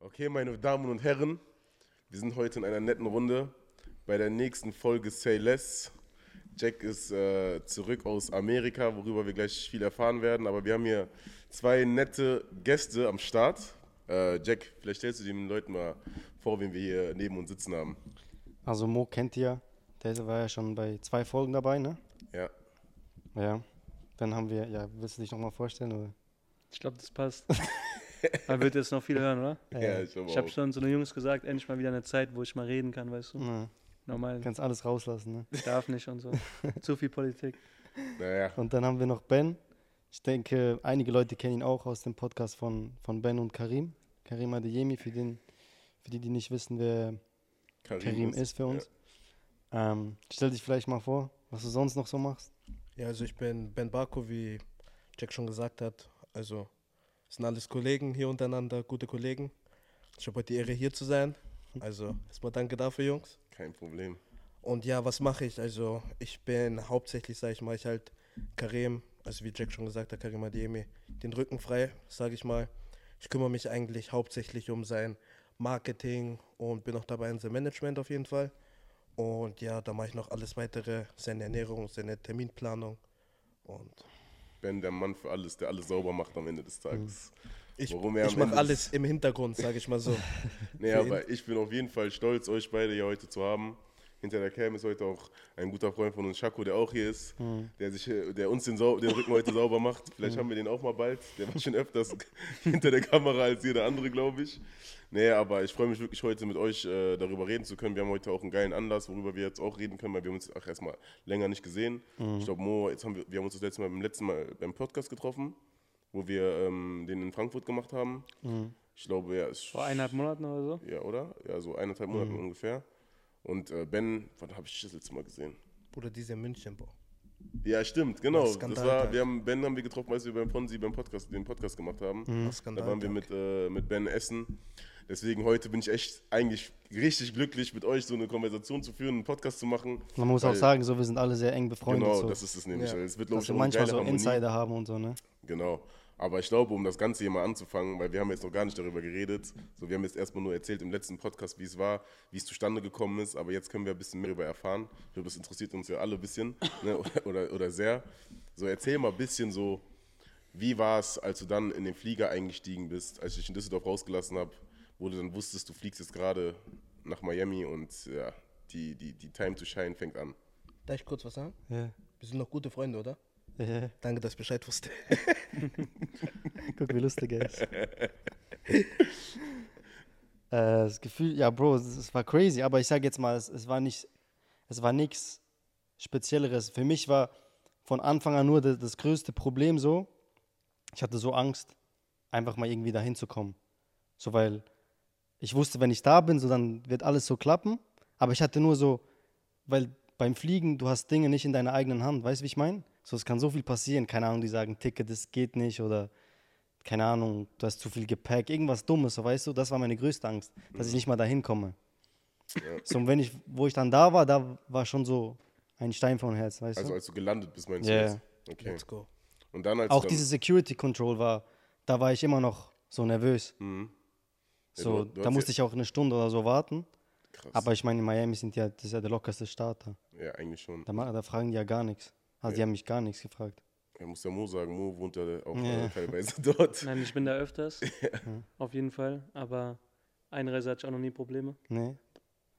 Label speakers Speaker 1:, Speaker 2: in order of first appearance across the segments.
Speaker 1: Okay, meine Damen und Herren, wir sind heute in einer netten Runde bei der nächsten Folge Say Less. Jack ist äh, zurück aus Amerika, worüber wir gleich viel erfahren werden. Aber wir haben hier zwei nette Gäste am Start. Äh, Jack, vielleicht stellst du den Leuten mal vor, wen wir hier neben uns sitzen haben.
Speaker 2: Also Mo kennt ihr, der war ja schon bei zwei Folgen dabei, ne?
Speaker 1: Ja.
Speaker 2: Ja. Dann haben wir, ja, willst du dich nochmal vorstellen? Oder?
Speaker 3: Ich glaube, das passt. Man wird jetzt noch viel hören, oder?
Speaker 1: Ja, ich
Speaker 3: Ich habe schon zu den Jungs gesagt, endlich mal wieder eine Zeit, wo ich mal reden kann, weißt du?
Speaker 2: Ja,
Speaker 3: Normal,
Speaker 2: du kannst alles rauslassen, ne?
Speaker 3: ich darf nicht und so. Zu viel Politik.
Speaker 1: Naja,
Speaker 2: Und dann haben wir noch Ben. Ich denke, einige Leute kennen ihn auch aus dem Podcast von, von Ben und Karim. Karim Adeyemi, für, den, für die, die nicht wissen, wer Karim ist für uns. Ähm, stell dich vielleicht mal vor, was du sonst noch so machst.
Speaker 4: Ja, also ich bin Ben Barko, wie Jack schon gesagt hat. Also es sind alles Kollegen hier untereinander, gute Kollegen. Ich habe heute die Ehre hier zu sein. Also erstmal danke dafür, Jungs.
Speaker 1: Kein Problem.
Speaker 4: Und ja, was mache ich? Also ich bin hauptsächlich, sage ich mal, ich halt Karim, also wie Jack schon gesagt hat, Karim Adiemi, den Rücken frei, sage ich mal. Ich kümmere mich eigentlich hauptsächlich um sein Marketing und bin auch dabei in sein Management auf jeden Fall. Und ja, da mache ich noch alles weitere, seine Ernährung, seine Terminplanung. Und
Speaker 1: Ben, der Mann für alles, der alles sauber macht am Ende des Tages.
Speaker 4: ich,
Speaker 1: er
Speaker 4: ich
Speaker 1: am
Speaker 4: mache alles im Hintergrund, sage ich mal so.
Speaker 1: Nee, aber ich bin auf jeden Fall stolz, euch beide hier heute zu haben. Hinter der Cam ist heute auch ein guter Freund von uns, Schako, der auch hier ist, der, sich, äh, der uns den, Sau den Rücken heute sauber macht. Vielleicht haben wir den auch mal bald. Der war schon öfters hinter der Kamera als jeder andere, glaube ich. Nee, aber ich freue mich wirklich heute mit euch äh, darüber reden zu können. Wir haben heute auch einen geilen Anlass, worüber wir jetzt auch reden können, weil wir haben uns auch erstmal länger nicht gesehen. Ich glaube, Mo, jetzt haben wir, wir haben uns das letzte Mal beim letzten Mal beim Podcast getroffen, wo wir ähm, den in Frankfurt gemacht haben. Ich glaube, ja, es
Speaker 3: Vor eineinhalb Monaten oder so.
Speaker 1: ja, oder? Ja, so eineinhalb Monate ungefähr. Und äh, Ben, wann habe ich das letzte Mal gesehen?
Speaker 4: Bruder, dieser München, Bro.
Speaker 1: Ja, stimmt, genau. Das
Speaker 4: Skandal,
Speaker 1: war, wir haben Ben haben wir getroffen, als wir beim Ponzi beim Podcast, den Podcast gemacht haben.
Speaker 4: Skandal,
Speaker 1: Da waren wir mit, äh, mit Ben essen. Deswegen heute bin ich echt eigentlich richtig glücklich, mit euch so eine Konversation zu führen, einen Podcast zu machen.
Speaker 2: Man muss auch sagen, so wir sind alle sehr eng befreundet.
Speaker 1: Genau,
Speaker 2: so,
Speaker 1: das ist es nämlich.
Speaker 4: Ja.
Speaker 1: Es wird, glaube
Speaker 2: dass
Speaker 1: ich,
Speaker 2: wir manchmal
Speaker 1: geile
Speaker 2: so
Speaker 1: Harmonie.
Speaker 2: Insider haben und so, ne?
Speaker 1: Genau. Aber ich glaube, um das Ganze hier mal anzufangen, weil wir haben jetzt noch gar nicht darüber geredet. So, wir haben jetzt erstmal nur erzählt im letzten Podcast, wie es war, wie es zustande gekommen ist. Aber jetzt können wir ein bisschen mehr darüber erfahren. Ich glaube, das interessiert uns ja alle ein bisschen ne? oder, oder, oder sehr. So, erzähl mal ein bisschen so, wie war es, als du dann in den Flieger eingestiegen bist, als ich dich in Düsseldorf rausgelassen habe, wo du dann wusstest, du fliegst jetzt gerade nach Miami und ja, die, die, die Time to Shine fängt an.
Speaker 4: Darf ich kurz was sagen?
Speaker 2: Ja.
Speaker 4: Wir sind noch gute Freunde, oder?
Speaker 2: Ja.
Speaker 4: Danke, dass ich Bescheid wusste.
Speaker 2: Guck, wie lustig er ist. äh, das Gefühl, ja, Bro, es, es war crazy, aber ich sage jetzt mal, es, es war nicht, es war nichts Spezielleres. Für mich war von Anfang an nur das, das größte Problem so, ich hatte so Angst, einfach mal irgendwie dahin zu kommen. So, weil ich wusste, wenn ich da bin, so dann wird alles so klappen, aber ich hatte nur so, weil beim Fliegen, du hast Dinge nicht in deiner eigenen Hand, weißt du, wie ich meine? So, es kann so viel passieren, keine Ahnung, die sagen, Ticket, das geht nicht oder keine Ahnung, du hast zu viel Gepäck, irgendwas Dummes, so weißt du, das war meine größte Angst, dass ich nicht mal dahin komme. So, und wenn ich, wo ich dann da war, da war schon so ein Stein vom Herz, weißt
Speaker 1: Also
Speaker 2: du?
Speaker 1: als du gelandet bist, meinst
Speaker 2: Ja.
Speaker 1: du jetzt? Okay.
Speaker 4: Let's go.
Speaker 1: Und dann als
Speaker 2: Auch
Speaker 1: dann,
Speaker 2: diese Security Control war, da war ich immer noch so nervös.
Speaker 1: Mhm. Ja,
Speaker 2: So,
Speaker 1: du- du
Speaker 2: da musste ich auch eine Stunde oder so warten.
Speaker 1: Krass.
Speaker 2: Aber ich meine, in Miami sind ja, das ist ja der lockerste Staat da.
Speaker 1: ja, eigentlich schon.
Speaker 2: Da, da fragen die ja gar nichts. Also die haben mich gar nichts gefragt.
Speaker 1: Er muss ja Mo sagen, Mo wohnt ja auch
Speaker 2: Ja.
Speaker 1: äh, teilweise dort.
Speaker 3: Nein, ich bin da öfters. Auf jeden Fall. Aber Einreise hatte ich auch noch nie Probleme.
Speaker 2: Nee.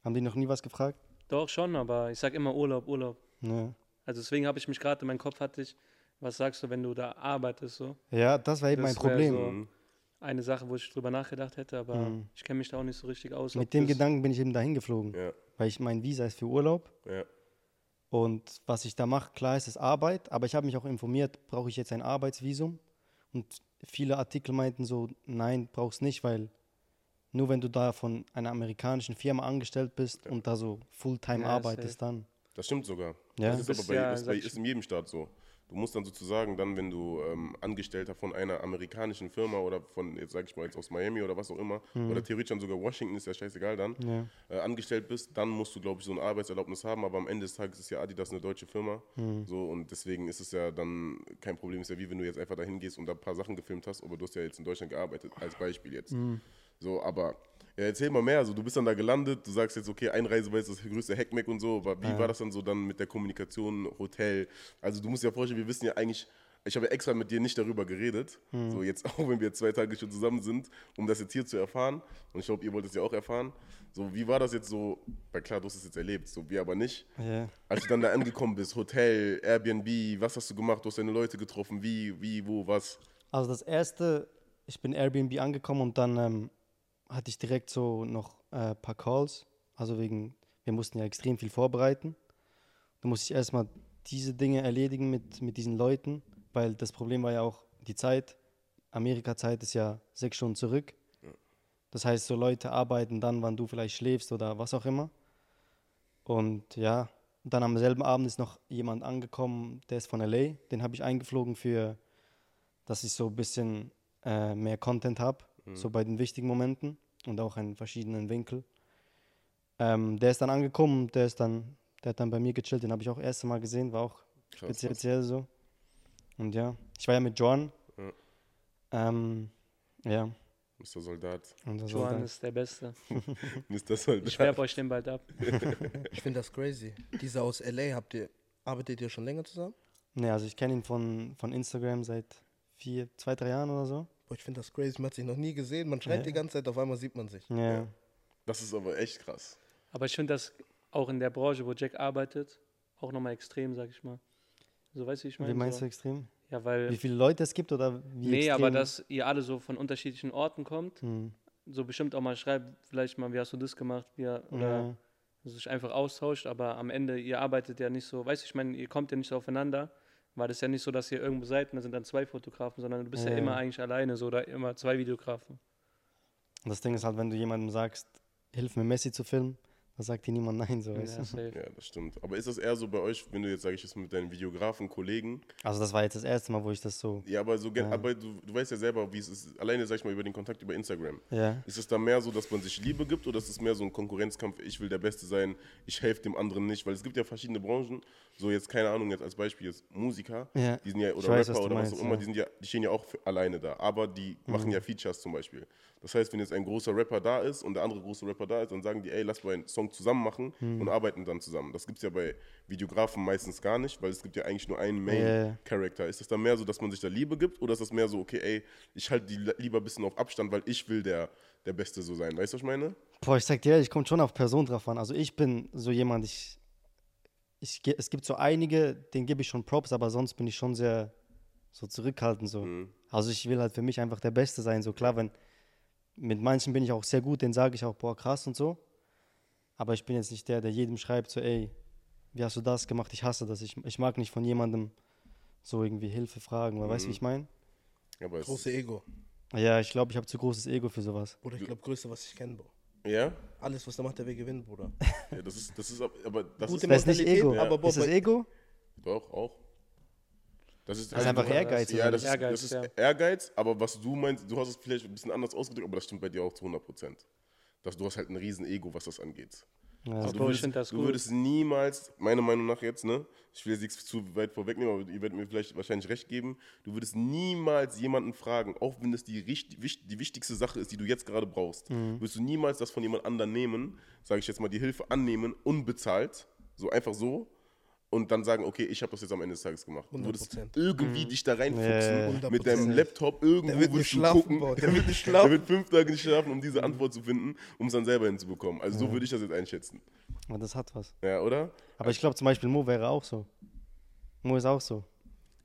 Speaker 2: Haben die noch nie was gefragt?
Speaker 3: Doch schon, aber ich sag immer Urlaub, Urlaub.
Speaker 2: Nee.
Speaker 3: Also deswegen habe ich mich gerade in meinem Kopf hatte ich, was sagst du, wenn du da arbeitest so?
Speaker 2: Ja, das war eben mein
Speaker 3: Das wär
Speaker 2: Problem.
Speaker 3: so eine Sache, wo ich drüber nachgedacht hätte, aber ich kenne mich da auch nicht so richtig aus.
Speaker 2: Mit dem Gedanken bin ich eben dahin geflogen.
Speaker 1: Ja,
Speaker 2: Weil ich mein Visa ist für Urlaub.
Speaker 1: ja.
Speaker 2: Und was ich da mache, klar ist es Arbeit, aber ich habe mich auch informiert, brauche ich jetzt ein Arbeitsvisum? Und viele Artikel meinten so, nein, brauchst nicht, weil nur wenn du da von einer amerikanischen Firma angestellt bist und da so Fulltime
Speaker 3: Ja,
Speaker 2: arbeitest, dann.
Speaker 1: Das stimmt sogar.
Speaker 2: Ja.
Speaker 1: Das ist aber bei,
Speaker 3: ja,
Speaker 1: ist, bei, ist in jedem Staat so. Du musst dann sozusagen dann, wenn du ähm, Angestellter von einer amerikanischen Firma oder von, jetzt sag ich mal jetzt aus Miami oder was auch immer, oder theoretisch dann sogar Washington, ist ja scheißegal dann,
Speaker 2: Ja.
Speaker 1: äh, angestellt bist, dann musst du, glaube ich, so eine Arbeitserlaubnis haben, aber am Ende des Tages ist ja Adidas eine deutsche Firma. So, und deswegen ist es ja dann kein Problem. Ist ja wie wenn du jetzt einfach dahin gehst und da ein paar Sachen gefilmt hast, aber du hast ja jetzt in Deutschland gearbeitet, als Beispiel jetzt. So, aber ja, erzähl mal mehr. Also, du bist dann da gelandet, du sagst jetzt, okay, Einreise war jetzt das größte Heckmeck und so, aber wie war das dann so dann mit der Kommunikation, Hotel? Also, du musst dir ja vorstellen, wir wissen ja eigentlich, ich habe ja extra mit dir nicht darüber geredet, so jetzt auch wenn wir zwei Tage schon zusammen sind, um das jetzt hier zu erfahren. Und ich glaube, ihr wollt es ja auch erfahren. So, wie war das jetzt so? Weil klar, du hast es jetzt erlebt, so wir aber nicht.
Speaker 2: Ja.
Speaker 1: Als du dann da angekommen bist, Hotel, Airbnb, was hast du gemacht? Du hast deine Leute getroffen, wie, wie, wo, was?
Speaker 2: Also das erste, ich bin Airbnb angekommen und dann ähm, hatte ich direkt so noch ein äh, paar Calls. Also wegen, wir mussten ja extrem viel vorbereiten. Da musste ich erstmal diese Dinge erledigen mit, mit diesen Leuten, weil das Problem war ja auch die Zeit. Amerika-Zeit ist ja sechs Stunden zurück. Das heißt, so Leute arbeiten dann, wann du vielleicht schläfst oder was auch immer. Und ja, dann am selben Abend ist noch jemand angekommen, der ist von LA. Den habe ich eingeflogen für, dass ich so ein bisschen äh, mehr Content habe, so bei den wichtigen Momenten und auch in verschiedenen Winkeln. Ähm, der ist dann angekommen, der ist dann, der hat dann bei mir gechillt, den habe ich auch erste Mal gesehen, war auch
Speaker 1: Krass,
Speaker 2: speziell so. Und ja, ich war ja mit John.
Speaker 1: Ja.
Speaker 2: Ähm, ja,
Speaker 1: Mr. Soldat.
Speaker 2: das
Speaker 3: Johan
Speaker 2: war
Speaker 3: ist der Beste.
Speaker 1: Mr. Soldat.
Speaker 3: Ich werfe euch den bald ab.
Speaker 4: Ich finde das crazy. Dieser aus LA, habt ihr, arbeitet ihr schon länger zusammen?
Speaker 2: Ne, also ich kenne ihn von, von Instagram seit vier, zwei, drei Jahren oder so.
Speaker 4: Boah, ich finde das crazy. Man hat sich noch nie gesehen. Man schreibt
Speaker 2: Ja.
Speaker 4: die ganze Zeit, auf einmal sieht man sich.
Speaker 2: Ja.
Speaker 1: Das ist aber echt krass.
Speaker 3: Aber ich finde das auch in der Branche, wo Jack arbeitet, auch nochmal extrem, sag ich mal. So weißt du, wie ich meine?
Speaker 2: Wie meinst
Speaker 3: so,
Speaker 2: du extrem?
Speaker 3: Ja, weil.
Speaker 2: Wie viele Leute es gibt oder wie
Speaker 3: nee,
Speaker 2: extrem?
Speaker 3: aber dass ihr alle so von unterschiedlichen Orten kommt,
Speaker 2: Hm.
Speaker 3: so bestimmt auch mal schreibt, vielleicht mal, wie hast du das gemacht, wie, oder
Speaker 2: Ja.
Speaker 3: sich einfach austauscht, aber am Ende, ihr arbeitet ja nicht so, weißt du, ich meine, ihr kommt ja nicht so aufeinander, weil das ist ja nicht so, dass ihr irgendwo seid und da sind dann zwei Fotografen, sondern du bist ja,
Speaker 2: Ja.
Speaker 3: immer eigentlich alleine so oder immer zwei Videografen.
Speaker 2: Und das Ding ist halt, wenn du jemandem sagst, hilf mir Messi zu filmen, dann sagt dir niemand nein, so
Speaker 3: Ja,
Speaker 2: weißt du.
Speaker 3: safe.
Speaker 1: Ja, das stimmt. Aber ist das eher so bei euch, wenn du jetzt, sage ich jetzt, mit deinen Videografen, Kollegen,
Speaker 2: Also das war jetzt das erste Mal, wo ich das so,
Speaker 1: ja, aber so,
Speaker 2: Ja.
Speaker 1: aber du, du weißt ja selber, wie es ist, alleine, sag ich mal, über den Kontakt über Instagram.
Speaker 2: ja.
Speaker 1: Ist es da mehr so, dass man sich Liebe gibt oder ist es mehr so ein Konkurrenzkampf, ich will der Beste sein, ich helfe dem anderen nicht? Weil es gibt ja verschiedene Branchen, so jetzt, keine Ahnung, jetzt als Beispiel jetzt Musiker,
Speaker 2: Ja,
Speaker 1: die sind ja, oder
Speaker 2: weiß, was
Speaker 1: Rapper
Speaker 2: du
Speaker 1: oder was
Speaker 2: meinst,
Speaker 1: auch immer,
Speaker 2: ja. Mhm.
Speaker 1: die, sind ja, die stehen ja auch für alleine da, aber die machen ja Features zum Beispiel. Das heißt, wenn jetzt ein großer Rapper da ist und der andere große Rapper da ist, dann sagen die, ey, lass mal einen Song zusammen machen
Speaker 2: Mhm.
Speaker 1: und arbeiten dann zusammen. Das gibt es ja bei Videografen meistens gar nicht, weil es gibt ja eigentlich nur einen. Main-Character. Ist das dann mehr so, dass man sich da Liebe gibt oder ist das mehr so, okay, ey, ich halte die li- lieber ein bisschen auf Abstand, weil ich will der, der Beste so sein. Weißt du, was ich meine?
Speaker 2: Boah, ich sag dir ehrlich, kommt schon auf Person drauf an. Also ich bin so jemand, ich, ich es gibt so einige, denen gebe ich schon Props, aber sonst bin ich schon sehr so zurückhaltend so.
Speaker 1: Mhm.
Speaker 2: Also ich will halt für mich einfach der Beste sein. So klar, wenn mit manchen bin ich auch sehr gut, denen sage ich auch, boah, krass und so. Aber ich bin jetzt nicht der, der jedem schreibt, so, ey, wie hast du das gemacht? Ich hasse das. Ich, ich mag nicht von jemandem so irgendwie Hilfe fragen, weil weißt du, wie ich meine?
Speaker 1: Aber es,
Speaker 4: Große Ego.
Speaker 2: Ja, ich glaube, ich habe zu großes Ego für sowas.
Speaker 4: Bruder, ich glaube, größte, was ich kenne, Bro.
Speaker 1: ja?
Speaker 4: Alles, was der macht, der will gewinnen, Bruder.
Speaker 1: ja, das ist, das ist, ab- aber das
Speaker 4: Gute
Speaker 1: ist
Speaker 2: Das ist nicht Ego.
Speaker 4: aber Bob,
Speaker 2: ist das Ego?
Speaker 1: doch auch. Das ist,
Speaker 2: Das ist einfach
Speaker 1: du-
Speaker 2: Ehrgeiz,
Speaker 1: Ja, das ist,
Speaker 3: Ehrgeiz,
Speaker 1: das ist
Speaker 3: ja.
Speaker 1: Ehrgeiz, aber was du meinst, du hast es vielleicht ein bisschen anders ausgedrückt, aber das stimmt bei dir auch zu 100 Prozent. Dass du hast halt ein riesen Ego, was das angeht.
Speaker 2: Ja.
Speaker 1: Also du
Speaker 3: ich
Speaker 1: würdest,
Speaker 3: das
Speaker 1: du
Speaker 3: gut.
Speaker 1: würdest niemals, meiner Meinung nach jetzt, ne, ich will jetzt nichts zu weit vorwegnehmen, aber ihr werdet mir vielleicht wahrscheinlich recht geben, du würdest niemals jemanden fragen, auch wenn es die, die wichtigste Sache ist, die du jetzt gerade brauchst,
Speaker 3: Mhm.
Speaker 1: würdest du niemals das von jemand anderem nehmen, sage ich jetzt mal, die Hilfe annehmen, unbezahlt, so einfach so, und dann sagen, okay, ich habe das jetzt am Ende des Tages gemacht. Du würdest
Speaker 4: 100%.
Speaker 1: irgendwie dich da reinfuchsen,
Speaker 2: Ja,
Speaker 1: mit deinem
Speaker 4: 100%.
Speaker 1: Laptop irgendwo
Speaker 4: Der wird nicht schlafen,
Speaker 1: gucken,
Speaker 4: Bro,
Speaker 1: der wird nicht schlafen. Der wird fünf Tage nicht schlafen, um diese Antwort zu finden, um es dann selber hinzubekommen. Also so würde ich das jetzt einschätzen.
Speaker 2: Aber das hat was.
Speaker 1: Ja, oder?
Speaker 2: Aber ich glaube zum Beispiel Mo wäre auch so. Mo ist auch so.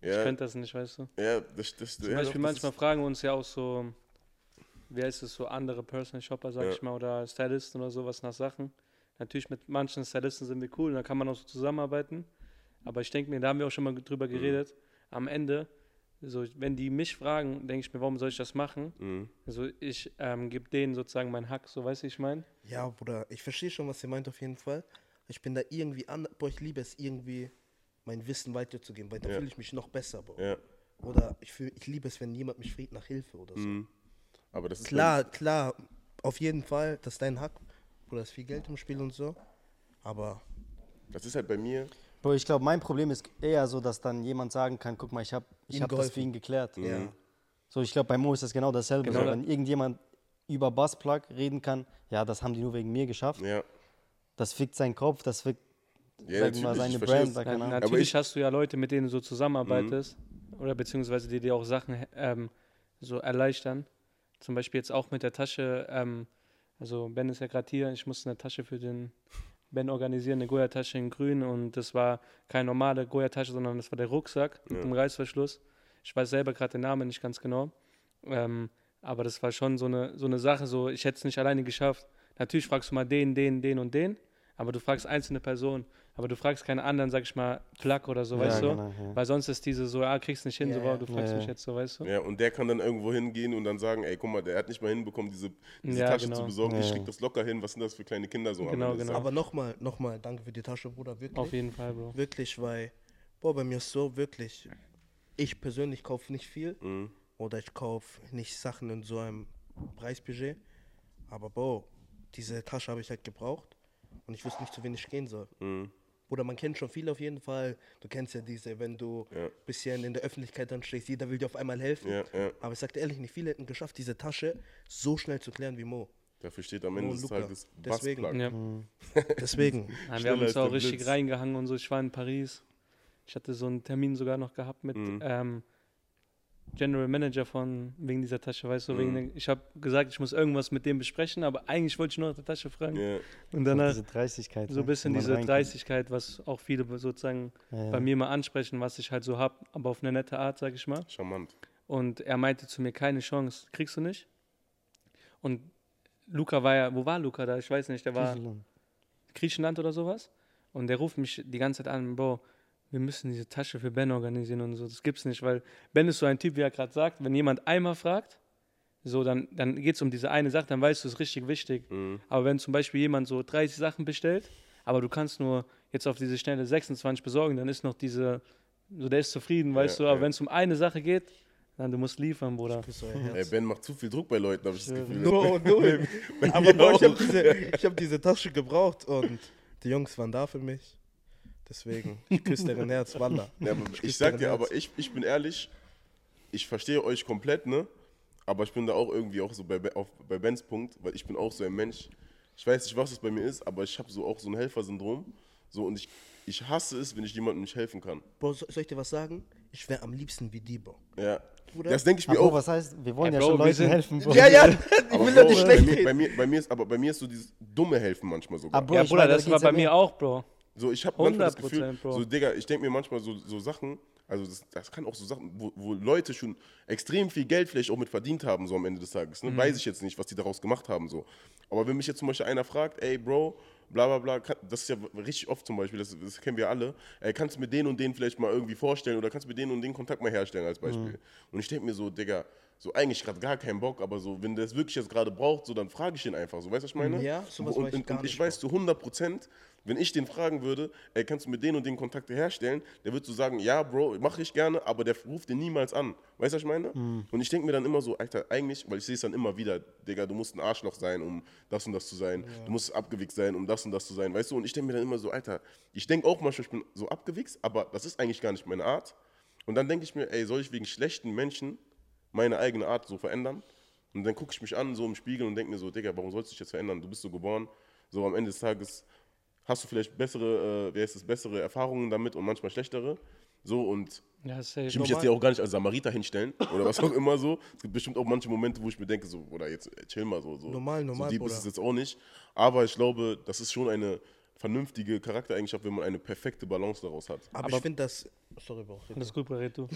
Speaker 3: Ich
Speaker 1: Ja,
Speaker 3: könnte das nicht, weißt du.
Speaker 1: ja das, das,
Speaker 3: Zum
Speaker 1: ja,
Speaker 3: Beispiel
Speaker 1: doch,
Speaker 3: manchmal
Speaker 1: das
Speaker 3: fragen wir uns ja auch so, wie heißt es, so andere Personal Shopper, sag
Speaker 1: Ja.
Speaker 3: ich mal, oder Stylisten oder sowas nach Sachen. Natürlich mit manchen Stylisten sind wir cool, da kann man auch so zusammenarbeiten. Aber ich denke mir, da haben wir auch schon mal
Speaker 1: Mhm.
Speaker 3: drüber geredet. Am Ende, so, wenn die mich fragen, denke ich mir, warum soll ich das machen?
Speaker 1: mhm.
Speaker 3: Also ich ähm, gebe denen sozusagen meinen Hack, so weißt du, ich meine.
Speaker 4: Ja, Bruder, ich verstehe schon, was ihr meint auf jeden Fall. Ich bin da irgendwie an, boah, ich liebe es irgendwie, mein Wissen weiterzugeben, weil da
Speaker 1: Ja.
Speaker 4: fühle ich mich noch besser, Bro.
Speaker 1: ja.
Speaker 4: Oder ich, fühl, ich liebe es, wenn jemand mich fragt nach Hilfe oder so.
Speaker 1: Mhm. Aber das ist
Speaker 4: Klar, klar, auf jeden Fall, das ist dein Hack. Bruder, ist viel Geld im Spiel und so. Aber
Speaker 1: das ist halt bei mir.
Speaker 2: Bro, ich glaube, mein Problem ist eher so, dass dann jemand sagen kann, guck mal, ich habe ich hab das für ihn geklärt.
Speaker 1: Mhm.
Speaker 4: ja,
Speaker 2: So, ich glaube, bei Mo ist das genau dasselbe.
Speaker 3: Genau
Speaker 2: so, wenn irgendjemand über Buzzplug reden kann, ja, das haben die nur wegen mir geschafft.
Speaker 1: Ja.
Speaker 2: Das fickt seinen Kopf, das fickt
Speaker 1: Ja,
Speaker 2: mal, seine Brand.
Speaker 3: Na.
Speaker 1: Aber
Speaker 3: natürlich
Speaker 1: ich-
Speaker 3: hast du ja Leute, mit denen du so zusammenarbeitest oder beziehungsweise die dir auch Sachen ähm, so erleichtern. Zum Beispiel jetzt auch mit der Tasche. Ähm, also Ben ist ja gerade hier. Ich musste eine Tasche für den Ben organisieren, eine Goya-Tasche in Grün und das war keine normale Goya-Tasche, sondern das war der Rucksack mit
Speaker 1: Ja.
Speaker 3: dem Reißverschluss. Ich weiß selber gerade den Namen nicht ganz genau. Ähm, aber das war schon so eine, so eine Sache, so ich hätte es nicht alleine geschafft. Natürlich fragst du mal den, den, den und den, aber du fragst einzelne Personen. Aber du fragst keine anderen, sag ich mal, Plug oder so,
Speaker 2: Ja,
Speaker 3: weißt du?
Speaker 2: genau, ja.
Speaker 3: Weil sonst ist diese so, ah, kriegst nicht hin,
Speaker 4: Ja,
Speaker 3: so, wow, du fragst
Speaker 2: Ja,
Speaker 3: mich
Speaker 2: ja.
Speaker 3: jetzt so, weißt du?
Speaker 1: Ja, und der kann dann irgendwo hingehen und dann sagen, ey, guck mal, der hat nicht mal hinbekommen, diese, diese
Speaker 3: Ja,
Speaker 1: Tasche
Speaker 3: genau.
Speaker 1: zu besorgen.
Speaker 2: Ja,
Speaker 1: Ich krieg das locker hin. Was sind das für kleine Kinder so?
Speaker 3: Genau, genau.
Speaker 4: Aber nochmal, nochmal, danke für die Tasche, Bruder, wirklich.
Speaker 3: Auf jeden Fall, Bro.
Speaker 4: Wirklich, weil, boah, bei mir ist so wirklich, ich persönlich kaufe nicht viel
Speaker 1: Mhm.
Speaker 4: oder ich kaufe nicht Sachen in so einem Preisbudget. Aber, boah, diese Tasche habe ich halt gebraucht und ich wusste nicht, zu wen ich gehen soll.
Speaker 1: Mhm.
Speaker 4: Oder man kennt schon viele auf jeden Fall. Du kennst ja diese, wenn du
Speaker 1: Ja.
Speaker 4: ein bisschen in der Öffentlichkeit dann stehst, jeder will dir auf einmal helfen.
Speaker 1: Ja, ja.
Speaker 4: Aber ich sagte ehrlich, nicht viele hätten geschafft, diese Tasche so schnell zu klären wie Mo.
Speaker 1: Dafür steht am Ende
Speaker 4: Oh,
Speaker 1: des. Tages
Speaker 4: Deswegen.
Speaker 3: Ja.
Speaker 4: Deswegen.
Speaker 3: Nein, wir haben uns auch richtig
Speaker 1: Blitz.
Speaker 3: reingehangen und so. Ich war in Paris. Ich hatte so einen Termin sogar noch gehabt mit
Speaker 1: Mhm.
Speaker 3: ähm, General Manager von wegen dieser Tasche, weißt du,
Speaker 1: Mhm.
Speaker 3: wegen der, ich habe gesagt, ich muss irgendwas mit dem besprechen, aber eigentlich wollte ich nur nach der Tasche fragen.
Speaker 1: Ja.
Speaker 3: Und danach
Speaker 2: diese Dreistigkeit.
Speaker 3: so ein
Speaker 2: ne,
Speaker 3: bisschen
Speaker 2: wenn man
Speaker 3: diese
Speaker 2: reinkommt.
Speaker 3: Dreistigkeit, was auch viele sozusagen
Speaker 2: Ja, ja.
Speaker 3: bei mir mal ansprechen, was ich halt so hab, aber auf eine nette Art, sag ich mal.
Speaker 1: Charmant.
Speaker 3: Und er meinte zu mir, keine Chance, kriegst du nicht. Und Luca war ja, wo war Luca da? Ich weiß nicht, der war
Speaker 2: Griechenland.
Speaker 3: Griechenland oder sowas. Und der ruft mich die ganze Zeit an, Bro, wir müssen diese Tasche für Ben organisieren und so. Das gibt's nicht, weil Ben ist so ein Typ, wie er gerade sagt, wenn jemand einmal fragt, so, dann, dann geht es um diese eine Sache, dann weißt du, es ist richtig wichtig.
Speaker 1: Mhm.
Speaker 3: Aber wenn zum Beispiel jemand so 30 Sachen bestellt, aber du kannst nur jetzt auf diese Schnelle 26 besorgen, dann ist noch diese, so der ist zufrieden, weißt
Speaker 1: Ja,
Speaker 3: du. Aber
Speaker 1: ja.
Speaker 3: wenn es um eine Sache geht, dann du musst liefern, Bruder.
Speaker 1: Ey. Ben macht zu viel Druck bei Leuten, habe ich das Gefühl.
Speaker 4: No, null.
Speaker 1: Bei
Speaker 4: Aber ich habe diese, ich hab diese Tasche gebraucht und die Jungs waren da für mich. Deswegen, ich küsse deren Herz, Wanda.
Speaker 1: Ja, ich sag dir,
Speaker 4: Herz.
Speaker 1: aber ich, ich bin ehrlich, ich verstehe euch komplett, ne? Aber ich bin da auch irgendwie auch so bei, Be- auf, bei Bens Punkt, weil ich bin auch so ein Mensch. Ich weiß nicht, was es bei mir ist, aber ich habe so auch so ein Helfersyndrom. So und ich, ich hasse es, wenn ich jemandem nicht helfen kann.
Speaker 4: Boah, so- soll ich dir was sagen? Ich wäre am liebsten wie Debo.
Speaker 1: Ja.
Speaker 4: Bruder.
Speaker 1: Das denke ich mir
Speaker 2: Aber
Speaker 1: auch.
Speaker 2: was heißt, wir wollen
Speaker 3: Ja,
Speaker 2: ja,
Speaker 3: Bro,
Speaker 2: schon Leuten
Speaker 3: sind-
Speaker 2: helfen. Bro.
Speaker 4: Ja, ja, ich
Speaker 1: aber
Speaker 4: will ja
Speaker 1: Bro,
Speaker 4: nicht
Speaker 1: bei,
Speaker 4: schlecht
Speaker 1: mir, bei, mir, bei mir ist aber bei mir ist so dieses dumme Helfen manchmal sogar.
Speaker 2: Aber- Bro,
Speaker 3: ja, Bruder, das war bei mir auch, Bro.
Speaker 1: So, ich habe manchmal das
Speaker 3: 100%,
Speaker 1: Gefühl,
Speaker 3: Bro.
Speaker 1: so, Digga, ich denke mir manchmal so, so Sachen, also das, das kann auch so Sachen, wo, wo Leute schon extrem viel Geld vielleicht auch mit verdient haben, so am Ende des Tages. Ne? Weiß ich jetzt nicht, was die daraus gemacht haben, so. Aber wenn mich jetzt zum Beispiel einer fragt, ey, Bro, bla bla bla, kann, das ist ja richtig oft zum Beispiel, das, das kennen wir alle, ey, kannst du mir den und den vielleicht mal irgendwie vorstellen oder kannst du mir den und den Kontakt mal herstellen als Beispiel. Und ich denke mir so, Digga, so eigentlich gerade gar keinen Bock, aber so, wenn der es wirklich jetzt gerade braucht, so dann frage ich ihn einfach, so, weißt du, was ich meine?
Speaker 4: Ja, sowas
Speaker 1: und,
Speaker 4: weiß ich
Speaker 1: und,
Speaker 4: gar
Speaker 1: und ich
Speaker 4: nicht,
Speaker 1: weiß zu 100 Prozent, wenn ich den fragen würde, ey, kannst du mir den und den Kontakte herstellen, der wird so sagen, ja, Bro, mache ich gerne, aber der ruft den niemals an. Weißt du, was ich meine?
Speaker 4: Mhm.
Speaker 1: Und ich denke mir dann immer so, Alter, eigentlich, weil ich sehe es dann immer wieder, Digga, du musst ein Arschloch sein, um das und das zu sein. Du musst abgewichst sein, um das und das zu sein, weißt du? Und ich denke mir dann immer so, Alter, ich denke auch manchmal, ich bin so abgewichst, aber das ist eigentlich gar nicht meine Art. Und dann denke ich mir, ey, soll ich wegen schlechten Menschen meine eigene Art so verändern? Und dann gucke ich mich an, so im Spiegel und denke mir so, Digga, warum sollst du dich jetzt verändern? Du bist so geboren. So am Ende des Tages hast du vielleicht bessere, äh, wie heißt es, bessere Erfahrungen damit und manchmal schlechtere. So und
Speaker 3: Ja,
Speaker 1: ich will mich jetzt hier auch gar nicht als Samariter hinstellen oder was auch immer so. Es gibt bestimmt auch manche Momente, wo ich mir denke, so, oder jetzt chill mal so. so.
Speaker 4: Normal, normal,
Speaker 1: So deep
Speaker 4: Bruder.
Speaker 1: ist es jetzt auch nicht. Aber ich glaube, das ist schon eine vernünftige Charaktereigenschaft, wenn man eine perfekte Balance daraus hat.
Speaker 4: Aber,
Speaker 3: Aber-
Speaker 4: ich finde das. Sorry, Bro.
Speaker 3: Alles gut, Bro, red du.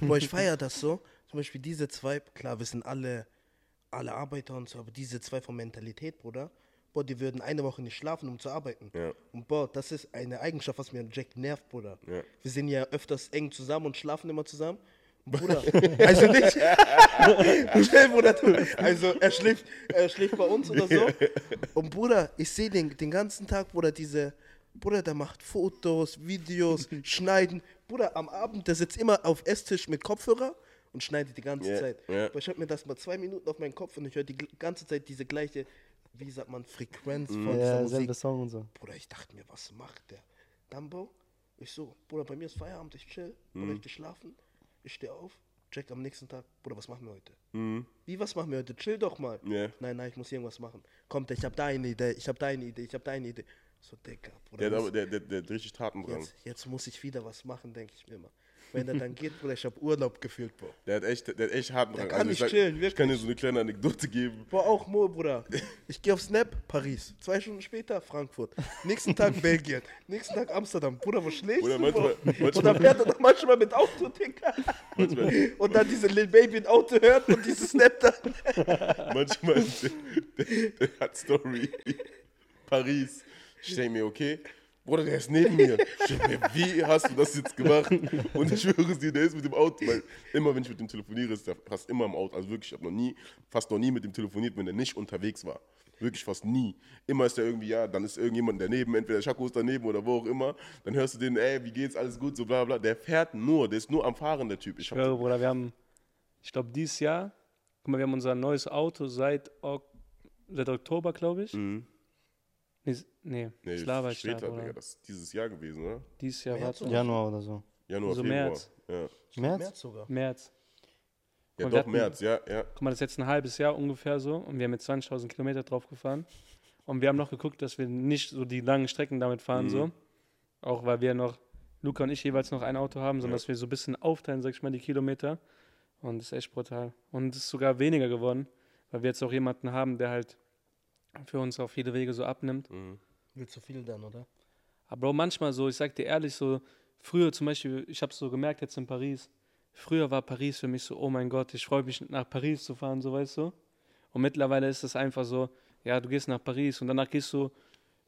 Speaker 4: Boah, ich feiere das so. Zum Beispiel diese zwei, klar, wir sind alle, alle Arbeiter und so, aber diese zwei von Mentalität, Bruder. Boah, die würden eine Woche nicht schlafen, um zu arbeiten.
Speaker 1: Ja.
Speaker 4: Und boah, das ist eine Eigenschaft, was mir an Jack nervt, Bruder.
Speaker 1: Ja.
Speaker 4: Wir sind ja öfters eng zusammen und schlafen immer zusammen. Bruder, also nicht. Schnell, Bruder. Also er schläft, er schläft bei uns oder so. Und Bruder, ich sehe den, den ganzen Tag, Bruder, diese. Bruder, der macht Fotos, Videos, Schneiden. Bruder, am Abend, der sitzt immer auf Esstisch mit Kopfhörer und schneidet die ganze
Speaker 1: Ja,
Speaker 4: Zeit.
Speaker 1: ja.
Speaker 4: Aber ich habe mir das mal zwei Minuten auf meinen Kopf und ich höre die ganze Zeit diese gleiche, wie sagt man, Frequenz von dieser
Speaker 2: Ja,
Speaker 4: Musik.
Speaker 2: selbe Song und so.
Speaker 4: Bruder, ich dachte mir, was macht der? Dumbo? Ich so, Bruder, bei mir ist Feierabend, ich chill.
Speaker 1: Mhm.
Speaker 4: Bruder, ich geh schlafen. Ich stehe auf. Jack, am nächsten Tag, Bruder, was machen wir heute?
Speaker 1: Mhm.
Speaker 4: Wie, was machen wir heute? Chill doch mal.
Speaker 1: Ja.
Speaker 4: Nein, nein, ich muss irgendwas machen. Kommt, ich habe da eine Idee, ich habe da eine Idee, ich habe da eine Idee. So, Digga, Bruder.
Speaker 1: Der,
Speaker 4: muss-
Speaker 1: der, der, der hat richtig Tatendrang.
Speaker 4: jetzt, jetzt muss ich wieder was machen, denke ich mir mal. Wenn er dann geht, Bruder, ich habe Urlaub gefühlt, Bro.
Speaker 1: Der hat echt, der hat echt Tatendrang.
Speaker 4: Der kann nicht
Speaker 1: ich,
Speaker 4: chillen,
Speaker 1: ich kann dir so eine kleine Anekdote geben.
Speaker 4: Boah, auch Mo, Bruder. Ich gehe auf Snap, Paris. Zwei Stunden später, Frankfurt. Nächsten Tag Belgien. Nächsten Tag Amsterdam. Bruder, wo schläfst
Speaker 1: Oder
Speaker 4: du,
Speaker 1: manchmal- manchmal-
Speaker 4: Und dann fährt er doch manchmal mit Auto, Digga.
Speaker 1: Manchmal,
Speaker 4: Und dann diese Lil Baby ein Auto hört und dieses Snap dann.
Speaker 1: manchmal der, der, der hat Story. Paris. Ich denke mir, okay, Bruder, der ist neben mir. Wie hast du das jetzt gemacht? Und ich schwöre es dir, der ist mit dem Auto. Weil immer, wenn ich mit dem telefoniere, ist der fast immer im Auto. Also wirklich, ich habe noch nie, fast noch nie mit dem telefoniert, wenn der nicht unterwegs war. Wirklich fast nie. Immer ist der irgendwie, ja, dann ist irgendjemand daneben, entweder Schako ist daneben oder wo auch immer. Dann hörst du den, ey, wie geht's, alles gut, so bla bla. Der fährt nur, der ist nur am Fahren, der Typ. Ich
Speaker 3: Ich schwöre, Bruder, wir haben, ich glaube, dieses Jahr, guck mal, wir haben unser neues Auto seit, seit Oktober, glaube ich.
Speaker 1: Mhm.
Speaker 3: Nee, nee,
Speaker 1: Nee,
Speaker 3: ich
Speaker 1: steht
Speaker 3: da.
Speaker 1: Digga, das ist dieses Jahr gewesen, oder?
Speaker 3: Dieses Jahr,
Speaker 4: März
Speaker 3: warte,
Speaker 2: Januar oder so.
Speaker 1: Januar,
Speaker 3: So
Speaker 1: Februar.
Speaker 3: März.
Speaker 1: Ja,
Speaker 2: März?
Speaker 4: März sogar.
Speaker 3: März.
Speaker 1: ja
Speaker 3: Und wir
Speaker 1: doch,
Speaker 3: hatten-
Speaker 1: März, ja, ja.
Speaker 3: Guck mal, das ist jetzt ein halbes Jahr ungefähr so und wir haben jetzt 20.000 Kilometer drauf gefahren. Und wir haben noch geguckt, dass wir nicht so die langen Strecken damit fahren,
Speaker 1: Mhm.
Speaker 3: so. Auch weil wir noch, Luca und ich jeweils noch ein Auto haben, sondern
Speaker 1: Ja.
Speaker 3: dass wir so ein bisschen aufteilen, sag ich mal, die Kilometer. Und das ist echt brutal. Und es ist sogar weniger geworden, weil wir jetzt auch jemanden haben, der halt für uns auf jede Wege so abnimmt.
Speaker 1: Mhm.
Speaker 4: Wird zu viel dann, oder?
Speaker 3: Aber Bro, manchmal so, ich sag dir ehrlich, so früher zum Beispiel, ich habe so gemerkt jetzt in Paris, früher war Paris für mich so, oh mein Gott, ich freue mich nach Paris zu fahren, so weißt du. Und mittlerweile ist es einfach so, ja, du gehst nach Paris und danach gehst du,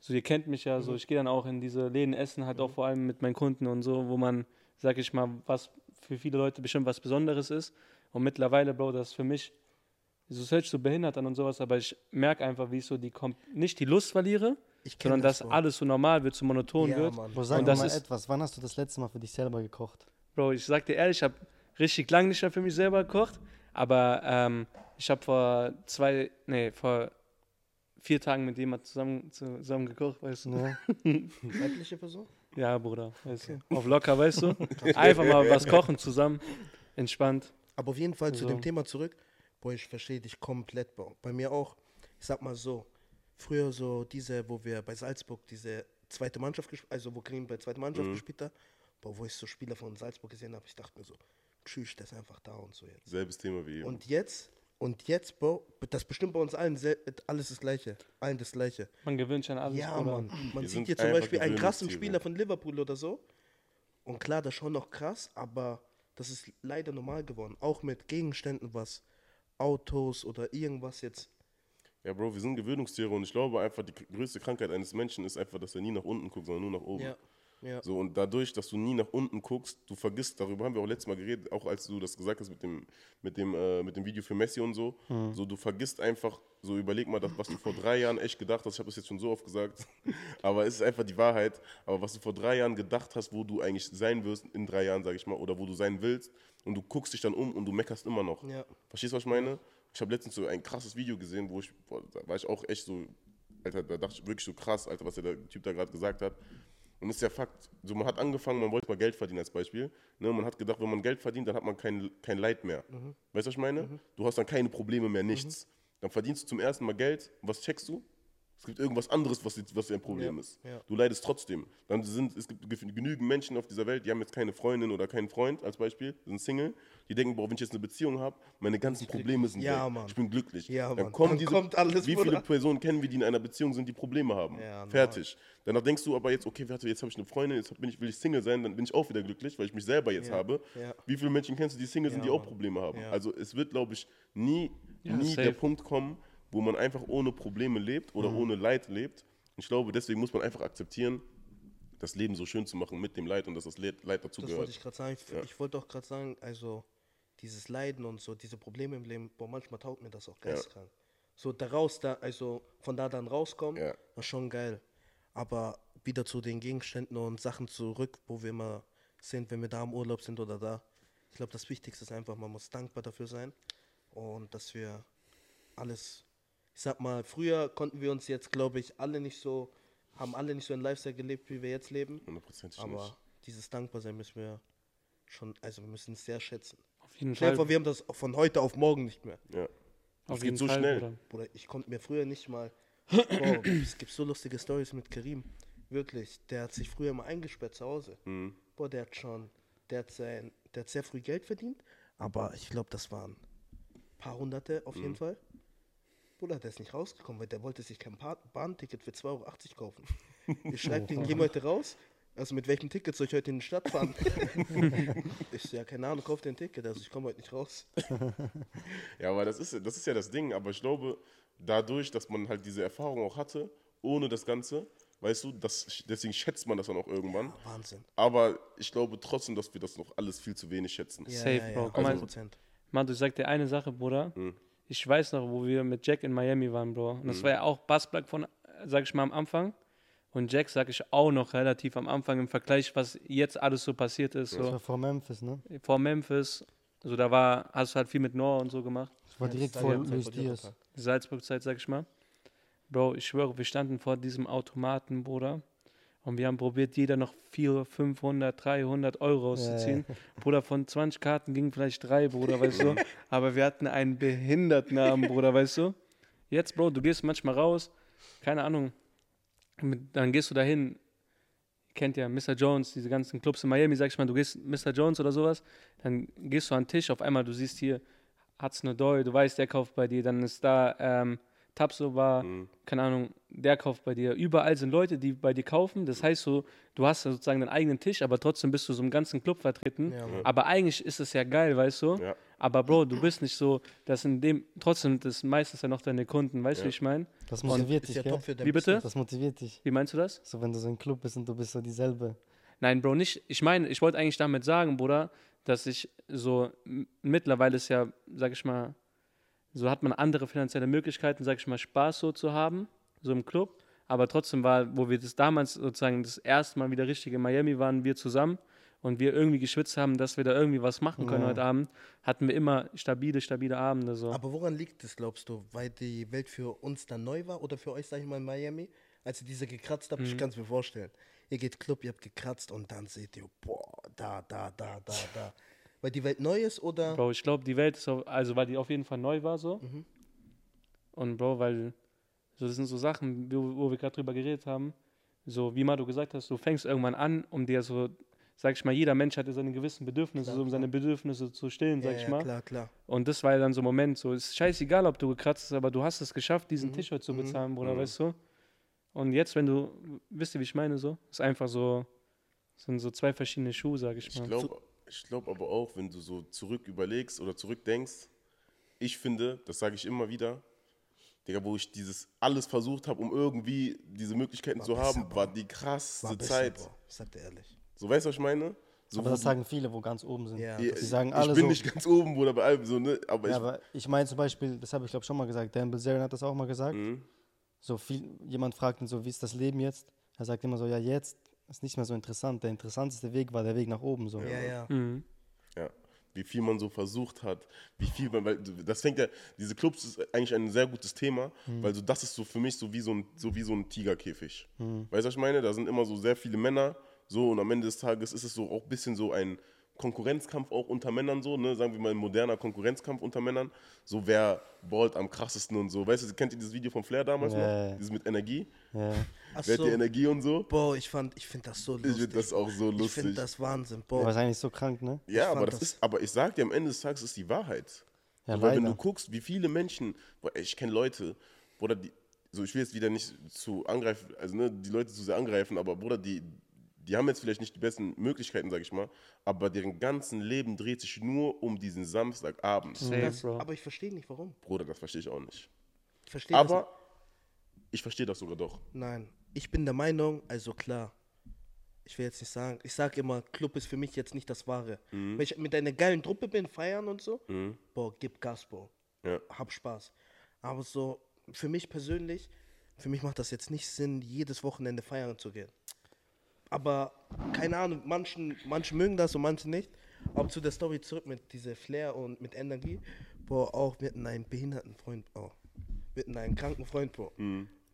Speaker 3: so ihr kennt mich ja, so ich gehe dann auch in diese Läden essen, halt auch vor allem mit meinen Kunden und so, wo man, sag ich mal, was für viele Leute bestimmt was Besonderes ist. Und mittlerweile, Bro, das ist für mich, so es hört sich so behindert an und sowas, aber ich merke einfach, wie ich so die, kom- nicht die Lust verliere, sondern dass
Speaker 4: Bro.
Speaker 3: alles so normal wird, so monoton
Speaker 4: ja,
Speaker 3: wird.
Speaker 4: Mann.
Speaker 2: Bro, sag
Speaker 3: Und das
Speaker 2: mal
Speaker 3: ist-
Speaker 2: etwas. Wann hast du das letzte Mal für dich selber gekocht?
Speaker 3: Bro, ich sag dir ehrlich, ich habe richtig lange nicht mehr für mich selber gekocht, aber ähm, ich habe vor zwei, nee, vor vier Tagen mit jemand zusammen, zusammen gekocht, weißt du?
Speaker 2: Ne?
Speaker 4: Weibliche Person?
Speaker 3: Ja, Bruder, weißt du? Auf locker, weißt du? Einfach mal was kochen zusammen, entspannt.
Speaker 4: Aber auf jeden Fall zu
Speaker 3: So.
Speaker 4: dem Thema zurück. Boah, ich verstehe dich komplett, Bro. Bei mir auch. Ich sag mal so, früher so diese, wo wir bei Salzburg diese zweite Mannschaft gespielt, also wo Green bei zweiter Mannschaft gespielt hat, boah, wo ich so Spieler von Salzburg gesehen habe, ich dachte mir so, tschüss, der ist einfach da und so jetzt.
Speaker 1: Selbes Thema wie eben.
Speaker 4: Und jetzt, und jetzt, Bro, das bestimmt bei uns allen alles das Gleiche. Allen das Gleiche.
Speaker 3: Man gewöhnt sich an alles,
Speaker 4: Ja,
Speaker 3: Bruder.
Speaker 4: Mann. Man
Speaker 1: Wir
Speaker 4: sieht hier zum Beispiel einen krassen. Spieler von Liverpool oder so. Und klar, das ist schon noch krass, aber das ist leider normal geworden. Auch mit Gegenständen, was Autos oder irgendwas jetzt.
Speaker 1: Ja, Bro, wir sind Gewöhnungstiere und ich glaube einfach, die größte Krankheit eines Menschen ist einfach, dass er nie nach unten guckt, sondern nur nach oben.
Speaker 4: Ja. Ja.
Speaker 1: So, und dadurch, dass du nie nach unten guckst, du vergisst, darüber haben wir auch letztes Mal geredet, auch als du das gesagt hast mit dem, mit dem, äh, mit dem Video für Messi und so. So, du vergisst einfach, so überleg mal, das, was du vor drei Jahren echt gedacht hast, ich habe das jetzt schon so oft gesagt, aber es ist einfach die Wahrheit, aber was du vor drei Jahren gedacht hast, wo du eigentlich sein wirst in drei Jahren, sage ich mal, oder wo du sein willst, und du guckst dich dann um und du meckerst immer noch.
Speaker 4: Ja.
Speaker 1: Verstehst du, was ich meine? Ich habe letztens so ein krasses Video gesehen, wo ich, boah, da war ich auch echt so, Alter, da dachte ich wirklich so krass, Alter, was der Typ da gerade gesagt hat. Und das ist ja Fakt, so man hat angefangen, man wollte mal Geld verdienen als Beispiel. Ne? Man hat gedacht, wenn man Geld verdient, dann hat man kein, kein Leid mehr.
Speaker 4: Mhm.
Speaker 1: Weißt du, was ich meine? Du hast dann keine Probleme mehr, nichts. Dann verdienst du zum ersten Mal Geld, und was checkst du? Es gibt irgendwas anderes, was, was dein Problem
Speaker 4: Ja,
Speaker 1: ist.
Speaker 4: ja.
Speaker 1: Du leidest trotzdem. Dann sind, es gibt genügend Menschen auf dieser Welt, die haben jetzt keine Freundin oder keinen Freund als Beispiel, sind Single. Die denken, boah, wenn ich jetzt eine Beziehung habe, meine ganzen Probleme sind
Speaker 4: Ja,
Speaker 1: weg.
Speaker 4: Mann.
Speaker 1: Ich bin glücklich.
Speaker 4: Ja,
Speaker 1: dann
Speaker 4: Mann.
Speaker 1: kommen
Speaker 4: Dann
Speaker 1: diese,
Speaker 4: kommt alles,
Speaker 1: Wie viele. Personen kennen wir, die in einer Beziehung sind, die Probleme haben? Fertig. Danach denkst du aber jetzt, okay, warte, jetzt habe ich eine Freundin, jetzt bin ich, will ich Single sein, dann bin ich auch wieder glücklich, weil ich mich selber jetzt
Speaker 4: Ja,
Speaker 1: habe.
Speaker 4: ja.
Speaker 1: Wie viele Menschen kennst du, die Single sind, die auch
Speaker 4: Mann.
Speaker 1: Probleme haben?
Speaker 4: Ja.
Speaker 1: Also es wird, glaube ich, nie,
Speaker 3: Ja,
Speaker 1: nie
Speaker 3: safe.
Speaker 1: der Punkt kommen, wo man einfach ohne Probleme lebt oder
Speaker 4: Mhm.
Speaker 1: ohne Leid lebt. Und ich glaube, deswegen muss man einfach akzeptieren, das Leben so schön zu machen mit dem Leid und dass das Leid Leid dazu
Speaker 4: Das wollte
Speaker 1: gehört.
Speaker 4: ich gerade sagen. Ich,
Speaker 1: Ja.
Speaker 4: ich wollte auch gerade sagen, also dieses Leiden und so, diese Probleme im Leben, boah, manchmal taugt mir das auch geistkrank. So daraus, da, also von da dann rauskommen,
Speaker 1: Ja.
Speaker 4: war schon geil. Aber wieder zu den Gegenständen und Sachen zurück, wo wir immer sind, wenn wir da im Urlaub sind oder da. Ich glaube, das Wichtigste ist einfach, man muss dankbar dafür sein und dass wir alles, ich sag mal, früher konnten wir uns jetzt, glaube ich, alle nicht so, haben alle nicht so ein Lifestyle gelebt, wie wir jetzt leben.
Speaker 1: Hundertprozentig
Speaker 4: Aber
Speaker 1: nicht.
Speaker 4: dieses Dankbarsein müssen wir schon, also wir müssen es sehr schätzen.
Speaker 3: Auf jeden Fall.
Speaker 4: vor, wir haben das von heute auf morgen nicht mehr.
Speaker 1: Ja.
Speaker 3: Auf
Speaker 1: Das
Speaker 3: jeden
Speaker 1: geht so
Speaker 3: Fall,
Speaker 1: schnell.
Speaker 3: Bruder.
Speaker 4: Bruder, ich konnte mir früher nicht mal. Boah, es gibt so lustige Stories mit Karim. Wirklich, der hat sich früher immer eingesperrt zu Hause.
Speaker 1: Mhm.
Speaker 4: Boah, der hat schon, der hat, sein, der hat sehr früh Geld verdient, aber ich glaube, das waren ein paar Hunderte auf jeden Fall. Bruder, der ist nicht rausgekommen, weil der wollte sich kein Bahnticket für 2,80 Euro kaufen. Ich schreibe den, gehen wir heute raus? Also mit welchem Ticket soll ich heute in die Stadt fahren? ich so, ja, keine Ahnung, kauf dir ein Ticket, also ich komme heute nicht raus.
Speaker 1: Ja, aber das ist, das ist ja das Ding. Aber ich glaube, dadurch, dass man halt diese Erfahrung auch hatte, ohne das Ganze, weißt du, das, deswegen schätzt man das dann auch irgendwann.
Speaker 4: Wahnsinn.
Speaker 1: Aber ich glaube trotzdem, dass wir das noch alles viel zu wenig schätzen.
Speaker 3: Safe, Bro. Guck mal,
Speaker 4: 100%.
Speaker 3: Mann, du sagst dir eine Sache, Bruder.
Speaker 1: Hm.
Speaker 3: Ich weiß noch, wo wir mit Jack in Miami waren, Bro. Und das war ja auch Bassplug von, sag ich mal, am Anfang. Und Jack sag ich auch noch relativ am Anfang im Vergleich, was jetzt alles so passiert ist.
Speaker 2: Das
Speaker 3: So
Speaker 2: war vor Memphis, ne?
Speaker 3: vor Memphis. Also da war, hast du halt viel mit Noah und so gemacht.
Speaker 2: Das war
Speaker 4: Ja,
Speaker 2: direkt
Speaker 4: das
Speaker 2: vor Luis Diaz.
Speaker 3: Salzburg-Zeit, sag ich mal. Bro, ich schwöre, wir standen vor diesem Automaten, Bruder. Und wir haben probiert, jeder noch 400, 500, 300 Euro rauszuziehen. Bruder, von 20 Karten gingen vielleicht drei, Bruder, weißt du. Aber wir hatten einen Behindertenabend, Bruder, weißt du. Jetzt, Bro, du gehst manchmal raus, keine Ahnung, dann gehst du dahin, ihr kennt ja Mr. Jones, diese ganzen Clubs in Miami, sag ich mal, du gehst Mr. Jones oder sowas, dann gehst du an den Tisch, auf einmal, du siehst hier, hat's nur Doy, du weißt, der kauft bei dir, dann ist da ähm, Tapso war,
Speaker 1: Mhm.
Speaker 3: keine Ahnung, der kauft bei dir. Überall sind Leute, die bei dir kaufen. Das heißt so, du hast ja sozusagen deinen eigenen Tisch, aber trotzdem bist du so im ganzen Club vertreten.
Speaker 4: Ja,
Speaker 3: aber eigentlich ist es ja geil, weißt du?
Speaker 1: Ja.
Speaker 3: Aber Bro, du bist nicht so, dass in dem, trotzdem, das meistens ja noch deine Kunden, weißt du,
Speaker 1: Ja.
Speaker 3: wie ich meine?
Speaker 2: Das motiviert
Speaker 4: Ist
Speaker 2: dich,
Speaker 4: ja
Speaker 3: Wie bitte?
Speaker 2: Das motiviert dich.
Speaker 3: Wie meinst du das?
Speaker 2: So, wenn du so ein Club bist und du bist so dieselbe.
Speaker 3: Nein, Bro, nicht. Ich meine, ich wollte eigentlich damit sagen, Bruder, dass ich so mittlerweile ist ja, sag ich mal, so hat man andere finanzielle Möglichkeiten, sag ich mal, Spaß so zu haben, so im Club. Aber trotzdem war, wo wir das damals sozusagen das erste Mal wieder richtig in Miami waren, wir zusammen und wir irgendwie geschwitzt haben, dass wir da irgendwie was machen können
Speaker 2: Ja.
Speaker 3: heute Abend, hatten wir immer stabile, stabile Abende so.
Speaker 4: Aber woran liegt es, glaubst du? Weil die Welt für uns dann neu war oder für euch, sag ich mal, in Miami? Als ihr diese gekratzt habt, ich
Speaker 3: Mhm.
Speaker 4: kann es mir vorstellen. Ihr geht Club, ihr habt gekratzt und dann seht ihr, boah, da, da, da, da, da. Weil die Welt neu ist oder?
Speaker 3: Bro, ich glaube, die Welt ist, auf, also weil die auf jeden Fall neu war so.
Speaker 4: Mhm.
Speaker 3: Und Bro, weil so das sind so Sachen, wo, wo wir gerade drüber geredet haben. So wie mal du gesagt hast, du fängst irgendwann an, um dir so, sag ich mal, jeder Mensch hat ja seine gewissen Bedürfnisse,
Speaker 4: Klar,
Speaker 3: so, um seine Bedürfnisse zu stillen,
Speaker 4: ja,
Speaker 3: sag ich
Speaker 4: ja,
Speaker 3: mal.
Speaker 4: klar, klar.
Speaker 3: Und das war ja dann so ein Moment, so ist scheißegal, ob du gekratzt hast, aber du hast es geschafft, diesen
Speaker 4: Mhm,
Speaker 3: T-Shirt zu
Speaker 4: mhm,
Speaker 3: bezahlen, Bruder,
Speaker 1: mhm.
Speaker 3: weißt du? Und jetzt, wenn du, wisst ihr, wie ich meine, so? Ist einfach so, sind so zwei verschiedene Schuhe, sag ich
Speaker 1: Ich
Speaker 3: mal.
Speaker 1: glaube ich glaub aber auch, wenn du so zurück überlegst oder zurückdenkst, ich finde, das sage ich immer wieder, Digga, wo ich dieses alles versucht habe, um irgendwie diese Möglichkeiten
Speaker 4: War
Speaker 1: zu
Speaker 4: besser,
Speaker 1: haben, war die krasseste
Speaker 4: War besser,
Speaker 1: Zeit.
Speaker 4: Bro. Ich sag dir ehrlich.
Speaker 1: So, weißt du, was ich meine? So,
Speaker 2: Aber das sagen viele, wo ganz oben sind.
Speaker 4: Ja,
Speaker 1: Ja,
Speaker 2: Sie sagen
Speaker 1: ich
Speaker 2: alle
Speaker 1: bin
Speaker 2: so.
Speaker 1: nicht ganz oben, Bruder, bei allem so, ne? Aber
Speaker 2: Ja,
Speaker 1: ich,
Speaker 2: aber ich meine zum Beispiel, das habe ich glaube schon mal gesagt, Dan Bilzerian hat das auch mal gesagt.
Speaker 1: Mhm.
Speaker 2: So viel, jemand fragt ihn so, wie ist das Leben jetzt? Er sagt immer so, ja jetzt ist nicht mehr so interessant. Der interessanteste Weg war der Weg nach oben. So.
Speaker 4: Ja, ja.
Speaker 3: Mhm.
Speaker 1: Ja, wie viel man so versucht hat, wie viel man, weil das fängt ja, diese Clubs ist eigentlich ein sehr gutes Thema, weil so das ist so für mich so wie so ein, so wie so ein Tigerkäfig. Weißt du, was ich meine? Da sind immer so sehr viele Männer, so und am Ende des Tages ist es so auch ein bisschen so ein Konkurrenzkampf auch unter Männern so, ne, sagen wir mal ein moderner Konkurrenzkampf unter Männern, so wer ballt am krassesten und so. Weißt du, kennt ihr dieses Video von Flair damals
Speaker 2: Ja, ja.
Speaker 1: noch? Dieses mit Energie?
Speaker 2: Ja.
Speaker 4: Ach
Speaker 1: Wer hat die Energie und so?
Speaker 4: Boah, ich fand, ich finde das so
Speaker 1: Ich
Speaker 4: lustig.
Speaker 1: finde das auch so
Speaker 4: Ich
Speaker 1: lustig.
Speaker 4: finde das Wahnsinn,
Speaker 2: Aber
Speaker 4: Boah.
Speaker 2: ist eigentlich so krank, ne?
Speaker 1: ja, aber das,
Speaker 4: das-
Speaker 1: ist, aber ich sag dir, am Ende des Tages ist die Wahrheit.
Speaker 2: Ja,
Speaker 1: weil wenn
Speaker 2: leider.
Speaker 1: du guckst, wie viele Menschen, boah, ich kenne Leute, Bruder, die, so ich will jetzt wieder nicht zu angreifen, also ne, die Leute zu sehr angreifen, aber Bruder, die, die haben jetzt vielleicht nicht die besten Möglichkeiten, sag ich mal, aber deren ganzen Leben dreht sich nur um diesen Samstagabend.
Speaker 3: Safe,
Speaker 4: Das,
Speaker 3: Bro.
Speaker 4: aber ich verstehe nicht, warum.
Speaker 1: Bruder, das verstehe ich auch nicht.
Speaker 4: Ich verstehe das
Speaker 1: Aber ich verstehe das sogar doch.
Speaker 4: Nein, ich bin der Meinung, also klar, ich will jetzt nicht sagen, ich sage immer, Club ist für mich jetzt nicht das Wahre. Wenn ich mit einer geilen Truppe bin, feiern und so, boah, gib Gas, Bro.
Speaker 1: Ja.
Speaker 4: Hab Spaß. Aber so, für mich persönlich, für mich macht das jetzt nicht Sinn, jedes Wochenende feiern zu gehen. Aber keine Ahnung, manchen, manche mögen das und manche nicht. Aber zu der Story zurück mit dieser Flair und mit Energie, boah, auch wir hatten einen behinderten Freund, oh, wir hatten einen kranken Freund, Bro.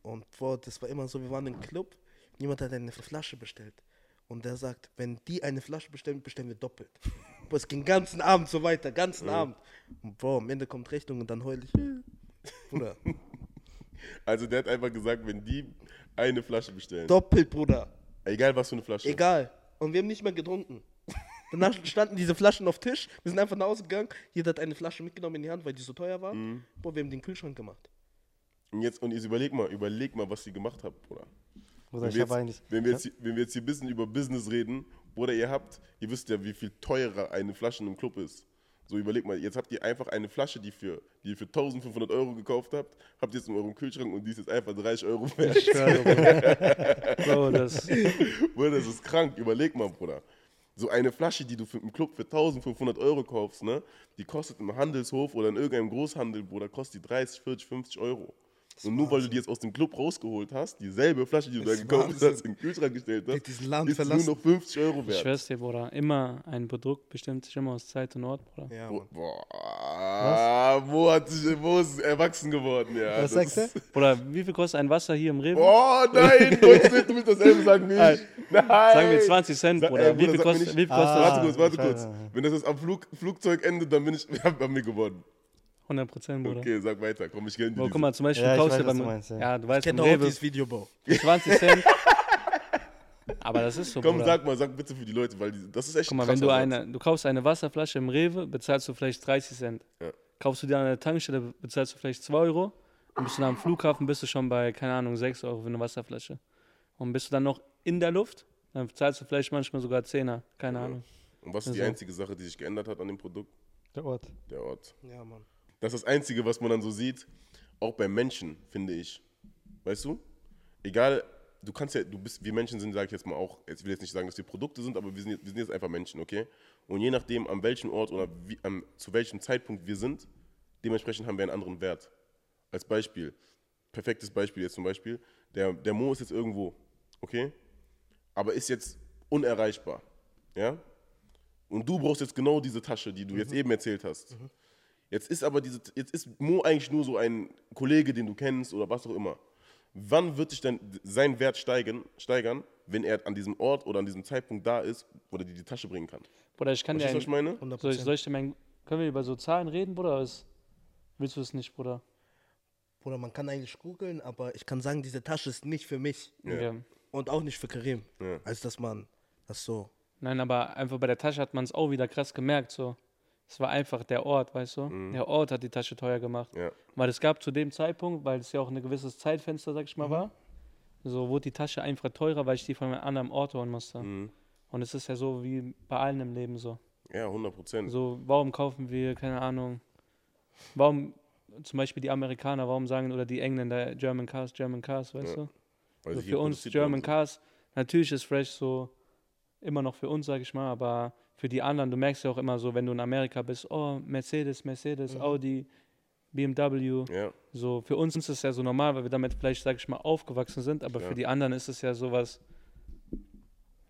Speaker 4: Und boah, das war immer so, wir waren im Club, jemand hat eine Flasche bestellt. Und der sagt, wenn die eine Flasche bestellen, bestellen wir doppelt. Boah, es ging den ganzen Abend so weiter, ganzen Abend. Und boah, am Ende kommt Rechnung und dann heul ich. äh, Bruder,
Speaker 1: Also der hat einfach gesagt, wenn die eine Flasche bestellen,
Speaker 4: doppelt, Bruder.
Speaker 1: Egal was für eine Flasche.
Speaker 4: Egal. Und wir haben nicht mehr getrunken. Danach standen diese Flaschen auf Tisch. Wir sind einfach nach Hause gegangen. Jeder hat eine Flasche mitgenommen in die Hand, weil die so teuer war.
Speaker 1: Mhm.
Speaker 4: Boah, wir haben den Kühlschrank gemacht.
Speaker 1: Und jetzt, und jetzt überleg mal, überleg mal, was ihr gemacht habt, Bruder.
Speaker 2: Bruder,
Speaker 1: Wenn
Speaker 2: ich
Speaker 1: wir,
Speaker 2: habe
Speaker 1: jetzt,
Speaker 2: eigentlich.
Speaker 1: wenn, wir jetzt, hier- wenn wir jetzt hier ein bisschen über Business reden, Bruder, ihr habt, ihr wisst ja, wie viel teurer eine Flasche im Club ist. So überleg mal, jetzt habt ihr einfach eine Flasche, die, für, die ihr für 1500 Euro gekauft habt, habt ihr jetzt in eurem Kühlschrank und die ist jetzt einfach 30 Euro wert.
Speaker 3: Ich schwöre, Bro. Bro, das,
Speaker 1: Bruder, das ist krank. Überleg mal, Bruder. So eine Flasche, die du für, im Club für 1500 Euro kaufst, ne? Die kostet im Handelshof oder in irgendeinem Großhandel, Bruder, kostet die 30, 40, 50 Euro. Und nur weil du die jetzt aus dem Club rausgeholt hast, dieselbe Flasche, die du da
Speaker 4: Das
Speaker 1: gekauft
Speaker 4: Wahnsinn.
Speaker 1: hast, in den Kühlschrank gestellt hast,
Speaker 4: diesen Land
Speaker 1: ist nur
Speaker 4: verlassen.
Speaker 1: noch 50 Euro
Speaker 3: ich
Speaker 1: wert.
Speaker 3: schwör's dir, Bruder. Immer ein Produkt bestimmt sich immer aus Zeit und Ort, Bruder.
Speaker 4: Ja, Mann.
Speaker 1: Boah, Mo, hat sich, Mo ist erwachsen geworden, ja.
Speaker 2: Was
Speaker 1: Das-
Speaker 2: sagst du?
Speaker 3: Bruder, wie viel kostet ein Wasser hier im Rewe?
Speaker 1: Oh nein, du willst, dasselbe sagen wie ich. Nein.
Speaker 3: Sagen wir 20 Cent,
Speaker 1: Sag-
Speaker 3: Bruder. wie,
Speaker 1: Bruder,
Speaker 3: viel
Speaker 1: mir
Speaker 3: kostet,
Speaker 1: nicht-
Speaker 3: wie viel kostet
Speaker 2: Ah.
Speaker 3: das?
Speaker 1: Warte kurz, warte kurz. Wenn das jetzt am Flug, Flugzeug endet, dann bin ich, haben wir gewonnen.
Speaker 3: 100 Prozent, Bruder.
Speaker 1: Okay, sag weiter. Komm, ich gönn dir
Speaker 3: Bro, guck mal, zum Beispiel,
Speaker 2: Ja,
Speaker 3: du
Speaker 2: ich
Speaker 3: kaufst
Speaker 2: weiß, was
Speaker 3: beim.
Speaker 2: du meinst, ja.
Speaker 3: ja, du weißt,
Speaker 4: Kennt
Speaker 3: beim
Speaker 4: auch
Speaker 3: Rewe
Speaker 4: dieses Video, Bro.
Speaker 3: 20 Cent. Aber das ist so,
Speaker 1: Komm,
Speaker 3: Bruder.
Speaker 1: sag mal, sag bitte für die Leute, weil die, das ist echt
Speaker 3: Guck mal, wenn du eine, du kaufst eine Wasserflasche im Rewe, bezahlst du vielleicht 30 Cent.
Speaker 1: Ja.
Speaker 3: Kaufst du dir an der Tankstelle, bezahlst du vielleicht 2 Euro. Und bist du dann am Flughafen, bist du schon bei, keine Ahnung, 6 Euro für eine Wasserflasche. Und bist du dann noch in der Luft, dann zahlst du vielleicht manchmal sogar 10er. Keine Ahnung.
Speaker 1: Und was ist die
Speaker 3: Also.
Speaker 1: einzige Sache, die sich geändert hat an dem Produkt?
Speaker 2: Der Ort.
Speaker 1: Der Ort.
Speaker 4: Ja, Mann.
Speaker 1: Das ist das Einzige, was man dann so sieht, auch bei Menschen, finde ich. Weißt du? Egal, du kannst ja, du bist, wir Menschen sind, sage ich jetzt mal auch, jetzt will ich jetzt nicht sagen, dass wir Produkte sind, aber wir sind, wir sind jetzt einfach Menschen, okay? Und je nachdem, an welchem Ort oder wie, an, zu welchem Zeitpunkt wir sind, dementsprechend haben wir einen anderen Wert. Als Beispiel, perfektes Beispiel jetzt zum Beispiel, der, der Mo ist jetzt irgendwo, okay? Aber ist jetzt unerreichbar, ja? Und du brauchst jetzt genau diese Tasche, die du jetzt eben erzählt hast. Jetzt ist aber diese, jetzt ist Mo eigentlich nur so ein Kollege, den du kennst oder was auch immer. Wann wird sich denn sein Wert steigen, steigern, wenn er an diesem Ort oder an diesem Zeitpunkt da ist, wo er dir die Tasche bringen kann?
Speaker 3: Bruder, ich kann dir
Speaker 1: was ich
Speaker 3: ein,
Speaker 1: meine?
Speaker 4: 100%.
Speaker 3: soll ich, soll ich dir mein, können wir über so Zahlen reden, Bruder? ist- Willst du es nicht, Bruder?
Speaker 4: Bruder, man kann eigentlich googeln, aber ich kann sagen, diese Tasche ist nicht für mich.
Speaker 1: Ja.
Speaker 3: Ja.
Speaker 4: Und auch nicht für Karim.
Speaker 1: Ja.
Speaker 4: Also, dass man das so.
Speaker 3: Nein, aber einfach bei der Tasche hat man es auch wieder krass gemerkt. So. Es war einfach der Ort, weißt du? Der Ort hat die Tasche teuer gemacht.
Speaker 1: Ja.
Speaker 3: Weil es gab zu dem Zeitpunkt, weil es ja auch ein gewisses Zeitfenster, sag ich mal, war, so wurde die Tasche einfach teurer, weil ich die von einem anderen Ort holen musste.
Speaker 1: Mhm.
Speaker 3: Und es ist ja so wie bei allen im Leben so.
Speaker 1: Ja, 100 Prozent.
Speaker 3: So, warum kaufen wir, keine Ahnung, warum zum Beispiel die Amerikaner, warum sagen, oder die Engländer German Cars, German Cars, weißt
Speaker 1: Ja.
Speaker 3: du?
Speaker 1: Weil
Speaker 3: So für uns German. Cars, natürlich ist Fresh so immer noch für uns, sag ich mal, aber für die anderen, du merkst ja auch immer so, wenn du in Amerika bist, oh, Mercedes, Mercedes, Audi, BMW,
Speaker 1: Ja,
Speaker 3: so für uns ist es ja so normal, weil wir damit vielleicht, sag ich mal, aufgewachsen sind, aber
Speaker 1: Klar.
Speaker 3: für die anderen ist es ja sowas,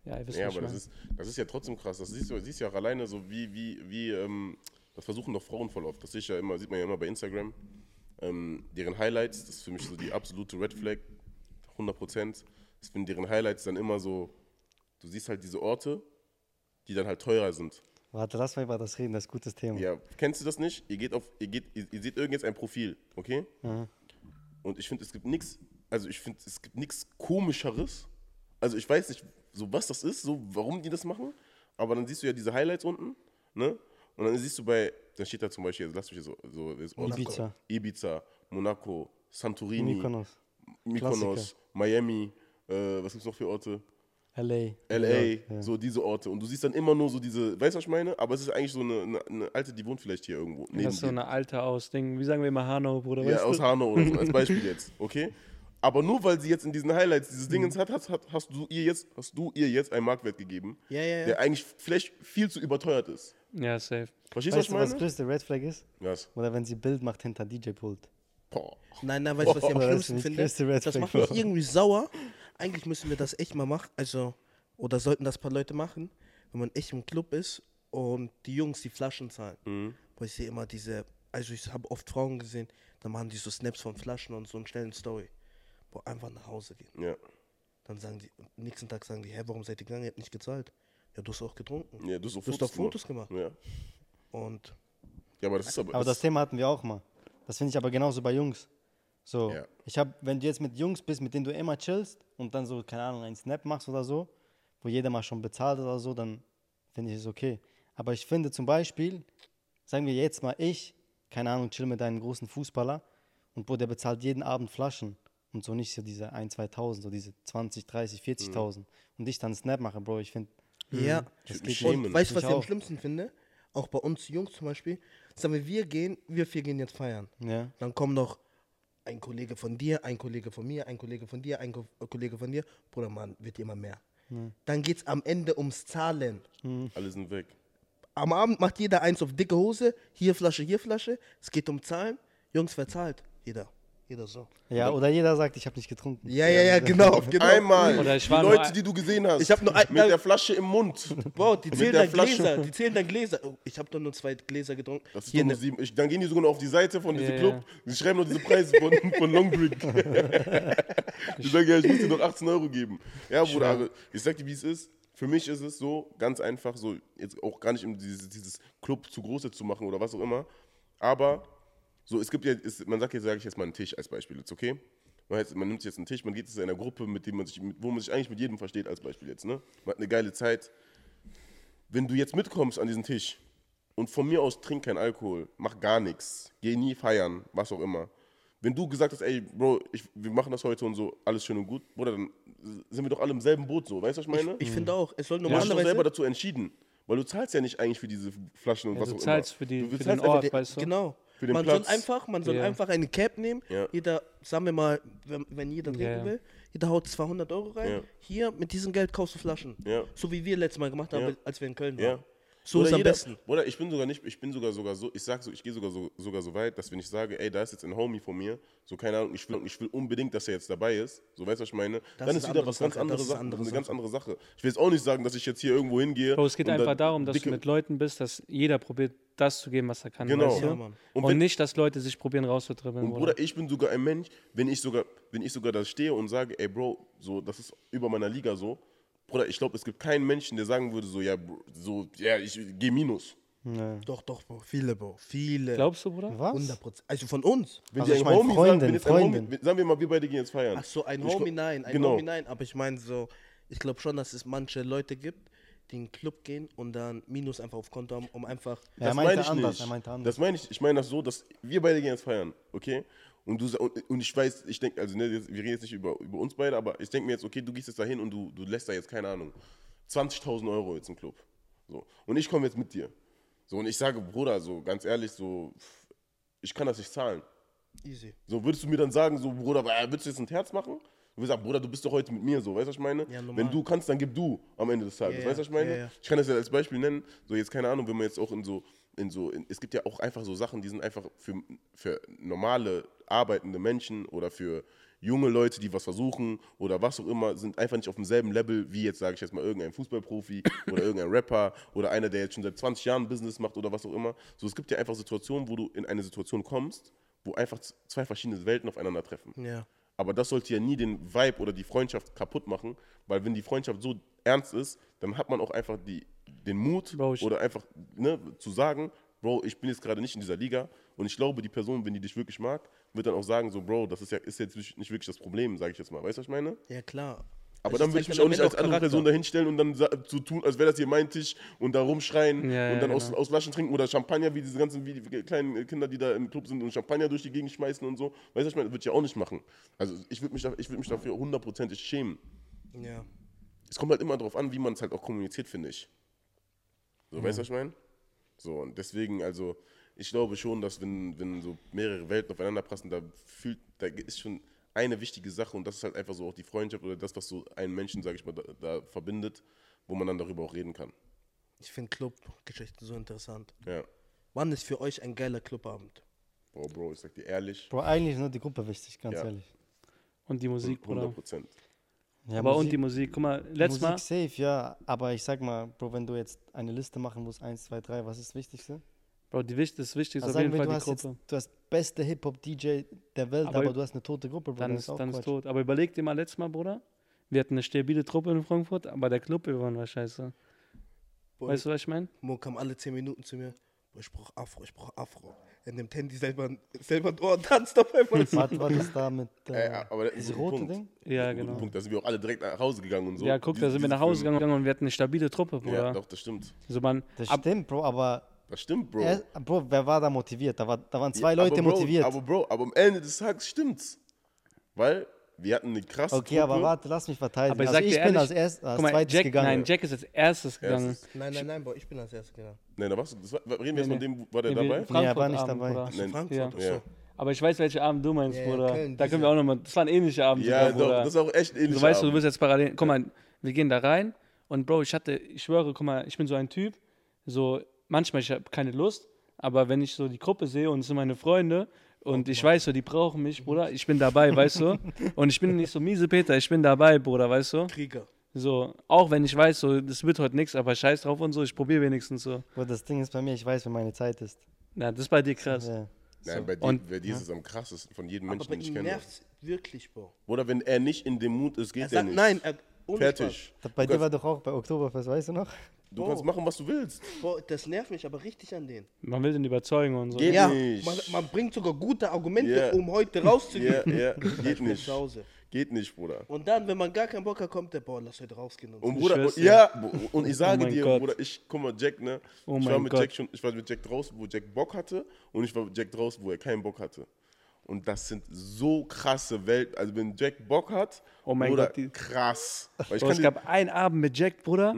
Speaker 3: ja, ihr wisst,
Speaker 1: ja aber das ist, das ist ja trotzdem krass. Das siehst du, siehst ja auch alleine so, wie, wie, wie, ähm, das versuchen doch Frauen voll oft. Das sehe ich ja immer, sieht man ja immer bei Instagram. Ähm, deren Highlights, das ist für mich so die absolute Red Flag, 100 Prozent. Ich finde deren Highlights dann immer so, du siehst halt diese Orte, die dann halt teurer sind.
Speaker 2: Warte, lass mal über das reden, das ist ein gutes Thema.
Speaker 1: Ja, kennst du das nicht? Ihr geht auf, ihr geht, ihr, ihr seht irgend ein Profil, okay? Und ich finde, es gibt nichts, also ich finde, es gibt nichts komischeres. Also ich weiß nicht, so was das ist, so warum die das machen, aber dann siehst du ja diese Highlights unten, ne? Und dann siehst du bei, dann steht da zum Beispiel, lass mich so, so ist
Speaker 2: Ibiza.
Speaker 1: Ibiza, Monaco, Santorini,
Speaker 2: Mykonos,
Speaker 1: Mykonos. Miami, äh, was gibt's noch für Orte?
Speaker 2: LA.
Speaker 1: LA,
Speaker 2: ja.
Speaker 1: so diese Orte. Und du siehst dann immer nur so diese, weißt du, was ich meine? Aber es ist eigentlich so eine, eine, eine alte, die wohnt vielleicht hier irgendwo. neben
Speaker 3: Das ist so eine alte aus Ding, wie sagen wir immer Hanau, Bruder,
Speaker 1: Ja, aus? Hanau oder so, als Beispiel jetzt, okay? Aber nur weil sie jetzt in diesen Highlights
Speaker 3: Mhm.
Speaker 1: dieses Dingens hat, hast, hast, hast, du ihr jetzt, hast du ihr jetzt einen Marktwert gegeben,
Speaker 4: Ja, ja, ja.
Speaker 1: der eigentlich vielleicht viel zu überteuert ist.
Speaker 3: Ja, safe.
Speaker 1: Verstehst
Speaker 2: Weißt
Speaker 1: du, was
Speaker 2: was
Speaker 1: ich meine?
Speaker 2: größte Red Flag ist?
Speaker 1: Was?
Speaker 2: Oder wenn sie Bild macht hinter DJ-Pult.
Speaker 1: Boah.
Speaker 4: Nein, nein, weißt du, was ich am schlimmsten finde? Das macht mich irgendwie sauer. Eigentlich müssen wir das echt mal machen. Also, oder sollten das ein paar Leute machen, wenn man echt im Club ist und die Jungs die Flaschen zahlen.
Speaker 1: Mhm.
Speaker 4: Weil ich sehe immer diese, also ich habe oft Frauen gesehen, da machen die so Snaps von Flaschen und so und stellen Story. Boah, einfach nach Hause gehen.
Speaker 1: Ja.
Speaker 4: Dann sagen die, am nächsten Tag sagen die, hä, warum seid ihr gegangen? Ihr habt nicht gezahlt. Ja, du hast auch getrunken.
Speaker 1: Ja, du hast, auch
Speaker 4: Du hast doch Fotos gemacht.
Speaker 1: Ja.
Speaker 4: Und
Speaker 1: ja, aber das ist aber.
Speaker 2: Aber das Thema hatten wir auch mal. Das finde ich aber genauso bei Jungs. So,
Speaker 1: Ja.
Speaker 2: ich habe, wenn du jetzt mit Jungs bist, mit denen du immer chillst und dann so, keine Ahnung, einen Snap machst oder so, wo jeder mal schon bezahlt oder so, dann finde ich es okay. Aber ich finde zum Beispiel, sagen wir jetzt mal ich, keine Ahnung, chill mit einem großen Fußballer und Bro, der bezahlt jeden Abend Flaschen und so nicht so diese 1, 2.000, so diese 20, 30, 40.000 und ich dann einen Snap mache, Bro, ich finde,
Speaker 4: ja,
Speaker 1: Ich würd
Speaker 2: geht nicht.
Speaker 4: und weißt du, was
Speaker 2: Ich
Speaker 4: ich am
Speaker 2: auch.
Speaker 4: schlimmsten finde? Auch bei uns Jungs zum Beispiel. Sagen wir, wir gehen, wir vier gehen jetzt feiern.
Speaker 2: ja,
Speaker 4: Dann kommen noch ein Kollege von dir, ein Kollege von mir, ein Kollege von dir, ein Ko Kollege von dir. Bruder, Mann, wird immer mehr. Dann geht es am Ende ums Zahlen.
Speaker 1: Alle sind weg.
Speaker 4: Am Abend macht jeder eins auf dicke Hose, hier Flasche, hier Flasche. Es geht um Zahlen. Jungs, wer zahlt? Jeder. Jeder so.
Speaker 2: ja, oder jeder sagt, ich habe nicht getrunken.
Speaker 4: Ja, ja, ja, genau. genau.
Speaker 1: Einmal.
Speaker 3: Oder ich
Speaker 1: die
Speaker 3: war nur
Speaker 1: Leute,
Speaker 3: ein-
Speaker 1: die du gesehen hast.
Speaker 4: Ich hab nur ein-
Speaker 1: mit der Flasche im Mund.
Speaker 4: Wow, die zählen
Speaker 1: der
Speaker 4: dann
Speaker 1: Flasche.
Speaker 4: Gläser. Die zählen dann Gläser. Oh, ich habe doch nur zwei Gläser getrunken.
Speaker 1: Das ist
Speaker 4: Hier
Speaker 1: doch nur
Speaker 4: ne,
Speaker 1: sieben. Ich, dann gehen die sogar noch auf die Seite von diesem
Speaker 3: Ja,
Speaker 1: Club.
Speaker 3: ja.
Speaker 1: Sie schreiben noch diese Preise von, von Longdrink. ich sage ja, ich muss dir noch 18 Euro geben. Ja, Bruder, aber ich sag dir, wie es ist. Für mich ist es so, ganz einfach, so, jetzt auch gar nicht, um dieses, dieses Club zu groß zu machen oder was auch immer. Aber, so, es gibt ja, es, man sagt jetzt, sage ich jetzt mal einen Tisch als Beispiel jetzt, okay? Man, heißt, man nimmt sich jetzt einen Tisch, man geht jetzt in einer Gruppe, mit dem man sich, mit, wo man sich eigentlich mit jedem versteht, als Beispiel jetzt, ne? Man hat eine geile Zeit. Wenn du jetzt mitkommst an diesen Tisch und von mir aus trink kein Alkohol, mach gar nichts, geh nie feiern, was auch immer. Wenn du gesagt hast, ey, Bro, ich, wir machen das heute und so, alles schön und gut, Bruder, dann sind wir doch alle im selben Boot so, weißt du, was ich meine?
Speaker 4: ich finde auch, es soll
Speaker 1: du hast dich
Speaker 4: normalerweise.
Speaker 1: selber dazu entschieden, weil du zahlst ja nicht eigentlich für diese Flaschen und
Speaker 3: Ja,
Speaker 1: was
Speaker 3: du
Speaker 1: auch
Speaker 3: zahlst
Speaker 1: immer.
Speaker 3: für, die,
Speaker 1: du
Speaker 3: für den Ort, weißt du?
Speaker 4: Genau.
Speaker 1: Für den
Speaker 4: man
Speaker 1: Platz.
Speaker 4: soll einfach, man soll
Speaker 3: Ja.
Speaker 4: einfach eine Cap nehmen.
Speaker 1: Ja.
Speaker 4: Jeder, sagen wir mal, wenn, wenn jeder trinken
Speaker 3: Ja, ja.
Speaker 4: will, jeder haut 200 Euro rein.
Speaker 1: Ja.
Speaker 4: Hier, mit diesem Geld kaufst du Flaschen.
Speaker 1: Ja.
Speaker 4: So wie wir letztes Mal gemacht haben,
Speaker 1: Ja.
Speaker 4: als wir in Köln
Speaker 1: Ja.
Speaker 4: waren. So
Speaker 1: Oder
Speaker 4: ist am
Speaker 1: jeder-
Speaker 4: besten.
Speaker 1: Oder ich bin sogar nicht, ich bin sogar sogar so, ich sag so, ich gehe sogar so, sogar so weit, dass wenn ich sage, ey, da ist jetzt ein Homie von mir, so keine Ahnung, ich will, ich will unbedingt, dass er jetzt dabei ist, so weißt du, was ich meine, dann
Speaker 4: ist
Speaker 1: ist wieder was ganz anderes
Speaker 4: das ist
Speaker 1: Sache,
Speaker 4: andere
Speaker 1: eine ganz
Speaker 4: Sache.
Speaker 1: andere Sache. Ich will jetzt auch nicht sagen, dass ich jetzt hier irgendwo hingehe.
Speaker 3: Bro, es geht
Speaker 1: und
Speaker 3: einfach
Speaker 1: dann
Speaker 3: darum, dass du mit Leuten bist, dass jeder probiert, das zu geben, was er kann.
Speaker 1: Genau.
Speaker 3: Weißt du?
Speaker 4: Ja, Mann.
Speaker 3: Und,
Speaker 1: Und
Speaker 3: nicht, dass Leute sich probieren rauszudribbeln.
Speaker 1: Und
Speaker 3: Bruder.
Speaker 1: Bruder, ich bin sogar ein Mensch, wenn ich sogar, wenn ich sogar da stehe und sage, ey Bro, so, das ist über meiner Liga so, Bruder, ich glaube, es gibt keinen Menschen, der sagen würde, so, ja, so, ja, ich gehe minus.
Speaker 2: Ja.
Speaker 4: Doch, doch, Bro. Viele, Bro. Viele.
Speaker 3: Glaubst du, Bruder?
Speaker 2: Was?
Speaker 4: 100 Prozent. Also von uns.
Speaker 1: Wenn
Speaker 2: Also ich
Speaker 1: ein
Speaker 2: mein,
Speaker 1: Homie
Speaker 2: Freundin,
Speaker 1: sagt, wenn ein Homie,
Speaker 2: Freundin.
Speaker 1: sagen wir mal, wir beide gehen jetzt feiern.
Speaker 4: Ach so, ein
Speaker 1: Ich
Speaker 4: Homie, nein. Ein
Speaker 1: genau.
Speaker 4: Homie, nein. Aber ich meine so, ich glaube schon, dass es manche Leute gibt, die in den Club gehen und dann Minus einfach auf Konto haben, um einfach.
Speaker 2: Ja,
Speaker 1: das meine ich
Speaker 2: anders,
Speaker 1: nicht.
Speaker 2: er meinte anders.
Speaker 1: Das meine ich, ich meine das so, dass wir beide gehen jetzt feiern, okay? Und, du, und, und ich weiß, ich denke, also ne, wir reden jetzt nicht über, über uns beide, aber ich denke mir jetzt, okay, du gehst jetzt dahin und du, du lässt da jetzt, keine Ahnung, 20.000 Euro jetzt im Club. So. Und ich komme jetzt mit dir. So, und ich sage, Bruder, so ganz ehrlich, so, ich kann das nicht zahlen.
Speaker 4: Easy.
Speaker 1: So, würdest du mir dann sagen, so, Bruder, äh, willst du jetzt ein Herz machen? Du würdest sagen, Bruder, du bist doch heute mit mir, so, weißt du, was ich meine?
Speaker 4: Ja.
Speaker 1: Wenn du kannst, dann gib du am Ende des Tages,
Speaker 4: Ja,
Speaker 1: weißt du, was ich meine?
Speaker 4: ja, ja.
Speaker 1: Ich kann das ja als Beispiel nennen, so jetzt keine Ahnung, wenn man jetzt auch in so, in so, in, es gibt ja auch einfach so Sachen, die sind einfach für, für normale, arbeitende Menschen oder für junge Leute, die was versuchen oder was auch immer, sind einfach nicht auf demselben Level wie jetzt, sage ich jetzt mal, irgendein Fußballprofi oder irgendein Rapper oder einer, der jetzt schon seit 20 Jahren Business macht oder was auch immer. So, es gibt ja einfach Situationen, wo du in eine Situation kommst, wo einfach zwei verschiedene Welten aufeinandertreffen.
Speaker 4: Ja.
Speaker 1: Aber das sollte ja nie den Vibe oder die Freundschaft kaputt machen, weil wenn die Freundschaft so ernst ist, dann hat man auch einfach die, den Mut
Speaker 3: Bro,
Speaker 1: oder einfach ne, zu sagen, Bro, ich bin jetzt gerade nicht in dieser Liga und ich glaube, die Person, wenn die dich wirklich mag, wird dann auch sagen, so, Bro, das ist ja ist jetzt nicht wirklich das Problem, sage ich jetzt mal. Weißt du, was ich meine?
Speaker 4: Ja, klar.
Speaker 1: Aber
Speaker 4: Es
Speaker 1: dann würde ich
Speaker 4: halt
Speaker 1: mich auch nicht als andere
Speaker 4: Charakter.
Speaker 1: Person dahinstellen und dann zu tun, als wäre das hier mein Tisch und da rumschreien
Speaker 3: Ja, ja,
Speaker 1: und dann aus,
Speaker 3: genau.
Speaker 1: aus Flaschen trinken oder Champagner, wie diese ganzen wie die kleinen Kinder, die da im Club sind und Champagner durch die Gegend schmeißen und so. Weißt du, was ich meine? Das würde ich ja auch nicht machen. Also ich würde mich, ich würd mich dafür hundertprozentig schämen.
Speaker 4: Ja.
Speaker 1: Es kommt halt immer darauf an, wie man es halt auch kommuniziert, finde ich. So, weißt du, was ich meine? So, und deswegen, also, ich glaube schon, dass wenn, wenn so mehrere Welten aufeinander passen, da fühlt, da ist schon eine wichtige Sache und das ist halt einfach so auch die Freundschaft oder das, was so einen Menschen, sage ich mal, da, da verbindet, wo man dann darüber auch reden kann.
Speaker 4: Ich finde Clubgeschichten so interessant.
Speaker 1: Ja.
Speaker 4: Wann ist für euch ein geiler Clubabend?
Speaker 1: Bro, Bro, ich sag dir ehrlich,
Speaker 2: Bro, eigentlich ist nur die Gruppe wichtig, ganz
Speaker 1: Ja.
Speaker 2: ehrlich.
Speaker 3: Und die Musik,
Speaker 1: 100
Speaker 3: Bruder.
Speaker 1: Prozent.
Speaker 2: Ja,
Speaker 3: Aber und die Musik, guck mal, letztes
Speaker 2: Musik
Speaker 3: Mal,
Speaker 2: safe, ja. Aber ich sag mal, Bro, wenn du jetzt eine Liste machen musst, 1, 2, 3, was ist das Wichtigste?
Speaker 3: Bro, die, das Wichtigste
Speaker 2: Also
Speaker 3: ist auf jeden
Speaker 2: wir,
Speaker 3: Fall
Speaker 2: du
Speaker 3: die
Speaker 2: hast, jetzt,
Speaker 3: Gruppe.
Speaker 2: du hast beste Hip-Hop-DJ der Welt,
Speaker 3: Aber
Speaker 2: aber, du hast eine tote Gruppe, Bro.
Speaker 3: Dann ist, dann ist tot. Aber überleg dir mal letztes Mal, Bruder. Wir hatten eine stabile Truppe in Frankfurt, aber der Club, wir waren war scheiße.
Speaker 4: Boah,
Speaker 3: Weißt du, was ich meine?
Speaker 4: Mo kam alle 10 Minuten zu mir. Boah, ich brauch Afro, ich brauch Afro. Er nimmt Handy selber, selber durch und tanzt auf einmal.
Speaker 2: Was war das da mit äh,
Speaker 1: Äh, aber das ist ein
Speaker 2: rote
Speaker 1: Punkt.
Speaker 2: Ding?
Speaker 3: Ja,
Speaker 1: Ein
Speaker 3: genau.
Speaker 1: Punkt. Da sind wir auch alle direkt nach Hause gegangen und so.
Speaker 3: Ja, guck, da sind wir nach Hause gegangen und wir hatten eine stabile Truppe, Bruder.
Speaker 1: Ja, doch, das stimmt.
Speaker 3: So man,
Speaker 2: Das
Speaker 3: ab,
Speaker 2: stimmt, Bro, aber
Speaker 1: Das stimmt, Bro.
Speaker 2: er, Bro, wer war da motiviert? Da, war, da waren zwei
Speaker 1: Ja,
Speaker 2: Leute
Speaker 1: aber Bro,
Speaker 2: motiviert.
Speaker 1: Aber Bro, aber am Ende des Tages stimmt's. Weil wir hatten eine krasse
Speaker 2: okay,
Speaker 1: Truppe.
Speaker 2: aber warte, lass mich verteidigen.
Speaker 3: aber ich
Speaker 2: also ich
Speaker 3: dir
Speaker 2: bin
Speaker 3: ehrlich,
Speaker 2: als, erst, als
Speaker 3: mal,
Speaker 2: zweites
Speaker 3: Jack,
Speaker 2: gegangen.
Speaker 3: nein, Jack ist als erstes gegangen.
Speaker 1: Erstes.
Speaker 4: Nein, nein, nein, boah, ich bin als erstes gegangen.
Speaker 1: Nein, da warst du, das war, reden wir jetzt
Speaker 3: Nee,
Speaker 1: von dem, war der
Speaker 3: Nee,
Speaker 1: dabei?
Speaker 2: Nee, er war nicht
Speaker 3: Frankfurt-Abend,
Speaker 2: dabei.
Speaker 4: Achso,
Speaker 1: Nein.
Speaker 4: Frankfurt,
Speaker 3: Ja.
Speaker 1: Ja.
Speaker 3: Aber ich weiß, welche Abend du meinst,
Speaker 4: ja,
Speaker 3: Bruder.
Speaker 4: Köln,
Speaker 3: da können wir auch nochmal, das war ein ähnlicher Abend
Speaker 1: Ja,
Speaker 3: sogar,
Speaker 1: doch,
Speaker 3: Bruder.
Speaker 1: das ist auch echt ähnlich.
Speaker 3: So weißt du, du bist jetzt parallel. Guck mal, wir gehen da rein und Bro, ich hatte, ich schwöre, guck mal, ich bin so ein Typ, so manchmal ich habe keine Lust, aber wenn ich so die Gruppe sehe und es sind meine Freunde und ich weiß so, die brauchen mich, Bruder, ich bin dabei, weißt du? Und ich bin nicht so miese Peter, ich bin dabei, Bruder, weißt du?
Speaker 4: Krieger.
Speaker 3: So, auch wenn ich weiß, so, das wird heute nichts, aber scheiß drauf und so, ich probiere wenigstens so.
Speaker 2: Bro, das Ding ist bei mir, ich weiß, wenn meine Zeit ist.
Speaker 3: Na, das ist bei dir krass.
Speaker 2: Ja.
Speaker 1: Nein, bei dir,
Speaker 3: Und-
Speaker 1: bei dir ist es am krassesten von jedem
Speaker 4: Aber
Speaker 1: Menschen,
Speaker 4: bei
Speaker 1: den ich kenne.
Speaker 4: nervt's wirklich, Bro.
Speaker 1: Oder wenn er nicht in dem Mut ist, geht
Speaker 4: Er
Speaker 1: er,
Speaker 4: sagt,
Speaker 1: nicht.
Speaker 4: nein, er, ohne
Speaker 1: Fertig.
Speaker 2: Das bei dir war doch auch bei Oktoberfest, weißt du noch?
Speaker 1: Du kannst machen, was du willst.
Speaker 4: Boah, das nervt mich aber richtig an den.
Speaker 3: Man will den überzeugen und so.
Speaker 1: Geht
Speaker 4: ja,
Speaker 1: nicht.
Speaker 4: man, man bringt sogar gute Argumente,
Speaker 1: Ja.
Speaker 4: um heute rauszugehen.
Speaker 1: Ja, ja,
Speaker 4: Ich
Speaker 1: geht nicht. Geht nicht, Bruder.
Speaker 4: Und dann, wenn man gar keinen Bock hat, kommt der, boah, lass heute rausgehen. Und
Speaker 1: Und
Speaker 4: so.
Speaker 1: Bruder, und, ja, Bro, und ich sage
Speaker 3: mein
Speaker 1: dir,
Speaker 3: Gott.
Speaker 1: Bruder, ich, guck mal, Jack, ne?
Speaker 3: Oh
Speaker 1: ich war
Speaker 3: mein
Speaker 1: mit
Speaker 3: Gott.
Speaker 1: Jack schon, ich war mit Jack draußen, wo Jack Bock hatte und ich war mit Jack draußen, wo er keinen Bock hatte. Und das sind so krasse Welten. Also wenn Jack Bock hat,
Speaker 3: Oh mein
Speaker 1: Bruder,
Speaker 3: Gott, die-
Speaker 1: krass. Weil ich
Speaker 3: Bro, es gab einen Abend mit Jack, Bruder,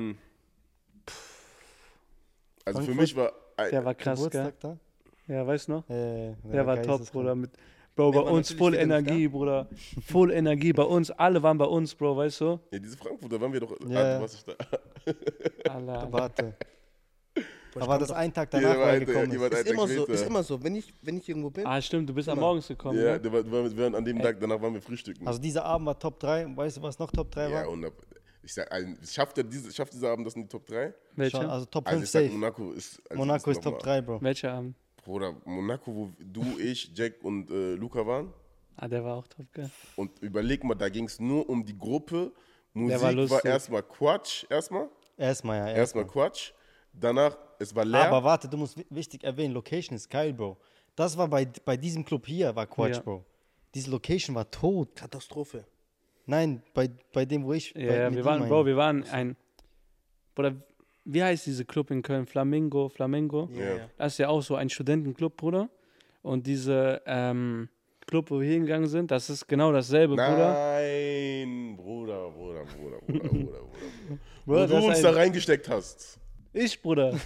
Speaker 1: also für
Speaker 2: Frankfurt,
Speaker 1: mich war, ein-
Speaker 3: der war krass, gell?
Speaker 2: Geburtstag da?
Speaker 3: Ja, weißt du noch?
Speaker 2: Äh,
Speaker 3: Der war top. Bruder. Mit, Bro, bei
Speaker 4: war
Speaker 3: uns voll Energie, Bruder. Voll Energie bei uns. Alle waren bei uns, Bro, weißt du?
Speaker 1: ja, diese Frankfurter waren wir doch,
Speaker 2: Ja.
Speaker 1: ah, du warst nicht da.
Speaker 3: Allah.
Speaker 2: Warte.
Speaker 4: Boah, ich
Speaker 2: Aber
Speaker 4: komm
Speaker 2: das ein Tag
Speaker 1: Ja,
Speaker 2: danach,
Speaker 1: der
Speaker 2: wo
Speaker 1: war ein-
Speaker 2: gekommen ist.
Speaker 4: ist immer
Speaker 1: Tag
Speaker 4: so, ist immer so. Wenn ich, wenn ich irgendwo bin,
Speaker 3: Ah, stimmt, du bist am. Morgens gekommen.
Speaker 1: Ja,
Speaker 3: ne?
Speaker 1: der war, wir waren- an dem Tag, danach waren wir frühstücken.
Speaker 2: Also dieser Abend war Top 3. Weißt du, was noch Top 3
Speaker 1: ja,
Speaker 2: war?
Speaker 1: und ab- ich sag, ein- schafft, er diese, schafft dieser Abend das in die Top 3?
Speaker 3: Welcher?
Speaker 2: Also Top
Speaker 1: Also
Speaker 2: 5
Speaker 1: ich sag,
Speaker 2: safe.
Speaker 1: Monaco ist. Also
Speaker 2: Monaco ist
Speaker 1: noch
Speaker 2: Top
Speaker 1: mal-
Speaker 2: 3, Bro.
Speaker 3: Welcher Abend?
Speaker 1: Bruder, Monaco, wo du, ich, Jack und äh, Luca waren.
Speaker 3: Ah, der war auch top, gell?
Speaker 1: Und überleg mal, da ging es nur um die Gruppe. Musik
Speaker 3: war
Speaker 1: war, erstmal Quatsch, erstmal.
Speaker 2: Erstmal, ja.
Speaker 1: Erstmal Quatsch. Danach, es war leer.
Speaker 2: Aber warte, du musst wi- wichtig erwähnen, Location ist geil, Bro. Das war bei, bei diesem Club hier, war Quatsch,
Speaker 3: Ja.
Speaker 2: Bro. Diese Location war tot.
Speaker 4: Katastrophe.
Speaker 2: Nein, bei, bei dem, wo ich.
Speaker 3: Ja,
Speaker 2: bei,
Speaker 3: ja
Speaker 2: mit
Speaker 3: wir waren,
Speaker 2: meine.
Speaker 3: Bro, wir waren ein. Bruder, wie heißt diese Club in Köln? Flamingo, Flamingo?
Speaker 4: Ja.
Speaker 3: Das ist ja auch so ein Studentenclub, Bruder. Und diese ähm, Club, wo wir hingegangen sind, das ist genau dasselbe, Bruder.
Speaker 1: Nein, Bruder, Bruder, Bruder, Bruder, Bruder, Bruder. Wo
Speaker 3: Bruder,
Speaker 1: du
Speaker 3: das ist
Speaker 1: uns
Speaker 3: ein-
Speaker 1: da reingesteckt hast.
Speaker 3: Ich, Bruder.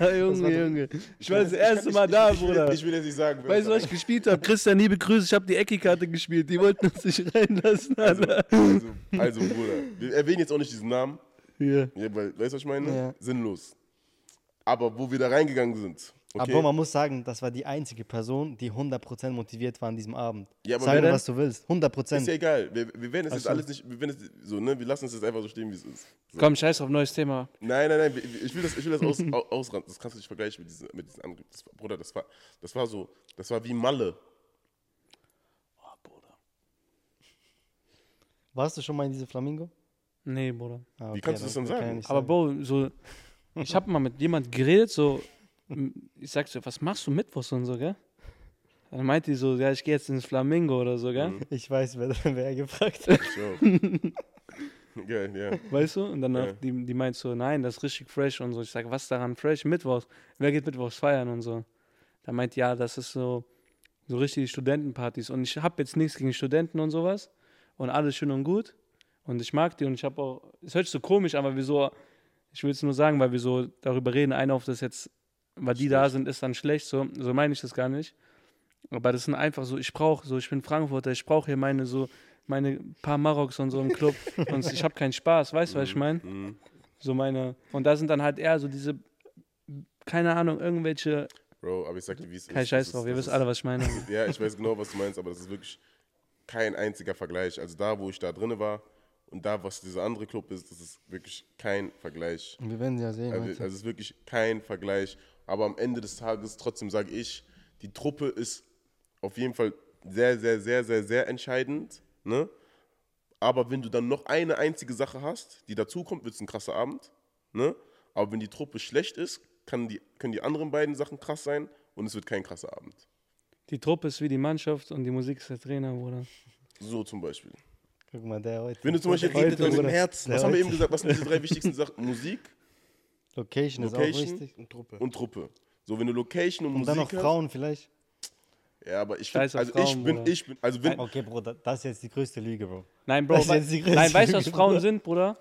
Speaker 3: Ja, Junge, Junge. Ich war das erste Mal da, Bruder.
Speaker 1: ich will jetzt nicht sagen.
Speaker 3: Weißt du, was ich gespielt habe? Christian, liebe Grüße, ich habe die Ecki-Karte gespielt. Die wollten uns nicht reinlassen,
Speaker 1: Also,
Speaker 3: Alter.
Speaker 1: also, also, Bruder, wir erwähnen jetzt auch nicht diesen Namen,
Speaker 3: Hier.
Speaker 1: ja, weil, weißt du, was ich meine?
Speaker 2: Ja.
Speaker 1: Sinnlos. Aber wo wir da reingegangen sind, okay?
Speaker 2: Aber man muss sagen, das war die einzige Person, die 100% motiviert war an diesem Abend.
Speaker 1: Ja, aber
Speaker 2: Sag mir, was du willst. 100%.
Speaker 1: ist ja egal. Wir, wir werden es jetzt alles nicht, wir werden es, so, ne? wir lassen es jetzt einfach so stehen, wie es ist. So.
Speaker 3: Komm, scheiß auf neues Thema.
Speaker 1: Nein, nein, nein, ich will das, ich will das aus, au- ausranden. Das kannst du nicht vergleichen mit diesen, mit diesen anderen. Das, Bruder, das war, das war so, das war wie Malle.
Speaker 3: Oh, Bruder.
Speaker 2: Warst du schon mal in diese Flamingo?
Speaker 3: Nee, Bruder.
Speaker 2: Ah,
Speaker 1: Wie kannst du das
Speaker 2: ich
Speaker 1: sagen?
Speaker 3: Aber Bro, so, ich habe mal mit jemand geredet, so, ich sag so, was machst du mittwochs und so, gell? Dann meint die so, ja, ich gehe jetzt ins Flamingo oder so, gell?
Speaker 2: Ich weiß, wer, wer gefragt hat.
Speaker 1: Ich auch. Geil, ja.
Speaker 3: Weißt du? Und dann
Speaker 1: Ja.
Speaker 3: die, die meint so, nein, das ist richtig fresh und so. Ich sage, was daran fresh? Mittwochs. Wer geht mittwochs feiern und so? Dann meint, ja, das ist so, so richtig Studentenpartys. Und ich habe jetzt nichts gegen Studenten und sowas. Und alles schön und gut. Und ich mag die und ich habe auch, es hört sich so komisch an, aber wieso, ich will es nur sagen, weil wir so darüber reden, einer auf das jetzt, weil die da sind, ist dann schlecht. So, so meine ich das gar nicht. Aber das sind einfach so, ich brauche so, ich bin Frankfurter, ich brauche hier meine so, meine paar Maroks und so im Club. und ich habe keinen Spaß, weißt du, was ich meine?
Speaker 1: Mhm.
Speaker 3: So meine. Und da sind dann halt eher so diese, keine Ahnung, irgendwelche.
Speaker 1: Bro, aber ich sag dir, wie es ist.
Speaker 3: Kein Scheiß drauf, ihr wisst alle, was ich meine.
Speaker 1: Ja, ich weiß genau, was du meinst, aber das ist wirklich kein einziger Vergleich. Also da, wo ich da drin war und da, was dieser andere Club ist, das ist wirklich kein Vergleich.
Speaker 2: Wir werden ja sehen.
Speaker 1: Also, also es ist wirklich kein Vergleich. Aber am Ende des Tages, trotzdem sage ich, die Truppe ist auf jeden Fall sehr, sehr, sehr, sehr, sehr entscheidend. Ne? Aber wenn du dann noch eine einzige Sache hast, die dazukommt, wird es ein krasser Abend. Ne? Aber wenn die Truppe schlecht ist, kann die, können die anderen beiden Sachen krass sein und es wird kein krasser Abend.
Speaker 3: Die Truppe ist wie die Mannschaft und die Musik ist der Trainer, Bruder.
Speaker 1: So zum Beispiel.
Speaker 2: Guck mal, der heute.
Speaker 1: Wenn du zum Beispiel
Speaker 4: redet aus dem Herzen.
Speaker 1: was haben wir eben gesagt, was sind diese drei wichtigsten Sachen? Musik
Speaker 2: Location ist auch
Speaker 1: Location.
Speaker 2: wichtig.
Speaker 4: Und Truppe.
Speaker 1: und Truppe. So, wenn du Location und,
Speaker 2: Und
Speaker 1: Musik
Speaker 2: dann noch
Speaker 1: hast,
Speaker 2: Frauen vielleicht.
Speaker 1: Ja, aber ich find, also ich
Speaker 3: Frauen,
Speaker 1: bin,
Speaker 3: Bruder.
Speaker 1: ich bin, also wenn,
Speaker 2: Okay, Bruder, das ist jetzt die größte Lüge, Bro.
Speaker 3: Nein, Bro,
Speaker 2: Das ist jetzt die größte
Speaker 3: nein, weißt du, was Frauen
Speaker 2: Bruder.
Speaker 3: sind, Bruder?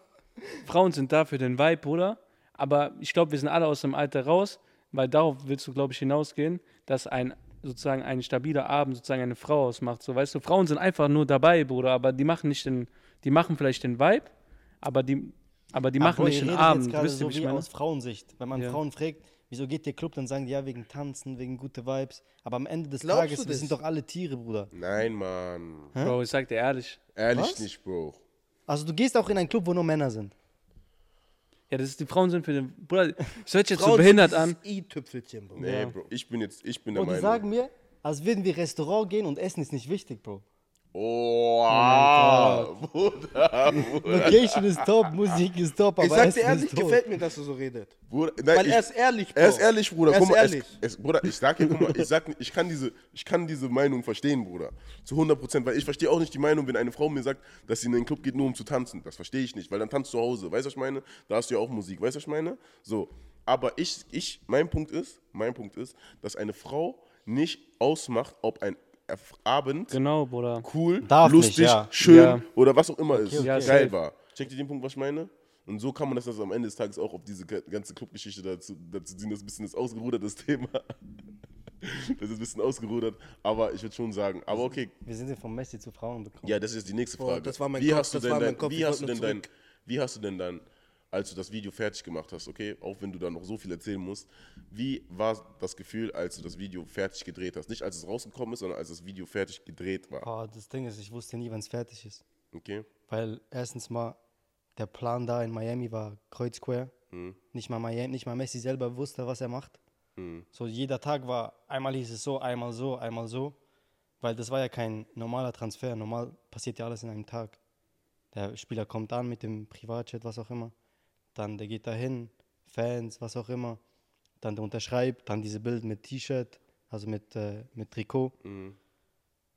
Speaker 3: Frauen sind da für den Vibe, Bruder. Aber ich glaube, wir sind alle aus dem Alter raus, weil darauf willst du, glaube ich, hinausgehen, dass ein sozusagen ein stabiler Abend sozusagen eine Frau ausmacht. So, weißt du, Frauen sind einfach nur dabei, Bruder, aber die machen nicht den, die machen vielleicht den Vibe, aber die, aber die machen nicht den Abend.
Speaker 2: Jetzt
Speaker 3: Wisst ihr,
Speaker 2: so
Speaker 3: wie ich meine?
Speaker 2: aus Frauensicht. Wenn man
Speaker 3: Ja.
Speaker 2: Frauen fragt, wieso geht der Club, dann sagen die ja wegen Tanzen, wegen gute Vibes. Aber am Ende des
Speaker 4: Glaubst
Speaker 2: Tages, wir
Speaker 4: das?
Speaker 2: sind doch alle Tiere, Bruder.
Speaker 1: nein, Mann.
Speaker 3: Bro, ich sag dir ehrlich.
Speaker 1: Ehrlich
Speaker 2: Was?
Speaker 1: nicht, Bro.
Speaker 2: Also du gehst auch in einen Club, wo nur Männer sind.
Speaker 3: Ja, das ist, die Frauen sind für den. Bruder, es hört sich jetzt so behindert an.
Speaker 4: I-Tüpfelchen, Bro.
Speaker 1: Nee, Bro. Ich bin jetzt, ich bin der
Speaker 2: Und die
Speaker 1: Meinung.
Speaker 2: sagen mir, als würden wir Restaurant gehen und Essen ist nicht wichtig, Bro.
Speaker 1: Oh, ah, Bruder, Bruder,
Speaker 2: Location ist top, Musik ist top, aber
Speaker 4: Ich sag dir ehrlich, gefällt mir, dass du so redet.
Speaker 1: Bruder. Nein,
Speaker 4: Weil
Speaker 1: ich,
Speaker 4: er ist ehrlich, Bro.
Speaker 1: Er ist ehrlich, Bruder.
Speaker 4: Er
Speaker 1: Guck
Speaker 4: ist
Speaker 1: mal,
Speaker 4: ehrlich.
Speaker 1: Es, es, Bruder, ich sag dir, guck mal, ich, sag, ich, kann diese, ich kann diese Meinung verstehen, Bruder. Zu 100 Prozent. Weil ich verstehe auch nicht die Meinung, wenn eine Frau mir sagt, dass sie in den Club geht, nur um zu tanzen. Das verstehe ich nicht, weil dann tanzt zu Hause. Weißt du, was ich meine? Da hast du ja auch Musik. Weißt du, was ich meine? So. Aber ich, ich, mein Punkt ist, mein Punkt ist, dass eine Frau nicht ausmacht, ob ein Abend
Speaker 3: Genau, Bruder.
Speaker 1: cool,
Speaker 2: Darf nicht,
Speaker 1: lustig,
Speaker 2: ja.
Speaker 1: schön
Speaker 3: Ja.
Speaker 1: oder was auch immer ist,
Speaker 2: okay.
Speaker 3: Ja,
Speaker 1: geil
Speaker 3: safe.
Speaker 1: war. Checkt ihr den Punkt, was ich meine? Und so kann man das also am Ende des Tages auch auf diese ga- ganze Clubgeschichte dazu, dazu ziehen. Das ist ein bisschen das ausgerudert, das Thema. Das ist ein bisschen ausgerudert, aber ich würde schon sagen, aber okay,
Speaker 2: Wir sind ja von Messi zu Frauen gekommen.
Speaker 1: ja, das ist jetzt die nächste Frage.
Speaker 4: das war mein
Speaker 1: wie
Speaker 4: Kopf,
Speaker 1: hast du
Speaker 4: das
Speaker 1: denn
Speaker 4: war mein
Speaker 1: dein,
Speaker 4: Kopf,
Speaker 1: wie hast du denn
Speaker 4: nur
Speaker 1: dein, wie hast du denn dann, als du das Video fertig gemacht hast, okay, auch wenn du da noch so viel erzählen musst, wie war das Gefühl, als du das Video fertig gedreht hast? Nicht als es rausgekommen ist, sondern als das Video fertig gedreht war.
Speaker 2: Boah, das Ding ist, ich wusste nie, wann es fertig ist.
Speaker 1: Okay?
Speaker 2: Weil erstens mal, der Plan da in Miami war Kreuz Square. Nicht, mal Miami, nicht mal Messi selber wusste, was er macht. So jeder Tag war, einmal hieß es so, einmal so, einmal so. Weil das war ja kein normaler Transfer. Normal passiert ja alles in einem Tag. Der Spieler kommt an mit dem Privatjet, was auch immer. Dann der geht dahin, Fans, was auch immer. Dann der unterschreibt, dann diese Bild mit T-Shirt, also mit, äh, mit Trikot.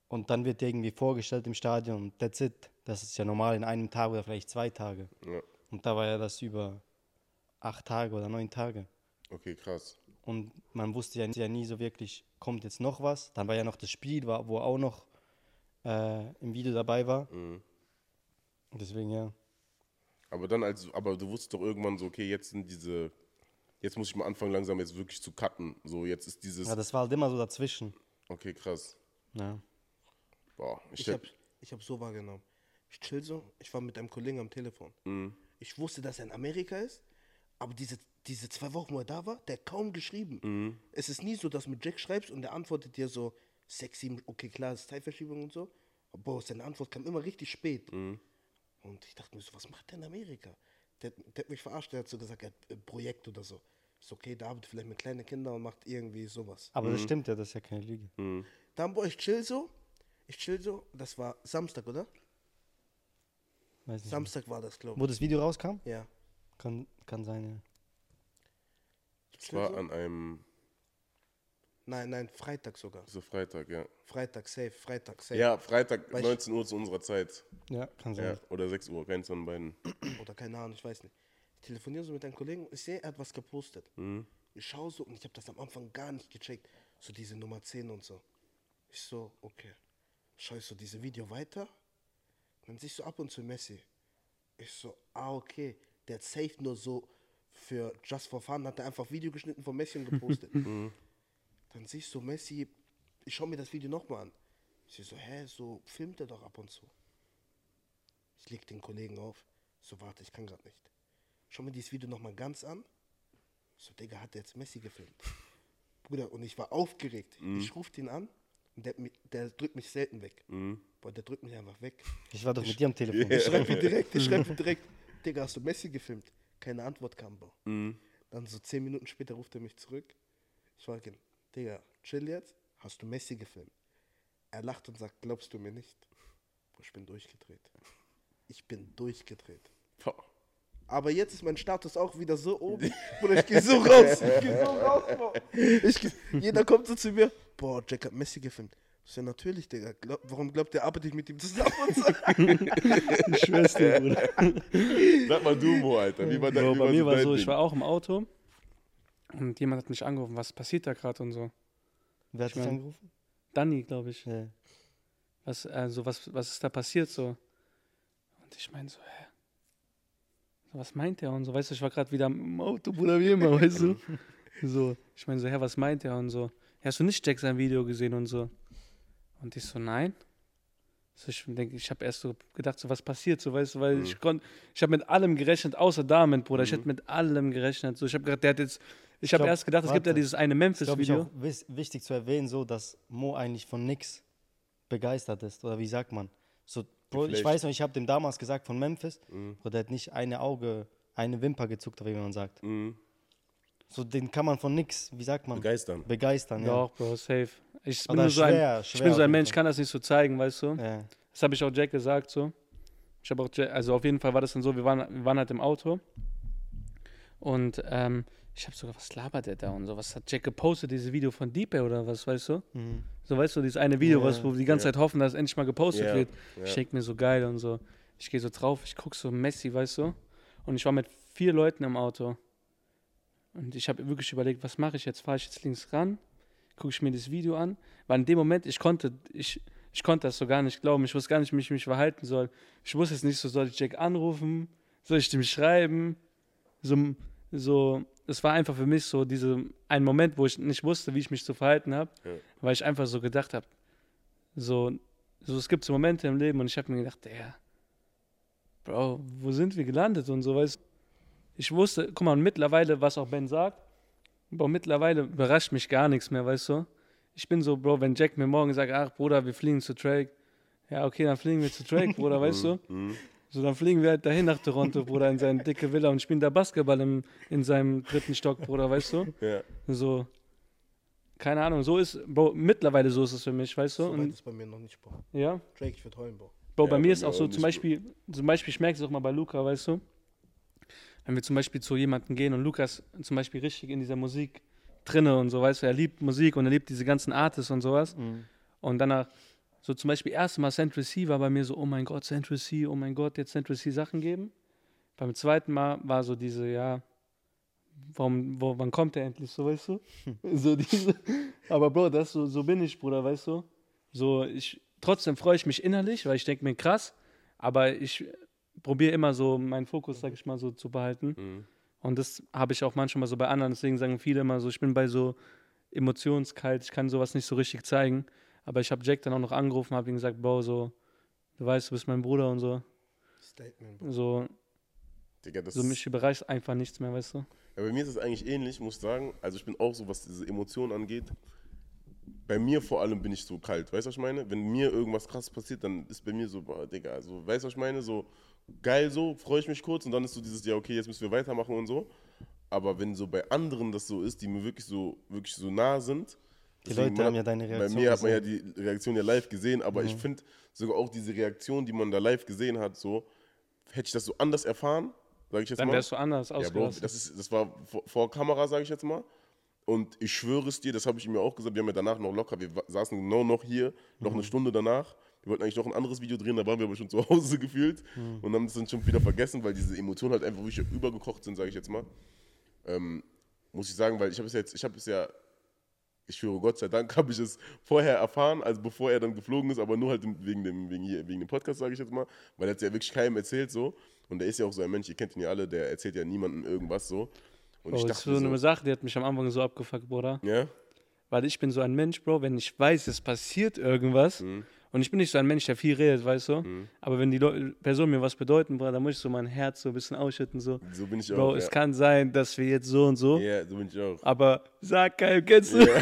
Speaker 2: Und dann wird der irgendwie vorgestellt im Stadion that's it. Das ist ja normal in einem Tag oder vielleicht zwei Tage.
Speaker 1: Ja.
Speaker 2: Und da war ja das über acht Tage oder neun Tage.
Speaker 1: Okay, krass.
Speaker 2: Und man wusste ja, ja nie so wirklich, kommt jetzt noch was. Dann war ja noch das Spiel, wo auch noch äh, im Video dabei war. Deswegen ja.
Speaker 1: Aber dann als, aber du wusstest doch irgendwann so, okay, jetzt sind diese, jetzt muss ich mal anfangen langsam jetzt wirklich zu cutten. So, jetzt ist dieses,
Speaker 2: Ja, das war halt immer so dazwischen.
Speaker 1: okay, krass.
Speaker 2: Ja.
Speaker 1: Boah, ich,
Speaker 4: Ich habe ich hab so wahrgenommen. Ich chill so, ich war mit einem Kollegen am Telefon.
Speaker 1: Mhm.
Speaker 4: Ich wusste, dass er in Amerika ist, aber diese, diese zwei Wochen, wo er da war, der hat kaum geschrieben.
Speaker 1: Mhm.
Speaker 4: Es ist nie so, dass du mit Jack schreibst und der antwortet dir so sechs, sieben, okay, klar, das ist Zeitverschiebung und so. Aber seine Antwort kam immer richtig spät.
Speaker 1: Mhm.
Speaker 4: Und ich dachte mir so, was macht der in Amerika? Der, der hat mich verarscht, der hat so gesagt, er hat ein Projekt oder so. Ist okay, der arbeitet vielleicht mit kleinen Kindern und macht irgendwie sowas.
Speaker 2: Aber das stimmt ja, das ist ja keine Lüge.
Speaker 4: Dann, boah, ich chill so. Ich chill so. Das war Samstag, oder?
Speaker 2: Weiß nicht.
Speaker 4: Samstag war das, glaube
Speaker 2: Wo das Video rauskam?
Speaker 4: ich. Ja.
Speaker 2: Kann, kann sein, ja.
Speaker 1: es war an einem,
Speaker 4: Nein, nein, Freitag sogar.
Speaker 1: so Freitag, ja.
Speaker 4: Freitag, safe, Freitag, safe.
Speaker 1: Ja, Freitag,
Speaker 4: Weil ich-
Speaker 1: 19 Uhr zu unserer Zeit.
Speaker 2: Ja, kann sein.
Speaker 1: Ja, oder 6 Uhr, keins von beiden.
Speaker 4: Oder keine Ahnung, ich weiß nicht. Ich telefoniere so mit einem Kollegen. Ich sehe, er hat was gepostet. Ich schaue so und ich habe das am Anfang gar nicht gecheckt. So diese Nummer 10 und so. Ich so, okay. Schau ich so diese Video weiter. Dann siehst du ab und zu Messi. Ich so, ah, okay. Der hat safe nur so für Just for Fun, hat er einfach Video geschnitten von Messi und gepostet. Dann siehst du Messi, ich schaue mir das Video nochmal an. Ich sehe so, hä, so filmt er doch ab und zu. Ich leg den Kollegen auf. So, warte, ich kann gerade nicht. Schau mir dieses Video nochmal ganz an. So, Digga, hat der jetzt Messi gefilmt? Bruder, und ich war aufgeregt. Ich rufe den an und der, der drückt mich selten weg. Boah, der drückt mich einfach weg.
Speaker 2: Ich war doch mit dir am Telefon.
Speaker 4: Ich schreibe ihm direkt, ich schreibe ihm direkt, Digga, hast du Messi gefilmt? Keine Antwort kam, Bro. Dann so zehn Minuten später ruft er mich zurück. Ich frage ihn, Digga, chill jetzt, hast du Messi gefilmt? Er lacht und sagt, glaubst du mir nicht? Ich bin durchgedreht. Ich bin durchgedreht.
Speaker 1: Boah.
Speaker 4: Aber jetzt ist mein Status auch wieder so oben. Bruder, ich gehe so raus. Ich gehe so raus, Bro. Ich, geh- jeder kommt so zu mir. Boah, Jack hat Messi gefilmt. Ich so, natürlich, Digga. Glaub, warum glaubt ihr, arbeite ich mit ihm zusammen?
Speaker 3: Ich schwör's dir, Bruder.
Speaker 1: Sag mal du, Mo, Alter. Wie war dein,
Speaker 3: Bro,
Speaker 1: wie
Speaker 3: bei mir war so, ich war auch im Auto und jemand hat mich angerufen, was passiert da gerade und so.
Speaker 2: Wer hat
Speaker 3: Ich
Speaker 2: dich
Speaker 3: mein-
Speaker 2: angerufen?
Speaker 3: Danny, glaube ich.
Speaker 2: Ja.
Speaker 3: Was, also was, was ist da passiert so? Und ich meine so, hä? So, was meint er und so? Weißt du, ich war gerade wieder im Auto, Bruder, wie immer, weißt du? So, ich meine so, hä, was meint er und so? Hast du nicht Jack sein Video gesehen und so? Und ich so, nein. So, ich denke, ich habe erst so gedacht, so was passiert, so weißt du, weil ich konnte, ich habe mit allem gerechnet, außer damit, Bruder. Ich hätte mit allem gerechnet. So, ich habe gedacht, der hat jetzt, ich habe erst gedacht, es gibt ja dieses eine
Speaker 2: Ich glaube, ich
Speaker 3: Memphis-Video.
Speaker 2: wichtig zu erwähnen, so, dass Mo eigentlich von nix begeistert ist. Oder wie sagt man? So, Bro, ich weiß noch, ich habe dem damals gesagt von Memphis,
Speaker 1: Mhm.
Speaker 2: Bro, der hat nicht eine Auge, eine Wimper gezuckt, wie man sagt.
Speaker 1: Mhm.
Speaker 2: So, den kann man von nix, wie sagt man?
Speaker 1: Begeistern.
Speaker 2: Begeistern, ja.
Speaker 3: Doch, Bro, safe. Ich bin, so
Speaker 2: schwer,
Speaker 3: ein, ich
Speaker 2: schwer
Speaker 3: bin so ein Mensch, kann das nicht so zeigen, weißt du?
Speaker 2: ja.
Speaker 3: Das habe ich auch Jack gesagt, so. Ich habe auch Jack, also auf jeden Fall war das dann so, wir waren, wir waren halt im Auto. Und ähm, ich habe sogar, was labert der da und so? Was hat Jack gepostet, dieses Video von Deeper oder was, weißt du?
Speaker 2: Mhm.
Speaker 3: So, weißt du, dieses eine Video,
Speaker 2: Ja,
Speaker 3: was, wo wir die ganze
Speaker 1: ja.
Speaker 3: Zeit hoffen, dass es endlich mal gepostet
Speaker 1: Ja,
Speaker 3: wird. Ich denke mir so geil und so. Ich gehe so drauf, ich gucke so Messi, weißt du? Und ich war mit vier Leuten im Auto. Und ich habe wirklich überlegt, was mache ich jetzt? Fahre ich jetzt links ran? Gucke ich mir das Video an? Weil in dem Moment, ich konnte, ich, ich konnte das so gar nicht glauben. Ich wusste gar nicht, wie ich mich verhalten soll. Ich wusste jetzt nicht so, soll ich Jack anrufen? Soll ich dem schreiben? So, so, es war einfach für mich so diese, ein Moment, wo ich nicht wusste, wie ich mich zu verhalten habe,
Speaker 1: Ja.
Speaker 3: weil ich einfach so gedacht habe, so, so, es gibt so Momente im Leben und ich habe mir gedacht, ja, Bro, wo sind wir gelandet und so, weißt? Ich wusste, guck mal, und mittlerweile, was auch Ben sagt, Bro, mittlerweile überrascht mich gar nichts mehr, weißt du? Ich bin so, Bro, wenn Jack mir morgen sagt, ach Bruder, wir fliegen zu Drake, ja, okay, dann fliegen wir zu Drake, Bruder, weißt du? So, dann fliegen wir halt dahin nach Toronto, Bruder, in seine dicke Villa und spielen da Basketball im, in seinem dritten Stock, Bruder, weißt du?
Speaker 1: Ja.
Speaker 3: So, keine Ahnung, so ist, Bro, mittlerweile so ist es für mich, weißt du?
Speaker 4: So weit
Speaker 3: Und,
Speaker 4: ist bei mir noch nicht, Bro.
Speaker 3: ja,
Speaker 4: Drake, ich würde heulen, Bro.
Speaker 3: Bro,
Speaker 1: Ja,
Speaker 3: bei mir ist auch so, zum Beispiel, zum Beispiel, ich merke es auch mal bei Luca, weißt du? Wenn wir zum Beispiel zu jemandem gehen und Lukas zum Beispiel richtig in dieser Musik drinne und so, weißt du, er liebt Musik und er liebt diese ganzen Artists und sowas.
Speaker 2: Mhm.
Speaker 3: Und danach, so zum Beispiel, erstmal Central C war bei mir so, oh mein Gott, Central C, oh mein Gott, jetzt Central C Sachen geben. Beim zweiten Mal war so diese, ja, warum, wo, wann kommt der endlich, so, weißt du? so diese, aber Bro, das so, so bin ich, Bruder, weißt du? So, ich, trotzdem freue ich mich innerlich, weil ich denke mir, krass, aber ich probiere immer so meinen Fokus, sag ich mal, so zu behalten.
Speaker 1: Mhm.
Speaker 3: Und das habe ich auch manchmal so bei anderen, deswegen sagen viele immer so, ich bin bei so emotionskalt, ich kann sowas nicht so richtig zeigen. Aber ich habe Jack dann auch noch angerufen, habe ihm gesagt, Bro, so, du weißt, du bist mein Bruder und so.
Speaker 4: Statement, Bro.
Speaker 3: So,
Speaker 1: Digga, das
Speaker 3: so mich überreicht einfach nichts mehr, weißt du?
Speaker 1: Ja, bei mir ist es eigentlich ähnlich, muss ich sagen. Also ich bin auch so, was diese Emotionen angeht. Bei mir vor allem bin ich so kalt, weißt du, was ich meine? Wenn mir irgendwas krass passiert, dann ist bei mir so, boah, Digga, also, weißt du, was ich meine? So geil so, freue ich mich kurz und dann ist so dieses, ja, okay, jetzt müssen wir weitermachen und so. Aber wenn so bei anderen das so ist, die mir wirklich so, wirklich so nah sind,
Speaker 2: Die
Speaker 1: deswegen,
Speaker 2: Leute
Speaker 1: man
Speaker 2: haben ja deine
Speaker 1: Bei
Speaker 2: Reaktion
Speaker 1: mir hat man ja
Speaker 2: gesehen.
Speaker 1: die Reaktion ja live gesehen, aber ich finde sogar auch diese Reaktion, die man da live gesehen hat, so, hätte ich das so anders erfahren, sage ich jetzt
Speaker 3: Dann
Speaker 1: mal.
Speaker 3: wärst du anders
Speaker 1: Ja, Bro, das, ist, das war vor, vor Kamera, sage ich jetzt mal. Und ich schwöre es dir, das habe ich ihm ja auch gesagt, wir haben ja danach noch locker, wir saßen genau noch hier, noch eine Stunde danach. Wir wollten eigentlich noch ein anderes Video drehen, da waren wir aber schon zu Hause gefühlt und haben das dann schon wieder vergessen, weil diese Emotionen halt einfach wirklich übergekocht sind, sage ich jetzt mal. Ähm, muss ich sagen, weil ich habe es jetzt, ich habe es ja, ich schwöre Gott sei Dank, habe ich es vorher erfahren, also bevor er dann geflogen ist, aber nur halt wegen dem, wegen hier, wegen dem Podcast, sage ich jetzt mal, weil er hat es ja wirklich keinem erzählt so. Und er ist ja auch so ein Mensch, ihr kennt ihn ja alle, der erzählt ja niemandem irgendwas so. Und
Speaker 3: Bro,
Speaker 1: ich
Speaker 3: das ist
Speaker 1: dachte
Speaker 3: so eine
Speaker 1: so,
Speaker 3: Sache, die hat mich am Anfang so abgefuckt, Bruder.
Speaker 1: ja,
Speaker 3: Weil ich bin so ein Mensch, Bro, wenn ich weiß, es passiert irgendwas,
Speaker 1: Mhm.
Speaker 3: Und ich bin nicht so ein Mensch, der viel redet, weißt du, aber wenn die Leu Personen mir was bedeuten, Bruder, dann muss ich so mein Herz so ein bisschen ausschütten, so,
Speaker 1: so bin ich
Speaker 3: Bro,
Speaker 1: auch.
Speaker 3: es
Speaker 1: ja.
Speaker 3: kann sein, dass wir jetzt so und so,
Speaker 1: ja, so bin ich auch.
Speaker 3: aber sag keinem, kennst du?
Speaker 1: Ja.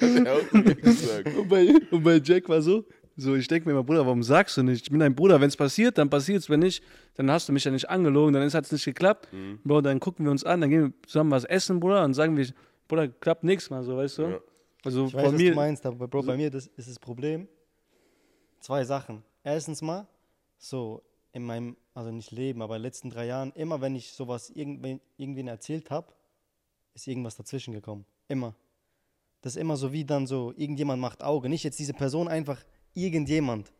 Speaker 1: das hat er auch zu mir gesagt.
Speaker 3: Und bei, und bei Jack war so, so, ich denke mir immer, Bruder, warum sagst du nicht? Ich bin dein Bruder, wenn es passiert, dann passiert es, wenn nicht, dann hast du mich ja nicht angelogen, dann hat es nicht geklappt.
Speaker 1: Mhm.
Speaker 3: Bro, dann gucken wir uns an, dann gehen wir zusammen was essen, Bruder, und sagen wir, Bruder, klappt nichts mal so, weißt du?
Speaker 1: Ja.
Speaker 3: Also
Speaker 2: Ich weiß,
Speaker 3: von
Speaker 2: was du
Speaker 3: mir,
Speaker 2: meinst, aber Bro, bei mir das ist das Problem zwei Sachen. Erstens mal, so, in meinem, also nicht Leben, aber in den letzten drei Jahren, immer wenn ich sowas irgendwen, irgendwen erzählt habe, ist irgendwas dazwischen gekommen. Immer. Das ist immer so wie dann so, irgendjemand macht Auge. Nicht jetzt diese Person, einfach irgendjemand.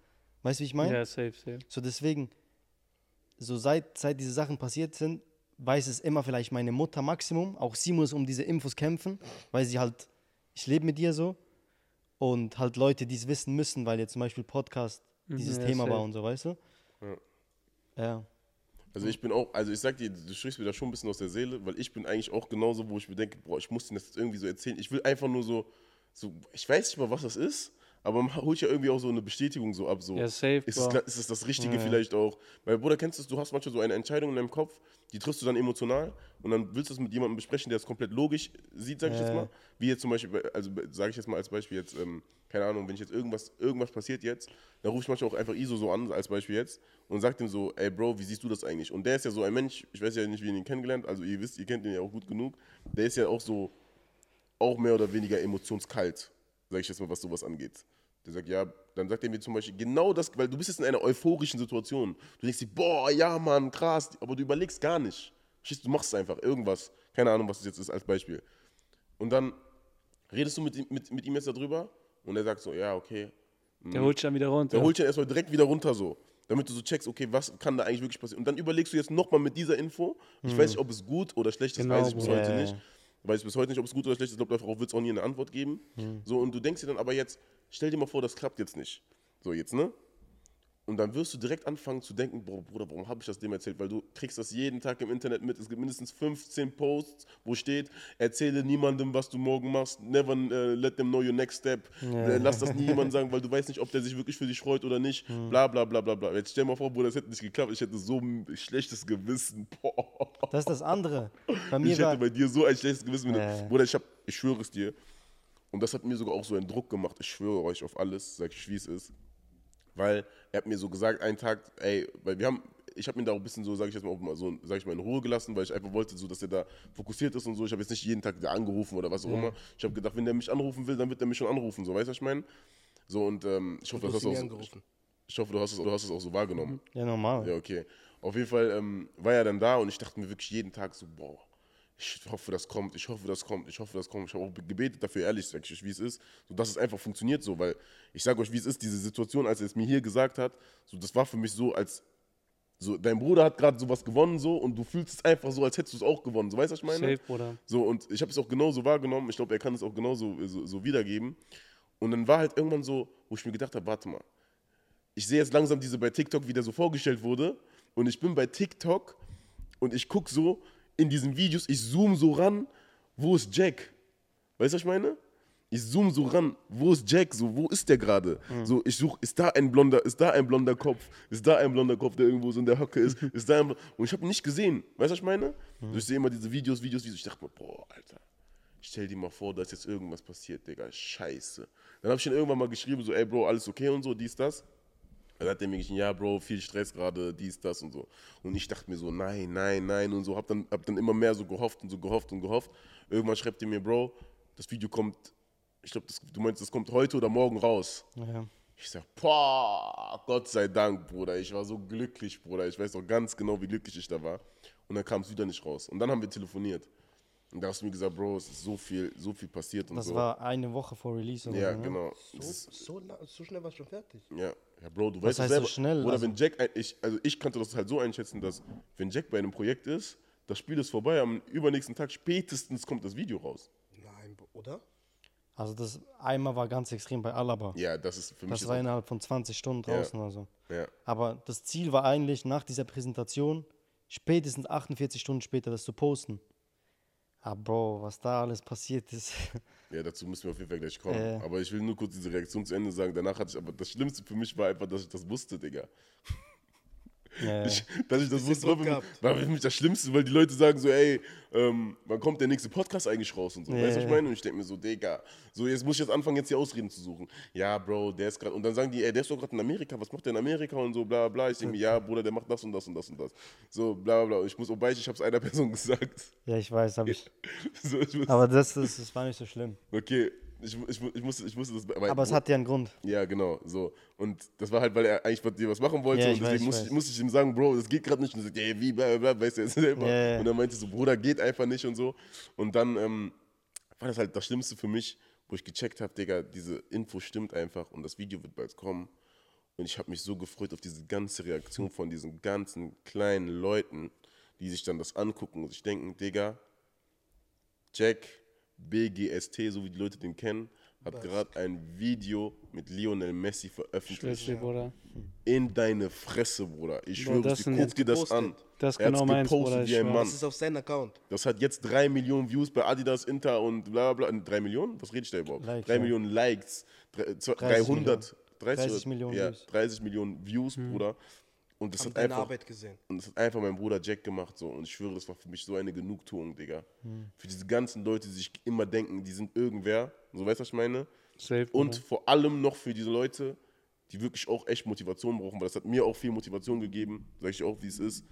Speaker 2: Weißt du, wie ich meine?
Speaker 3: Ja, safe, safe.
Speaker 2: So deswegen, so seit, seit diese Sachen passiert sind, weiß es immer vielleicht meine Mutter Maximum. Auch sie muss um diese Infos kämpfen, weil sie halt, ich lebe mit ihr so. Und halt Leute, die es wissen müssen, weil jetzt zum Beispiel Podcast dieses
Speaker 3: Mhm, ja,
Speaker 2: Thema war und so, weißt du?
Speaker 1: Ja.
Speaker 2: Ja.
Speaker 1: Also ich bin auch, also ich sag dir, du sprichst mir da schon ein bisschen aus der Seele, weil ich bin eigentlich auch genauso, wo ich mir denke, boah, ich muss dir das jetzt irgendwie so erzählen. Ich will einfach nur so, so ich weiß nicht mal, was das ist, aber man holt ja irgendwie auch so eine Bestätigung so ab. So.
Speaker 3: Ja, safe,
Speaker 1: ist, es, ist es das Richtige
Speaker 2: Ja.
Speaker 1: vielleicht auch? Weil, Bruder, kennst du es, du hast manchmal so eine Entscheidung in deinem Kopf, die triffst du dann emotional und dann willst du es mit jemandem besprechen, der es komplett logisch sieht, sag ich jetzt mal. Wie jetzt zum Beispiel, bei- also sage ich jetzt mal als Beispiel jetzt, ähm, keine Ahnung, wenn ich jetzt irgendwas, irgendwas passiert jetzt, dann rufe ich manchmal auch einfach Iso so an, als Beispiel jetzt, und sag dem so, ey Bro, wie siehst du das eigentlich? Und der ist ja so ein Mensch, ich weiß ja nicht, wie ihr ihn kennengelernt, also ihr wisst, ihr kennt ihn ja auch gut genug, der ist ja auch so, auch mehr oder weniger emotionskalt, sag ich jetzt mal, was sowas angeht. Der sagt, ja, dann sagt er mir zum Beispiel genau das, weil du bist jetzt in einer euphorischen Situation. Du denkst dir, boah, ja, Mann, krass, aber du überlegst gar nicht. Du machst einfach irgendwas. Keine Ahnung, was das jetzt ist als Beispiel. Und dann redest du mit, ihm- mit, mit ihm jetzt darüber und er sagt so, ja, okay.
Speaker 3: Der holt dich dann wieder runter.
Speaker 1: Der holt dich erstmal direkt wieder runter so. Damit du so checkst, okay, was kann da eigentlich wirklich passieren? Und dann überlegst du jetzt nochmal mit dieser Info. Ich weiß nicht, ob es gut oder schlecht ist,
Speaker 3: Genau,
Speaker 1: weiß ich bis
Speaker 2: Bruder.
Speaker 1: heute nicht. Weiß ich bis heute nicht, ob es gut oder schlecht ist. Ich glaube, darauf wird es auch nie eine Antwort geben. So, und du denkst dir dann aber jetzt, stell dir mal vor, das klappt jetzt nicht. So, jetzt, ne? Und dann wirst du direkt anfangen zu denken, Bro, Bruder, warum habe ich das dem erzählt? Weil du kriegst das jeden Tag im Internet mit. Es gibt mindestens 15 Posts, wo steht, erzähle niemandem, was du morgen machst. Never äh, let them know your next step. Äh, Lass das niemandem sagen, weil du weißt nicht, ob der sich wirklich für dich freut oder nicht. Bla bla bla bla bla. Jetzt stell dir mal vor, Bruder, das hätte nicht geklappt. Ich hätte so ein schlechtes Gewissen. Boah.
Speaker 2: Das ist das andere. Bei mir
Speaker 1: Ich hätte bei dir so ein schlechtes Gewissen.
Speaker 2: Ja.
Speaker 1: du, Bruder, ich, hab, ich schwöre es dir. Und das hat mir sogar auch so einen Druck gemacht. Ich schwöre euch auf alles, sag ich, wie es ist. Weil er hat mir so gesagt, einen Tag, ey, weil wir haben, ich habe ihn da auch ein bisschen so, sag ich jetzt mal, so, sag ich mal, in Ruhe gelassen, weil ich einfach wollte, so, dass er da fokussiert ist und so. Ich habe jetzt nicht jeden Tag da angerufen oder was auch immer. Ich habe gedacht, wenn der mich anrufen will, dann wird er mich schon anrufen, so, weißt du, was ich meine? So, und ähm, ich hoffe,
Speaker 4: Du
Speaker 1: das
Speaker 4: hast nie
Speaker 1: auch
Speaker 4: angerufen.
Speaker 1: ich hoffe, du hast es, du hast es auch so wahrgenommen.
Speaker 2: ja normal.
Speaker 1: Ja, okay. Auf jeden Fall ähm, war er dann da und ich dachte mir wirklich jeden Tag so, boah, ich hoffe, das kommt, ich hoffe, das kommt, ich hoffe, das kommt. Ich habe auch gebetet dafür, ehrlich, sag ich wie es ist, so dass es einfach funktioniert so, weil ich sage euch, wie es ist, diese Situation, als er es mir hier gesagt hat, so das war für mich so, als so dein Bruder hat gerade sowas gewonnen so und du fühlst es einfach so, als hättest du es auch gewonnen, so weißt du, was ich meine?
Speaker 3: Safe, Bruder.
Speaker 1: So, und ich habe es auch genauso wahrgenommen. Ich glaube, er kann es auch genauso so, so wiedergeben. Und dann war halt irgendwann so, wo ich mir gedacht habe, warte mal, ich sehe jetzt langsam diese bei TikTok, wie der so vorgestellt wurde. Und ich bin bei TikTok und ich gucke so in diesen Videos, ich zoome so ran, wo ist Jack? Weißt du, was ich meine? Ich zoome so ran, wo ist Jack? So, wo ist der gerade? So, ich suche, ist da ein blonder, ist da ein blonder Kopf? Ist da ein blonder Kopf, der irgendwo so in der Hocke ist? Ist da ein Bl- Und ich habe ihn nicht gesehen. Weißt du, was ich meine? So, ich sehe immer diese Videos, Videos, Videos. Ich dachte mir, boah, Alter, stell dir mal vor, dass jetzt irgendwas passiert, Digga. Scheiße. Dann habe ich ihn irgendwann mal geschrieben, so, ey, Bro, alles okay und so, dies, das. Dann hat er mir geschrieben, ja, Bro, viel Stress gerade, dies, das und so. Und ich dachte mir so, nein, nein, nein und so. Hab dann, hab dann immer mehr so gehofft und so gehofft und gehofft. Irgendwann schreibt er mir, Bro, das Video kommt, ich glaube, du meinst, das kommt heute oder morgen raus.
Speaker 2: Ja.
Speaker 1: Ich sag, boah, Gott sei Dank, Bruder. Ich war so glücklich, Bruder. Ich weiß doch ganz genau, wie glücklich ich da war. Und dann kam es wieder nicht raus. Und dann haben wir telefoniert. Und da hast du mir gesagt, Bro, es ist so viel, so viel passiert und
Speaker 2: Das
Speaker 1: so.
Speaker 2: war eine Woche vor Release. Oder
Speaker 1: ja,
Speaker 2: so, ne?
Speaker 1: genau.
Speaker 4: So,
Speaker 1: Das
Speaker 4: so, so schnell warst du schon fertig.
Speaker 1: ja. Ja, Bro, du
Speaker 2: Was
Speaker 1: weißt
Speaker 2: heißt
Speaker 1: selber.
Speaker 2: so schnell?
Speaker 1: Oder
Speaker 2: Also-
Speaker 1: wenn Jack, ein- ich, also ich kannte das halt so einschätzen, dass wenn Jack bei einem Projekt ist, das Spiel ist vorbei, am übernächsten Tag spätestens kommt das Video raus.
Speaker 4: Nein, oder?
Speaker 2: Also das einmal war ganz extrem bei Alaba.
Speaker 1: Ja, das ist für mich.
Speaker 2: das war innerhalb von 20 Stunden
Speaker 1: Ja.
Speaker 2: draußen oder so.
Speaker 1: ja.
Speaker 2: Aber das Ziel war eigentlich, nach dieser Präsentation spätestens 48 Stunden später das zu posten. Ah, Bro, was da alles passiert ist.
Speaker 1: Ja, dazu müssen wir auf jeden Fall gleich kommen.
Speaker 2: Äh.
Speaker 1: Aber ich will nur kurz diese Reaktion zu Ende sagen. Danach hatte ich, aber das Schlimmste für mich war einfach, dass ich das wusste, Digga.
Speaker 2: Ja,
Speaker 1: Ich, dass ich das
Speaker 4: Bisschen
Speaker 1: wusste, war für, mich, war für mich das Schlimmste, weil die Leute sagen so, ey, ähm, wann kommt der nächste Podcast eigentlich raus und so.
Speaker 2: Ja,
Speaker 1: weißt du, was ich meine? Und ich denke mir so, Digga, so jetzt muss ich jetzt anfangen, jetzt die Ausreden zu suchen. Ja, Bro, der ist gerade, und dann sagen die, ey, der ist doch gerade in Amerika, was macht der in Amerika und so, bla bla. Ich denke mir, ja, Bruder, der macht das und das und das und das. So, bla bla. Und ich muss, wobei ich, ich habe es einer Person gesagt.
Speaker 2: ja, ich weiß, habe ich.
Speaker 1: so, ich muss,
Speaker 2: Aber das, das, das war nicht so schlimm.
Speaker 1: Okay, Ich, ich, ich, musste, ich musste das.
Speaker 2: Aber es hat ja einen Grund.
Speaker 1: Ja, genau. So. Und das war halt, weil er eigentlich mit dir was machen wollte.
Speaker 2: Ja,
Speaker 1: und
Speaker 2: ich
Speaker 1: deswegen musste, ich, musste ich ihm sagen, Bro, das geht gerade nicht. Und er sagt, ey, wie, bla, bla, bla, weißt du jetzt selber.
Speaker 2: Ja, ja.
Speaker 1: Und er meinte so, Bruder, geht einfach nicht und so. Und dann ähm, war das halt das Schlimmste für mich, wo ich gecheckt habe, Digga, diese Info stimmt einfach und das Video wird bald kommen. Und ich habe mich so gefreut auf diese ganze Reaktion von diesen ganzen kleinen Leuten, die sich dann das angucken und sich denken, Digga, Jack BGST, so wie die Leute den kennen, hat gerade ein Video mit Lionel Messi veröffentlicht.
Speaker 3: dir, Bruder.
Speaker 1: In deine Fresse, Bruder. Ich schwöre,
Speaker 3: das
Speaker 1: dir,
Speaker 3: sind
Speaker 1: guck dir das an.
Speaker 3: Das ist
Speaker 1: Er
Speaker 3: genau meins, Bruder.
Speaker 1: wie ein
Speaker 3: Ich
Speaker 1: Mann.
Speaker 4: Das ist auf seinem Account.
Speaker 1: Das hat jetzt drei Millionen Views bei Adidas, Inter und bla bla bla. Drei Millionen? Was rede ich da überhaupt?
Speaker 2: Likes,
Speaker 1: drei
Speaker 2: ja.
Speaker 1: Millionen Likes, drei- zwei-
Speaker 2: 30
Speaker 1: 300, 30,
Speaker 2: 30 Millionen
Speaker 1: ja,
Speaker 2: Views.
Speaker 1: 30 Millionen Views, Bruder. Und das
Speaker 4: Haben
Speaker 1: hat
Speaker 4: deine
Speaker 1: einfach,
Speaker 4: Arbeit gesehen.
Speaker 1: und das hat einfach mein Bruder Jack gemacht so. Und ich schwöre, das war für mich so eine Genugtuung, Digga. Für diese ganzen Leute, die sich immer denken, die sind irgendwer. So weißt du, was ich meine?
Speaker 3: Safe,
Speaker 1: Und
Speaker 3: Bruder.
Speaker 1: vor allem noch für diese Leute, die wirklich auch echt Motivation brauchen, weil das hat mir auch viel Motivation gegeben, sag ich auch, wie es ist.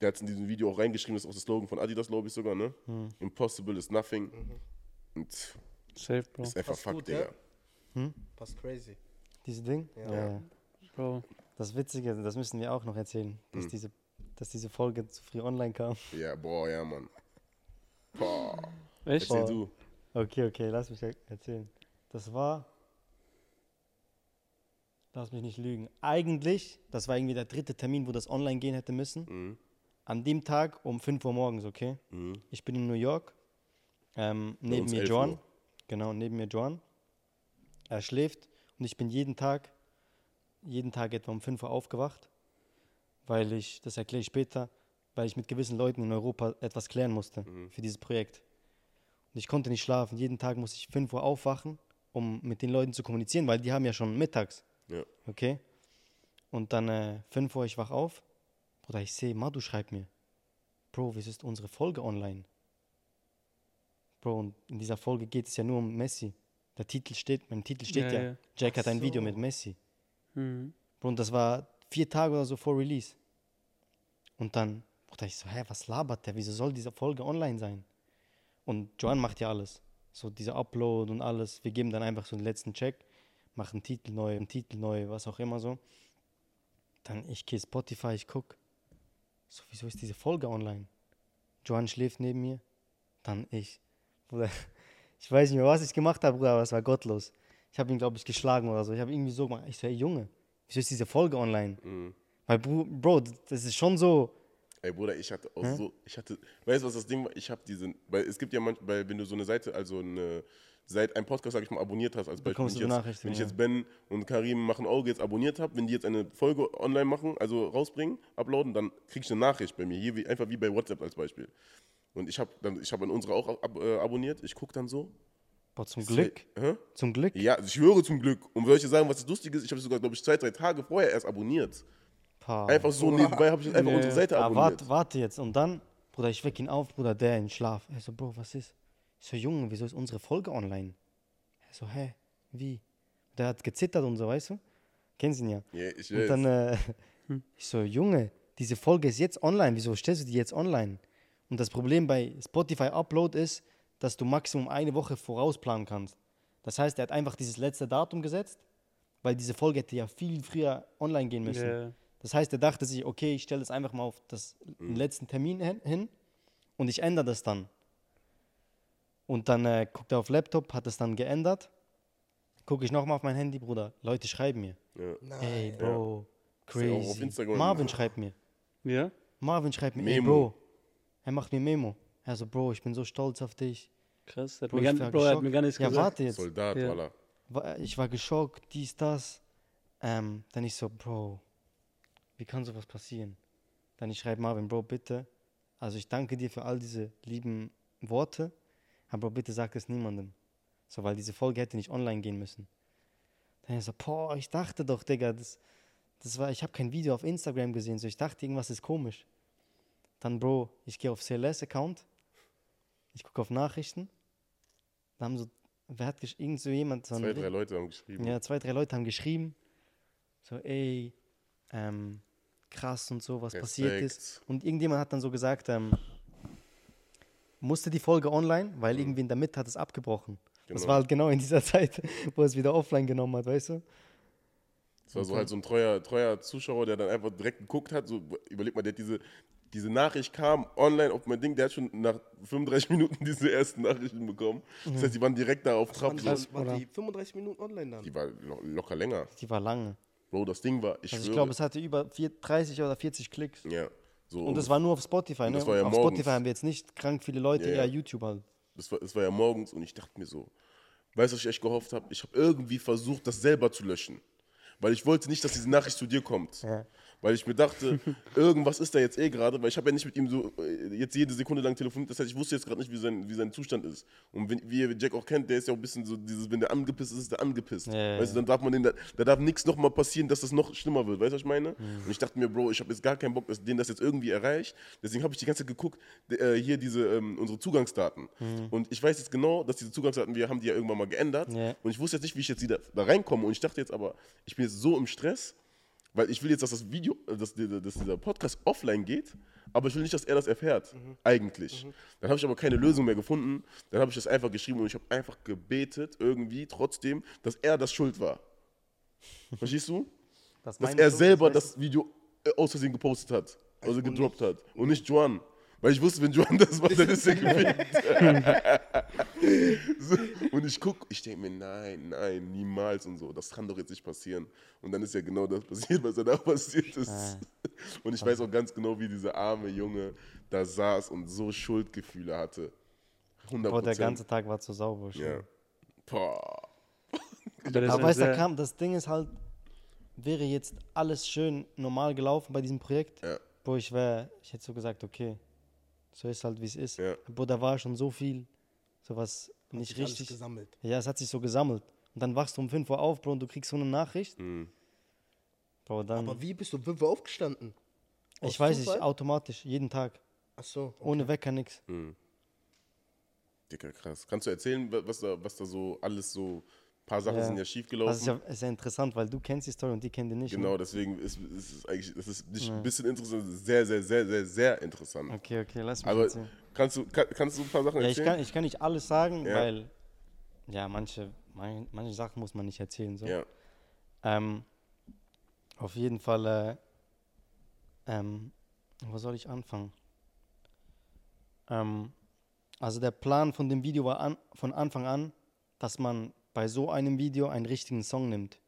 Speaker 1: Der hat es in diesem Video auch reingeschrieben, das ist auch das Slogan von Adidas, glaube ich sogar, ne? Impossible is nothing. Und
Speaker 3: Safe, Bro.
Speaker 1: ist einfach
Speaker 4: Passt
Speaker 1: Fakt,
Speaker 4: gut,
Speaker 1: Digga.
Speaker 4: ja? Passt crazy.
Speaker 2: Dieses Ding?
Speaker 4: Ja.
Speaker 2: Ja. ja.
Speaker 3: Bro.
Speaker 2: Das Witzige, das müssen wir auch noch erzählen, dass,
Speaker 1: Hm.
Speaker 2: diese, dass diese Folge zu früh online kam.
Speaker 1: Ja, boah, ja, Mann. Boah.
Speaker 3: Echt?
Speaker 1: Erzähl du.
Speaker 2: Okay, okay, lass mich er- erzählen. Das war. Lass mich nicht lügen. Eigentlich, das war irgendwie der dritte Termin, wo das online gehen hätte müssen.
Speaker 1: Mhm.
Speaker 2: An dem Tag um 5 Uhr morgens, okay?
Speaker 1: Mhm.
Speaker 2: Ich bin in New York. Ähm, neben mir
Speaker 1: 11
Speaker 2: Joan.
Speaker 1: Uhr.
Speaker 2: Genau, neben mir Joan. Er schläft und ich bin jeden Tag, jeden Tag etwa um 5 Uhr aufgewacht, weil ich, das erkläre ich später, weil ich mit gewissen Leuten in Europa etwas klären musste
Speaker 1: Mhm.
Speaker 2: für dieses Projekt. Und ich konnte nicht schlafen. Jeden Tag musste ich 5 Uhr aufwachen, um mit den Leuten zu kommunizieren, weil die haben ja schon mittags.
Speaker 1: Ja.
Speaker 2: Okay? Und dann äh, 5 Uhr, ich wach auf. Bruder, ich sehe, Madu schreibt mir. Bro, wieso ist unsere Folge online? Bro, und in dieser Folge geht es ja nur um Messi. Der Titel steht, mein Titel steht
Speaker 3: Ja,
Speaker 2: ja.
Speaker 3: ja.
Speaker 2: Jack hat
Speaker 4: Ach
Speaker 2: ein Video
Speaker 4: so.
Speaker 2: mit Messi.
Speaker 3: Mhm.
Speaker 2: Und das war vier Tage oder so vor Release. Und dann, Bruder, ich so, hä, was labert der? Wieso soll diese Folge online sein? Und Joan macht ja alles. So dieser Upload und alles. Wir geben dann einfach so den letzten Check, machen Titel neu, einen Titel neu, was auch immer so. Dann ich gehe Spotify, ich guck. So, wieso ist diese Folge online? Joan schläft neben mir. Dann ich. Bruder, ich weiß nicht mehr, was ich gemacht habe, Bruder, aber es war gottlos. Ich habe ihn, glaube ich, geschlagen oder so. Ich habe irgendwie so gemacht. Ich so, hey Junge, wieso ist diese Folge online?
Speaker 1: Mhm.
Speaker 2: Weil, Bro, das ist schon so.
Speaker 1: Ey Bruder, ich hatte auch
Speaker 2: Hä?
Speaker 1: so, ich hatte, weißt du, was das Ding war? Ich habe diesen, weil es gibt ja manchmal, wenn du so eine Seite, also eine Seite, einen Podcast, sag ich mal, abonniert hast, als Beispiel, wenn ich, jetzt, wenn ich jetzt Ben und Karim machen Auge jetzt abonniert habe, wenn die jetzt eine Folge online machen, also rausbringen, uploaden, dann krieg ich eine Nachricht bei mir, hier wie, einfach wie bei WhatsApp als Beispiel. Und ich habe dann, ich habe an unsere auch ab, äh, abonniert, ich gucke dann so.
Speaker 2: Boah, zum Glück.
Speaker 1: Hä?
Speaker 2: Zum Glück.
Speaker 1: Ja, ich höre zum Glück. Und soll ich dir sagen, was das Lustige ist? Ich habe sogar, glaube ich, zwei, drei Tage vorher erst aboniert.
Speaker 2: Pah.
Speaker 1: Einfach so nebenbei habe ich einfach
Speaker 3: Nee.
Speaker 1: unsere Seite
Speaker 2: Ah,
Speaker 1: abonniert.
Speaker 2: warte, warte jetzt. Und dann, Bruder, ich weck ihn auf, Bruder, der in Schlaf. Er so, Bro, was ist? Ich so, Junge, wieso ist unsere Folge online? Er so, hä, wie? Der hat gezittert und so, weißt du? Kennst ihn ja.
Speaker 1: Ja, ich
Speaker 2: Und
Speaker 1: weiß.
Speaker 2: dann, äh, ich so, Junge, diese Folge ist jetzt online. Wieso stellst du die jetzt online? Und das Problem bei Spotify Upload ist, dass du Maximum eine Woche vorausplanen kannst. Das heißt, er hat einfach dieses letzte Datum gesetzt, weil diese Folge hätte ja viel früher online gehen müssen.
Speaker 3: Ja.
Speaker 2: Das heißt, er dachte sich, okay, ich stelle das einfach mal auf das den letzten Termin hin, hin und ich ändere das dann. Und dann äh, guckt er auf Laptop, hat es dann geändert. Gucke ich nochmal auf mein Handy, Bruder. Leute schreiben mir.
Speaker 1: ja.
Speaker 4: Nein.
Speaker 2: Ey, Bro,
Speaker 1: ja
Speaker 2: crazy. Marvin schreibt mir.
Speaker 3: Ja?
Speaker 2: Marvin schreibt mir, ey,
Speaker 1: Memo.
Speaker 2: Bro. Er macht mir Memo. Er so, Bro, ich bin so stolz auf dich.
Speaker 3: Krass. Der hat
Speaker 2: Bro,
Speaker 3: mir
Speaker 2: ich
Speaker 3: gar,
Speaker 2: war
Speaker 3: Bro, er hat
Speaker 2: geschockt.
Speaker 3: mir gar nichts
Speaker 2: Ja,
Speaker 3: gesagt.
Speaker 2: warte jetzt.
Speaker 1: Soldat,
Speaker 3: Ja.
Speaker 1: voilà.
Speaker 2: Ich war geschockt, dies, das. Ähm, dann ich so, Bro, wie kann sowas passieren? Dann ich schreibe Marvin, Bro, bitte. Also ich danke dir für all diese lieben Worte, aber Bro, bitte sag es niemandem. So, weil diese Folge hätte nicht online gehen müssen. Dann ich so, boah, ich dachte doch, Digga, das, das war, ich habe kein Video auf Instagram gesehen, so ich dachte, irgendwas ist komisch. Dann, Bro, ich gehe auf CLS-Account, ich gucke auf Nachrichten, da haben so, wer hat irgend so jemand, so
Speaker 1: Zwei, drei Leute haben geschrieben.
Speaker 2: ja, zwei, drei Leute haben geschrieben, so, ey, ähm, krass und so, was passiert ist.
Speaker 1: Respekt.
Speaker 2: Und irgendjemand hat dann so gesagt, ähm, musste die Folge online, weil irgendwie in der Mitte hat es abgebrochen. Das
Speaker 1: Genau.
Speaker 2: war halt genau in dieser Zeit, wo es wieder offline genommen hat, weißt du?
Speaker 1: Das war so halt so ein treuer, treuer Zuschauer, der dann einfach direkt geguckt hat. So, überleg mal, der hat diese, diese Nachricht kam online auf mein Ding, der hat schon nach 35 Minuten diese ersten Nachrichten bekommen. Das heißt, die waren direkt da auf Trab.
Speaker 4: Waren,
Speaker 1: So.
Speaker 4: die, waren
Speaker 2: oder?
Speaker 4: die 35 Minuten online dann?
Speaker 1: Die war lo locker länger.
Speaker 2: Die war lange.
Speaker 1: Bro, das Ding war, ich
Speaker 2: Also ich glaube, es hatte über vier, 30 oder 40 Klicks.
Speaker 1: ja, so
Speaker 2: Und das war nur auf Spotify, ne?
Speaker 1: das war ja
Speaker 2: auf
Speaker 1: morgens.
Speaker 2: Spotify haben wir jetzt nicht krank viele Leute,
Speaker 1: Ja,
Speaker 2: ja,
Speaker 1: ja.
Speaker 2: YouTube halt.
Speaker 1: das war, das war ja morgens und ich dachte mir so, weißt du, was ich echt gehofft habe? Ich habe irgendwie versucht, das selber zu löschen. Weil ich wollte nicht, dass diese Nachricht zu dir kommt.
Speaker 2: Ja.
Speaker 1: Weil ich mir dachte, irgendwas ist da jetzt eh gerade, weil ich habe ja nicht mit ihm so äh, jetzt jede Sekunde lang telefoniert. Das heißt, ich wusste jetzt gerade nicht, wie sein, wie sein Zustand ist. Und wenn, wie ihr Jack auch kennt, der ist ja auch ein bisschen so, dieses, wenn der angepisst ist, ist der angepisst.
Speaker 2: Ja,
Speaker 1: weißt du, dann darf man den, da, da darf nichts nochmal passieren, dass das noch schlimmer wird. Weißt du, was ich meine?
Speaker 2: Mhm.
Speaker 1: Und ich dachte mir, Bro, ich habe jetzt gar keinen Bock, dass den das jetzt irgendwie erreicht. Deswegen habe ich die ganze Zeit geguckt, äh, hier diese, ähm, unsere Zugangsdaten. Und ich weiß jetzt genau, dass diese Zugangsdaten, wir haben die ja irgendwann mal geändert.
Speaker 2: Mhm. Ja.
Speaker 1: Und ich wusste jetzt nicht, wie ich jetzt wieder da reinkomme. Und ich dachte jetzt aber, ich bin jetzt so im Stress, weil ich will jetzt, dass das Video, äh, dass, dass dieser Podcast offline geht, aber ich will nicht, dass er das erfährt, eigentlich. Dann habe ich aber keine Lösung mehr gefunden. Dann habe ich das einfach geschrieben und ich habe einfach gebetet, irgendwie trotzdem, dass er das schuld war. Verstehst du?
Speaker 2: Das
Speaker 1: Dass er
Speaker 2: so,
Speaker 1: selber das Video äh, aus Versehen gepostet hat. Also
Speaker 4: und
Speaker 1: gedroppt hat. Und nicht Juan. Weil ich wusste, wenn Juan das macht, dann ist er gefickt. so, und ich gucke, ich denke mir, nein, nein, niemals und so. Das kann doch jetzt nicht passieren. Und dann ist ja genau das passiert, was danach passiert ist.
Speaker 2: Ah.
Speaker 1: Und ich weiß auch ganz genau, wie dieser arme Junge da saß und so Schuldgefühle hatte. 100
Speaker 2: Boah, der ganze Tag war zu sauber. schon.
Speaker 1: Ja. Boah.
Speaker 3: Aber
Speaker 2: weißt du, da kam, das Ding ist halt, wäre jetzt alles schön normal gelaufen bei diesem Projekt,
Speaker 1: Ja.
Speaker 2: wo ich wäre, ich hätte so gesagt, okay, so ist halt, wie es ist.
Speaker 1: Ja.
Speaker 2: Aber da war schon so viel, sowas nicht
Speaker 4: Sich alles
Speaker 2: richtig.
Speaker 4: gesammelt.
Speaker 2: Ja, es hat sich so gesammelt. Und dann wachst du um 5 Uhr auf, Bro, und du kriegst so eine Nachricht.
Speaker 1: Mhm.
Speaker 2: Bro, dann,
Speaker 4: Aber wie bist du um 5 Uhr aufgestanden? Aus
Speaker 2: ich weiß nicht, automatisch, jeden Tag.
Speaker 4: Ach so.
Speaker 2: Ohne Wecker, nix.
Speaker 1: Dicker, krass. Kannst du erzählen, wa- was da, was da so alles so, ein paar Sachen
Speaker 2: Ja.
Speaker 1: sind ja schief
Speaker 2: Das
Speaker 1: gelaufen.
Speaker 2: ist ja, ist ja interessant, weil du kennst die Story und die kennen die nicht.
Speaker 1: Genau,
Speaker 2: Ne?
Speaker 1: deswegen ist es eigentlich, das ist nicht ein bisschen interessant, sehr, sehr, sehr, sehr, sehr interessant.
Speaker 2: Okay, okay, lass mich
Speaker 1: Aber
Speaker 2: erzählen.
Speaker 1: kannst du, kann, kannst du ein paar Sachen
Speaker 2: Ja, ich
Speaker 1: erzählen?
Speaker 2: kann, ich kann nicht alles sagen,
Speaker 1: Ja.
Speaker 2: weil ja, manche, man, manche Sachen muss man nicht erzählen. So.
Speaker 1: ja.
Speaker 2: Ähm, auf jeden Fall, äh, ähm, wo soll ich anfangen? Ähm, also der Plan von dem Video war an, von Anfang an, dass man bei so einem Video einen richtigen Song nimmt.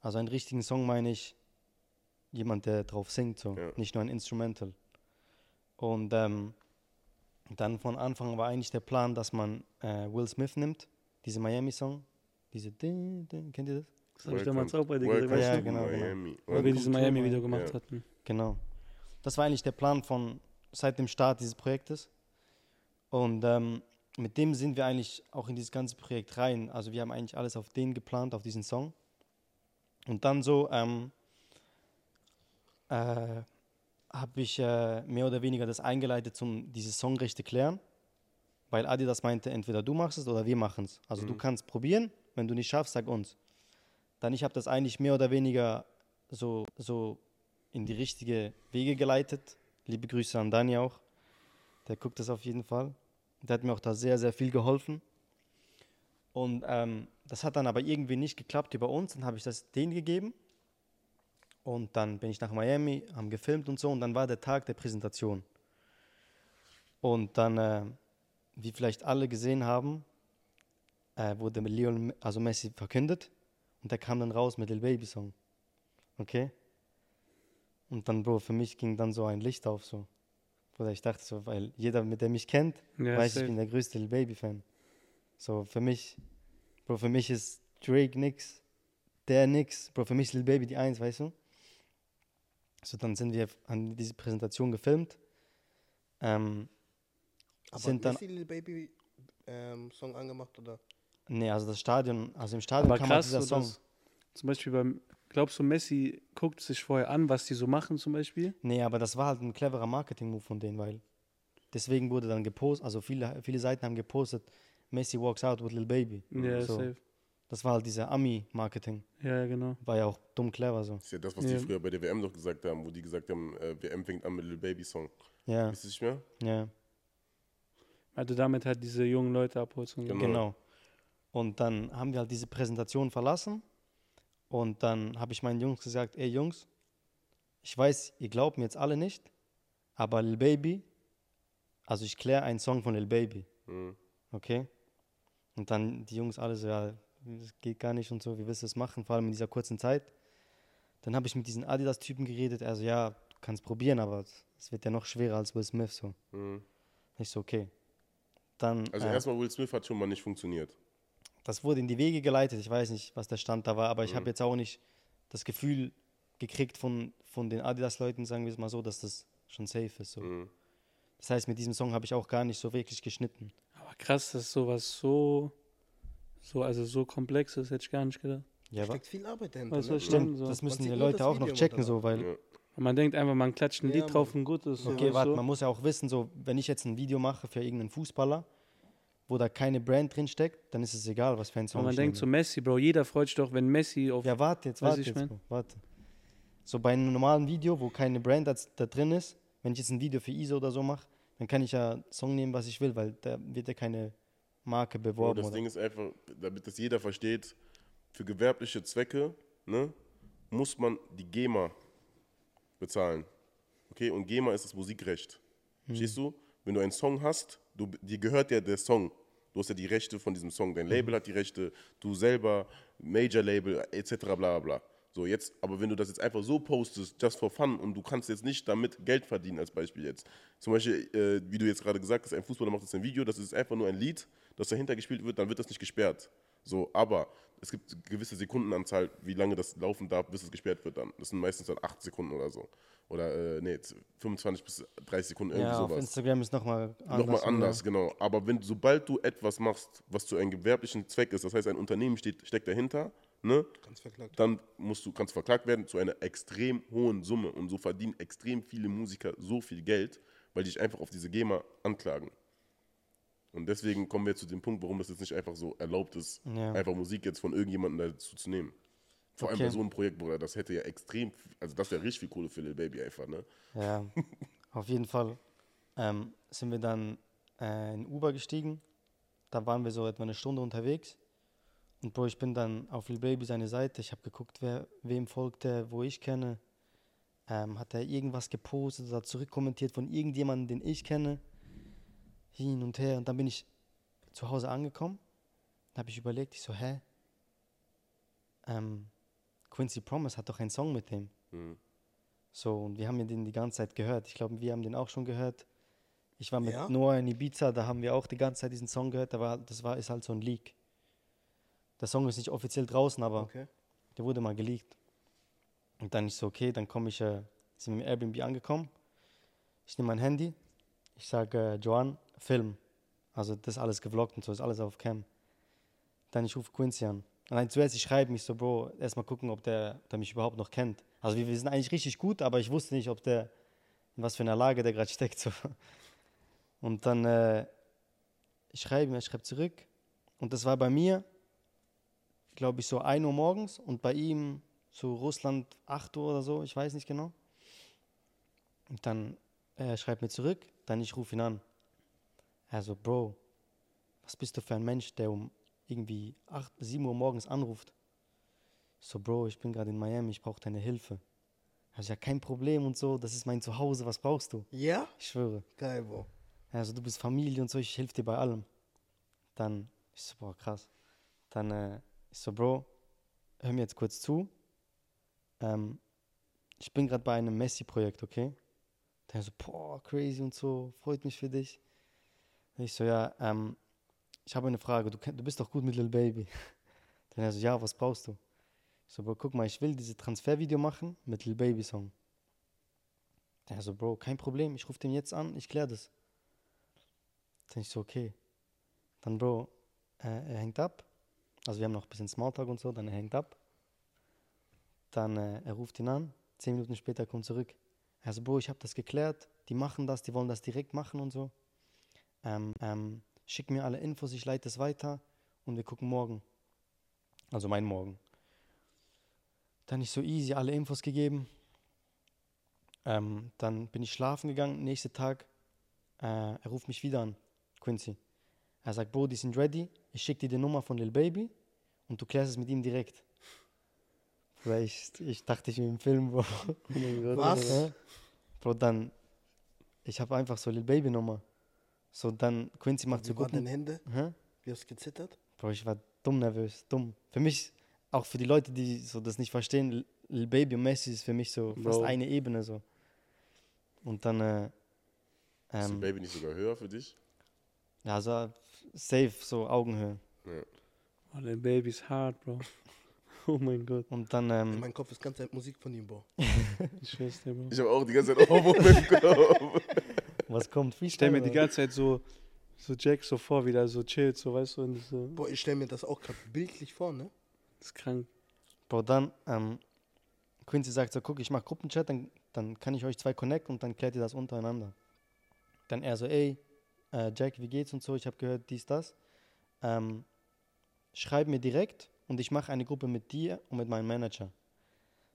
Speaker 2: Also einen richtigen Song meine ich jemand, der drauf singt, so,
Speaker 1: Ja.
Speaker 2: nicht nur ein Instrumental. Und ähm, dann von Anfang war eigentlich der Plan, dass man äh, Will Smith nimmt, diese Miami-Song, diese, din, din, kennt ihr das?
Speaker 3: Das habe ich damals auch bei dir gesagt,
Speaker 2: Ja, genau, genau.
Speaker 1: Miami.
Speaker 3: Weil wir dieses Miami-Video gemacht
Speaker 1: Ja.
Speaker 3: hatten.
Speaker 2: Genau. Das war eigentlich der Plan von seit dem Start dieses Projektes. Und ähm, mit dem sind wir eigentlich auch in dieses ganze Projekt rein. Also wir haben eigentlich alles auf den geplant, auf diesen Song. Und dann so ähm, äh, habe ich äh, mehr oder weniger das eingeleitet, um diese Songrechte klären. Weil Adidas meinte, entweder du machst es oder wir machen es. Also du kannst probieren, wenn du nicht schaffst, sag uns. Dann ich habe das eigentlich mehr oder weniger so, so in die richtige Wege geleitet. Liebe Grüße an Dani auch. Der guckt das auf jeden Fall. Der hat mir auch da sehr, sehr viel geholfen. Und ähm, das hat dann aber irgendwie nicht geklappt über uns. Dann habe ich das denen gegeben. Und dann bin ich nach Miami, haben gefilmt und so. Und dann war der Tag der Präsentation. Und dann, äh, wie vielleicht alle gesehen haben, äh, wurde Lionel, also Messi verkündet. Und der kam dann raus mit Lil Baby Song. Okay? Und dann, Bro, für mich ging dann so ein Licht auf, so. Bruder, ich dachte so, weil jeder, mit der mich kennt,
Speaker 3: Ja,
Speaker 2: weiß, ich
Speaker 3: safe.
Speaker 2: bin der größte Lil Baby-Fan. So, für mich, Bro, für mich ist Drake nix, der nix. Bro, für mich ist Lil Baby die Eins, weißt du? So, dann sind wir an diese Präsentation gefilmt. Ähm,
Speaker 4: Aber
Speaker 2: sind dann,
Speaker 4: Messi Lil Baby ähm, Song angemacht oder?
Speaker 2: nee, also das Stadion, also im Stadion
Speaker 3: Aber
Speaker 2: kam halt
Speaker 3: krass,
Speaker 2: dieser
Speaker 3: so
Speaker 2: Song.
Speaker 3: zum Beispiel beim, glaubst du, Messi guckt sich vorher an, was die so machen zum Beispiel?
Speaker 2: Nee, aber das war halt ein cleverer Marketing-Move von denen, weil deswegen wurde dann gepostet, also viele, viele Seiten haben gepostet, Messi walks out with Lil Baby.
Speaker 3: Ja,
Speaker 2: so.
Speaker 3: safe.
Speaker 2: Das war halt dieser Ami-Marketing.
Speaker 3: Ja, ja, genau.
Speaker 2: War ja auch dumm clever so.
Speaker 1: Das ist ja das, was
Speaker 3: Ja.
Speaker 1: die früher bei der WM doch gesagt haben, wo die gesagt haben, äh, WM fängt an mit Lil Baby Song.
Speaker 2: Ja,
Speaker 1: Ist es nicht mehr?
Speaker 2: ja,
Speaker 3: Also damit halt diese jungen Leute so.
Speaker 1: Genau.
Speaker 2: genau. Und dann haben wir halt diese Präsentation verlassen. Und dann habe ich meinen Jungs gesagt, ey Jungs, ich weiß, ihr glaubt mir jetzt alle nicht, aber Lil Baby, also ich kläre einen Song von Lil Baby.
Speaker 1: Mhm.
Speaker 2: Okay? Und dann die Jungs alle so, ja, das geht gar nicht und so, wie willst du das machen, vor allem in dieser kurzen Zeit. Dann habe ich mit diesen Adidas-Typen geredet, also ja, du kannst probieren, aber es wird ja noch schwerer als Will Smith so.
Speaker 1: Mhm.
Speaker 2: Ich so, okay. Dann,
Speaker 1: Also
Speaker 2: äh,
Speaker 1: erstmal Will Smith hat schon mal nicht funktioniert.
Speaker 2: Das wurde in die Wege geleitet, ich weiß nicht, was der Stand da war, aber ich
Speaker 1: Mhm.
Speaker 2: habe jetzt auch nicht das Gefühl gekriegt von, von den Adidas-Leuten, sagen wir es mal so, dass das schon safe ist. So.
Speaker 1: Mhm.
Speaker 2: Das heißt, mit diesem Song habe ich auch gar nicht so wirklich geschnitten.
Speaker 3: Aber krass, dass sowas so, so, also so komplex ist, hätte ich gar nicht gedacht.
Speaker 2: Ja,
Speaker 4: Steckt viel Arbeit dahinter.
Speaker 3: Weißt du,
Speaker 4: ne?
Speaker 2: stimmt?
Speaker 3: So.
Speaker 2: das müssen die Leute auch noch checken, so, weil
Speaker 1: Ja.
Speaker 3: Man denkt einfach, man klatscht ein
Speaker 4: Ja,
Speaker 3: Lied drauf und gut ist.
Speaker 2: Okay,
Speaker 3: weißt
Speaker 2: warte, man muss ja auch wissen, so, wenn ich jetzt ein Video mache für irgendeinen Fußballer, wo da keine Brand drin steckt, dann ist es egal, was für ein Song
Speaker 3: Aber man denkt so. Messi, Bro, jeder freut sich doch, wenn Messi auf.
Speaker 2: Ja, warte jetzt, warte
Speaker 3: ich,
Speaker 2: jetzt. Bro, warte. So bei einem normalen Video, wo keine Brand da, da drin ist, wenn ich jetzt ein Video für ISO oder so mache, dann kann ich ja einen Song nehmen, was ich will, weil da wird ja keine Marke
Speaker 1: Bro,
Speaker 2: beworben.
Speaker 1: das
Speaker 2: oder?
Speaker 1: Ding ist einfach, damit das jeder versteht, für gewerbliche Zwecke ne, muss man die GEMA bezahlen. Okay, und GEMA ist das Musikrecht. Verstehst du? Wenn du einen Song hast, du, dir gehört ja der Song. Du hast ja die Rechte von diesem Song. Dein Label hat die Rechte, du selber, Major Label, etc. bla bla bla. So, jetzt, aber wenn du das jetzt einfach so postest, just for fun, und du kannst jetzt nicht damit Geld verdienen, als Beispiel jetzt. Zum Beispiel, äh, wie du jetzt gerade gesagt hast, ein Fußballer macht jetzt ein Video, das ist einfach nur ein Lied, das dahinter gespielt wird, dann wird das nicht gesperrt. So, aber es gibt eine gewisse Sekundenanzahl, wie lange das laufen darf, bis es gesperrt wird dann. Das sind meistens dann 8 Sekunden oder so. Oder, äh, nee, 25 bis 30 Sekunden, irgendwie
Speaker 2: ja, auf
Speaker 1: sowas.
Speaker 2: Instagram ist nochmal anders.
Speaker 1: Nochmal
Speaker 2: oder?
Speaker 1: anders, genau. Aber wenn, sobald du etwas machst, was zu einem gewerblichen Zweck ist, das heißt, ein Unternehmen steht, steckt dahinter, ne, dann musst du, kannst du verklagt werden zu einer extrem hohen Summe. Und so verdienen extrem viele Musiker so viel Geld, weil die sich einfach auf diese GEMA anklagen. Und deswegen kommen wir zu dem Punkt, warum das jetzt nicht einfach so erlaubt ist,
Speaker 2: Ja.
Speaker 1: einfach Musik jetzt von irgendjemandem dazu zu nehmen. Vor allem
Speaker 2: Okay.
Speaker 1: bei so einem Projekt, Bruder, das hätte ja extrem, also das wäre richtig viel Kohle für Lil Baby einfach, ne?
Speaker 2: Ja, auf jeden Fall ähm, sind wir dann äh, in Uber gestiegen. Da waren wir so etwa eine Stunde unterwegs. Und Bro, ich bin dann auf Lil Baby seine Seite. Ich habe geguckt, wer, wem folgt er, wo ich kenne. Ähm, hat er irgendwas gepostet oder zurückkommentiert von irgendjemandem, den ich kenne. Hin und her. Und dann bin ich zu Hause angekommen. Da habe ich überlegt, ich so, hä? Ähm, Quincy Promise hat doch einen Song mit dem.
Speaker 1: Mhm.
Speaker 2: So, und wir haben ja den die ganze Zeit gehört. Ich glaube, wir haben den auch schon gehört. Ich war mit
Speaker 4: Ja?
Speaker 2: Noah in Ibiza, da haben wir auch die ganze Zeit diesen Song gehört. War, das war, ist halt so ein Leak. Der Song ist nicht offiziell draußen, aber
Speaker 4: Okay.
Speaker 2: der wurde mal geleakt. Und dann ich so, okay, dann komme ich, äh, sind wir im Airbnb angekommen. Ich nehme mein Handy. Ich sage, äh, Joan, Film. Also das alles gevloggt und so, ist alles auf Cam. Dann ich rufe Quincy an. Dann zuerst, ich schreibe mich so, Bro, erstmal gucken, ob der, der mich überhaupt noch kennt. Also wir, wir sind eigentlich richtig gut, aber ich wusste nicht, ob der, in was für einer Lage der gerade steckt. So. Und dann, äh, ich schreibe ihm, er schreibt zurück. Und das war bei mir, glaube ich, so 1 Uhr morgens und bei ihm so Russland 8 Uhr oder so, ich weiß nicht genau. Und dann er schreibt mir zurück, dann ich rufe ihn an. Er so, Bro, was bist du für ein Mensch, der um irgendwie 8, 7 Uhr morgens anruft? Ich so, Bro, ich bin gerade in Miami, ich brauche deine Hilfe. Also ja, kein Problem und so, das ist mein Zuhause, was brauchst du?
Speaker 4: Ja?
Speaker 2: Ich schwöre.
Speaker 4: Geil, Bro.
Speaker 2: Also du bist Familie und so, ich helfe dir bei allem. Dann, ich so, boah, krass. Dann, äh, ich so, Bro, hör mir jetzt kurz zu. Ähm, ich bin gerade bei einem Messi-Projekt, okay? Der so, boah, crazy und so, freut mich für dich. Ich so, ja, ähm, ich habe eine Frage, du, du bist doch gut mit Lil Baby. Dann er so, ja, was brauchst du? Ich so, Bro, guck mal, ich will diese Transfervideo machen mit Lil Baby Song. Der so, Bro, kein Problem, ich rufe den jetzt an, ich kläre das. Dann ich so, okay. Dann, Bro, äh, er hängt ab. Also wir haben noch ein bisschen Smalltalk und so, dann er hängt ab. Dann, äh, er ruft ihn an, zehn Minuten später kommt zurück. Er so, Bro, ich habe das geklärt, die machen das, die wollen das direkt machen und so. Ähm, ähm, schick mir alle Infos, ich leite es weiter und wir gucken morgen. Also mein Morgen. Dann ich so easy alle Infos gegeben. Ähm, dann bin ich schlafen gegangen, nächster Tag, äh, er ruft mich wieder an, Quincy. Er sagt, Bro, die sind ready. Ich schicke dir die Nummer von Lil Baby und du klärst es mit ihm direkt. Bruder, ich, ich dachte, ich bin im Film, Bro.
Speaker 4: Was?
Speaker 2: Bro, dann, ich habe einfach so Lil Baby Nummer. So, dann Quincy macht so
Speaker 4: Wie waren deine Hände?
Speaker 2: Hä?
Speaker 4: Wie hast du gezittert?
Speaker 2: Bro, ich war dumm nervös, dumm. Für mich, auch für die Leute, die so das nicht verstehen, Lil- Lil Baby und Messi ist für mich so fast
Speaker 3: Bro.
Speaker 2: eine Ebene so. Und dann, äh,
Speaker 1: Ist der
Speaker 2: ähm,
Speaker 1: Baby nicht sogar höher für dich?
Speaker 2: ja, so safe, so Augenhöhe.
Speaker 3: Oh, der Baby ist hart, Bro. Oh mein Gott.
Speaker 2: Und dann,
Speaker 4: In
Speaker 2: ähm,
Speaker 4: meinem Kopf ist ganz Zeit Musik von ihm, Bro.
Speaker 3: Ich schwör's dir, Bro.
Speaker 1: Ich habe auch die ganze Zeit Ohrwurm im Kopf.
Speaker 2: Was kommt?
Speaker 3: Ich stell mir die ganze Zeit so, so Jack so vor, wie der so chillt, so weißt du, und so.
Speaker 4: Boah, ich stelle mir das auch gerade bildlich vor, ne?
Speaker 3: Das ist krank.
Speaker 2: Bro, dann, ähm, Quincy sagt so, guck, ich mach Gruppenchat, dann, dann kann ich euch zwei connect und dann klärt ihr das untereinander. Dann er so, ey, äh, Jack, wie geht's und so, ich habe gehört, dies, das. Ähm, schreib mir direkt und ich mache eine Gruppe mit dir und mit meinem Manager.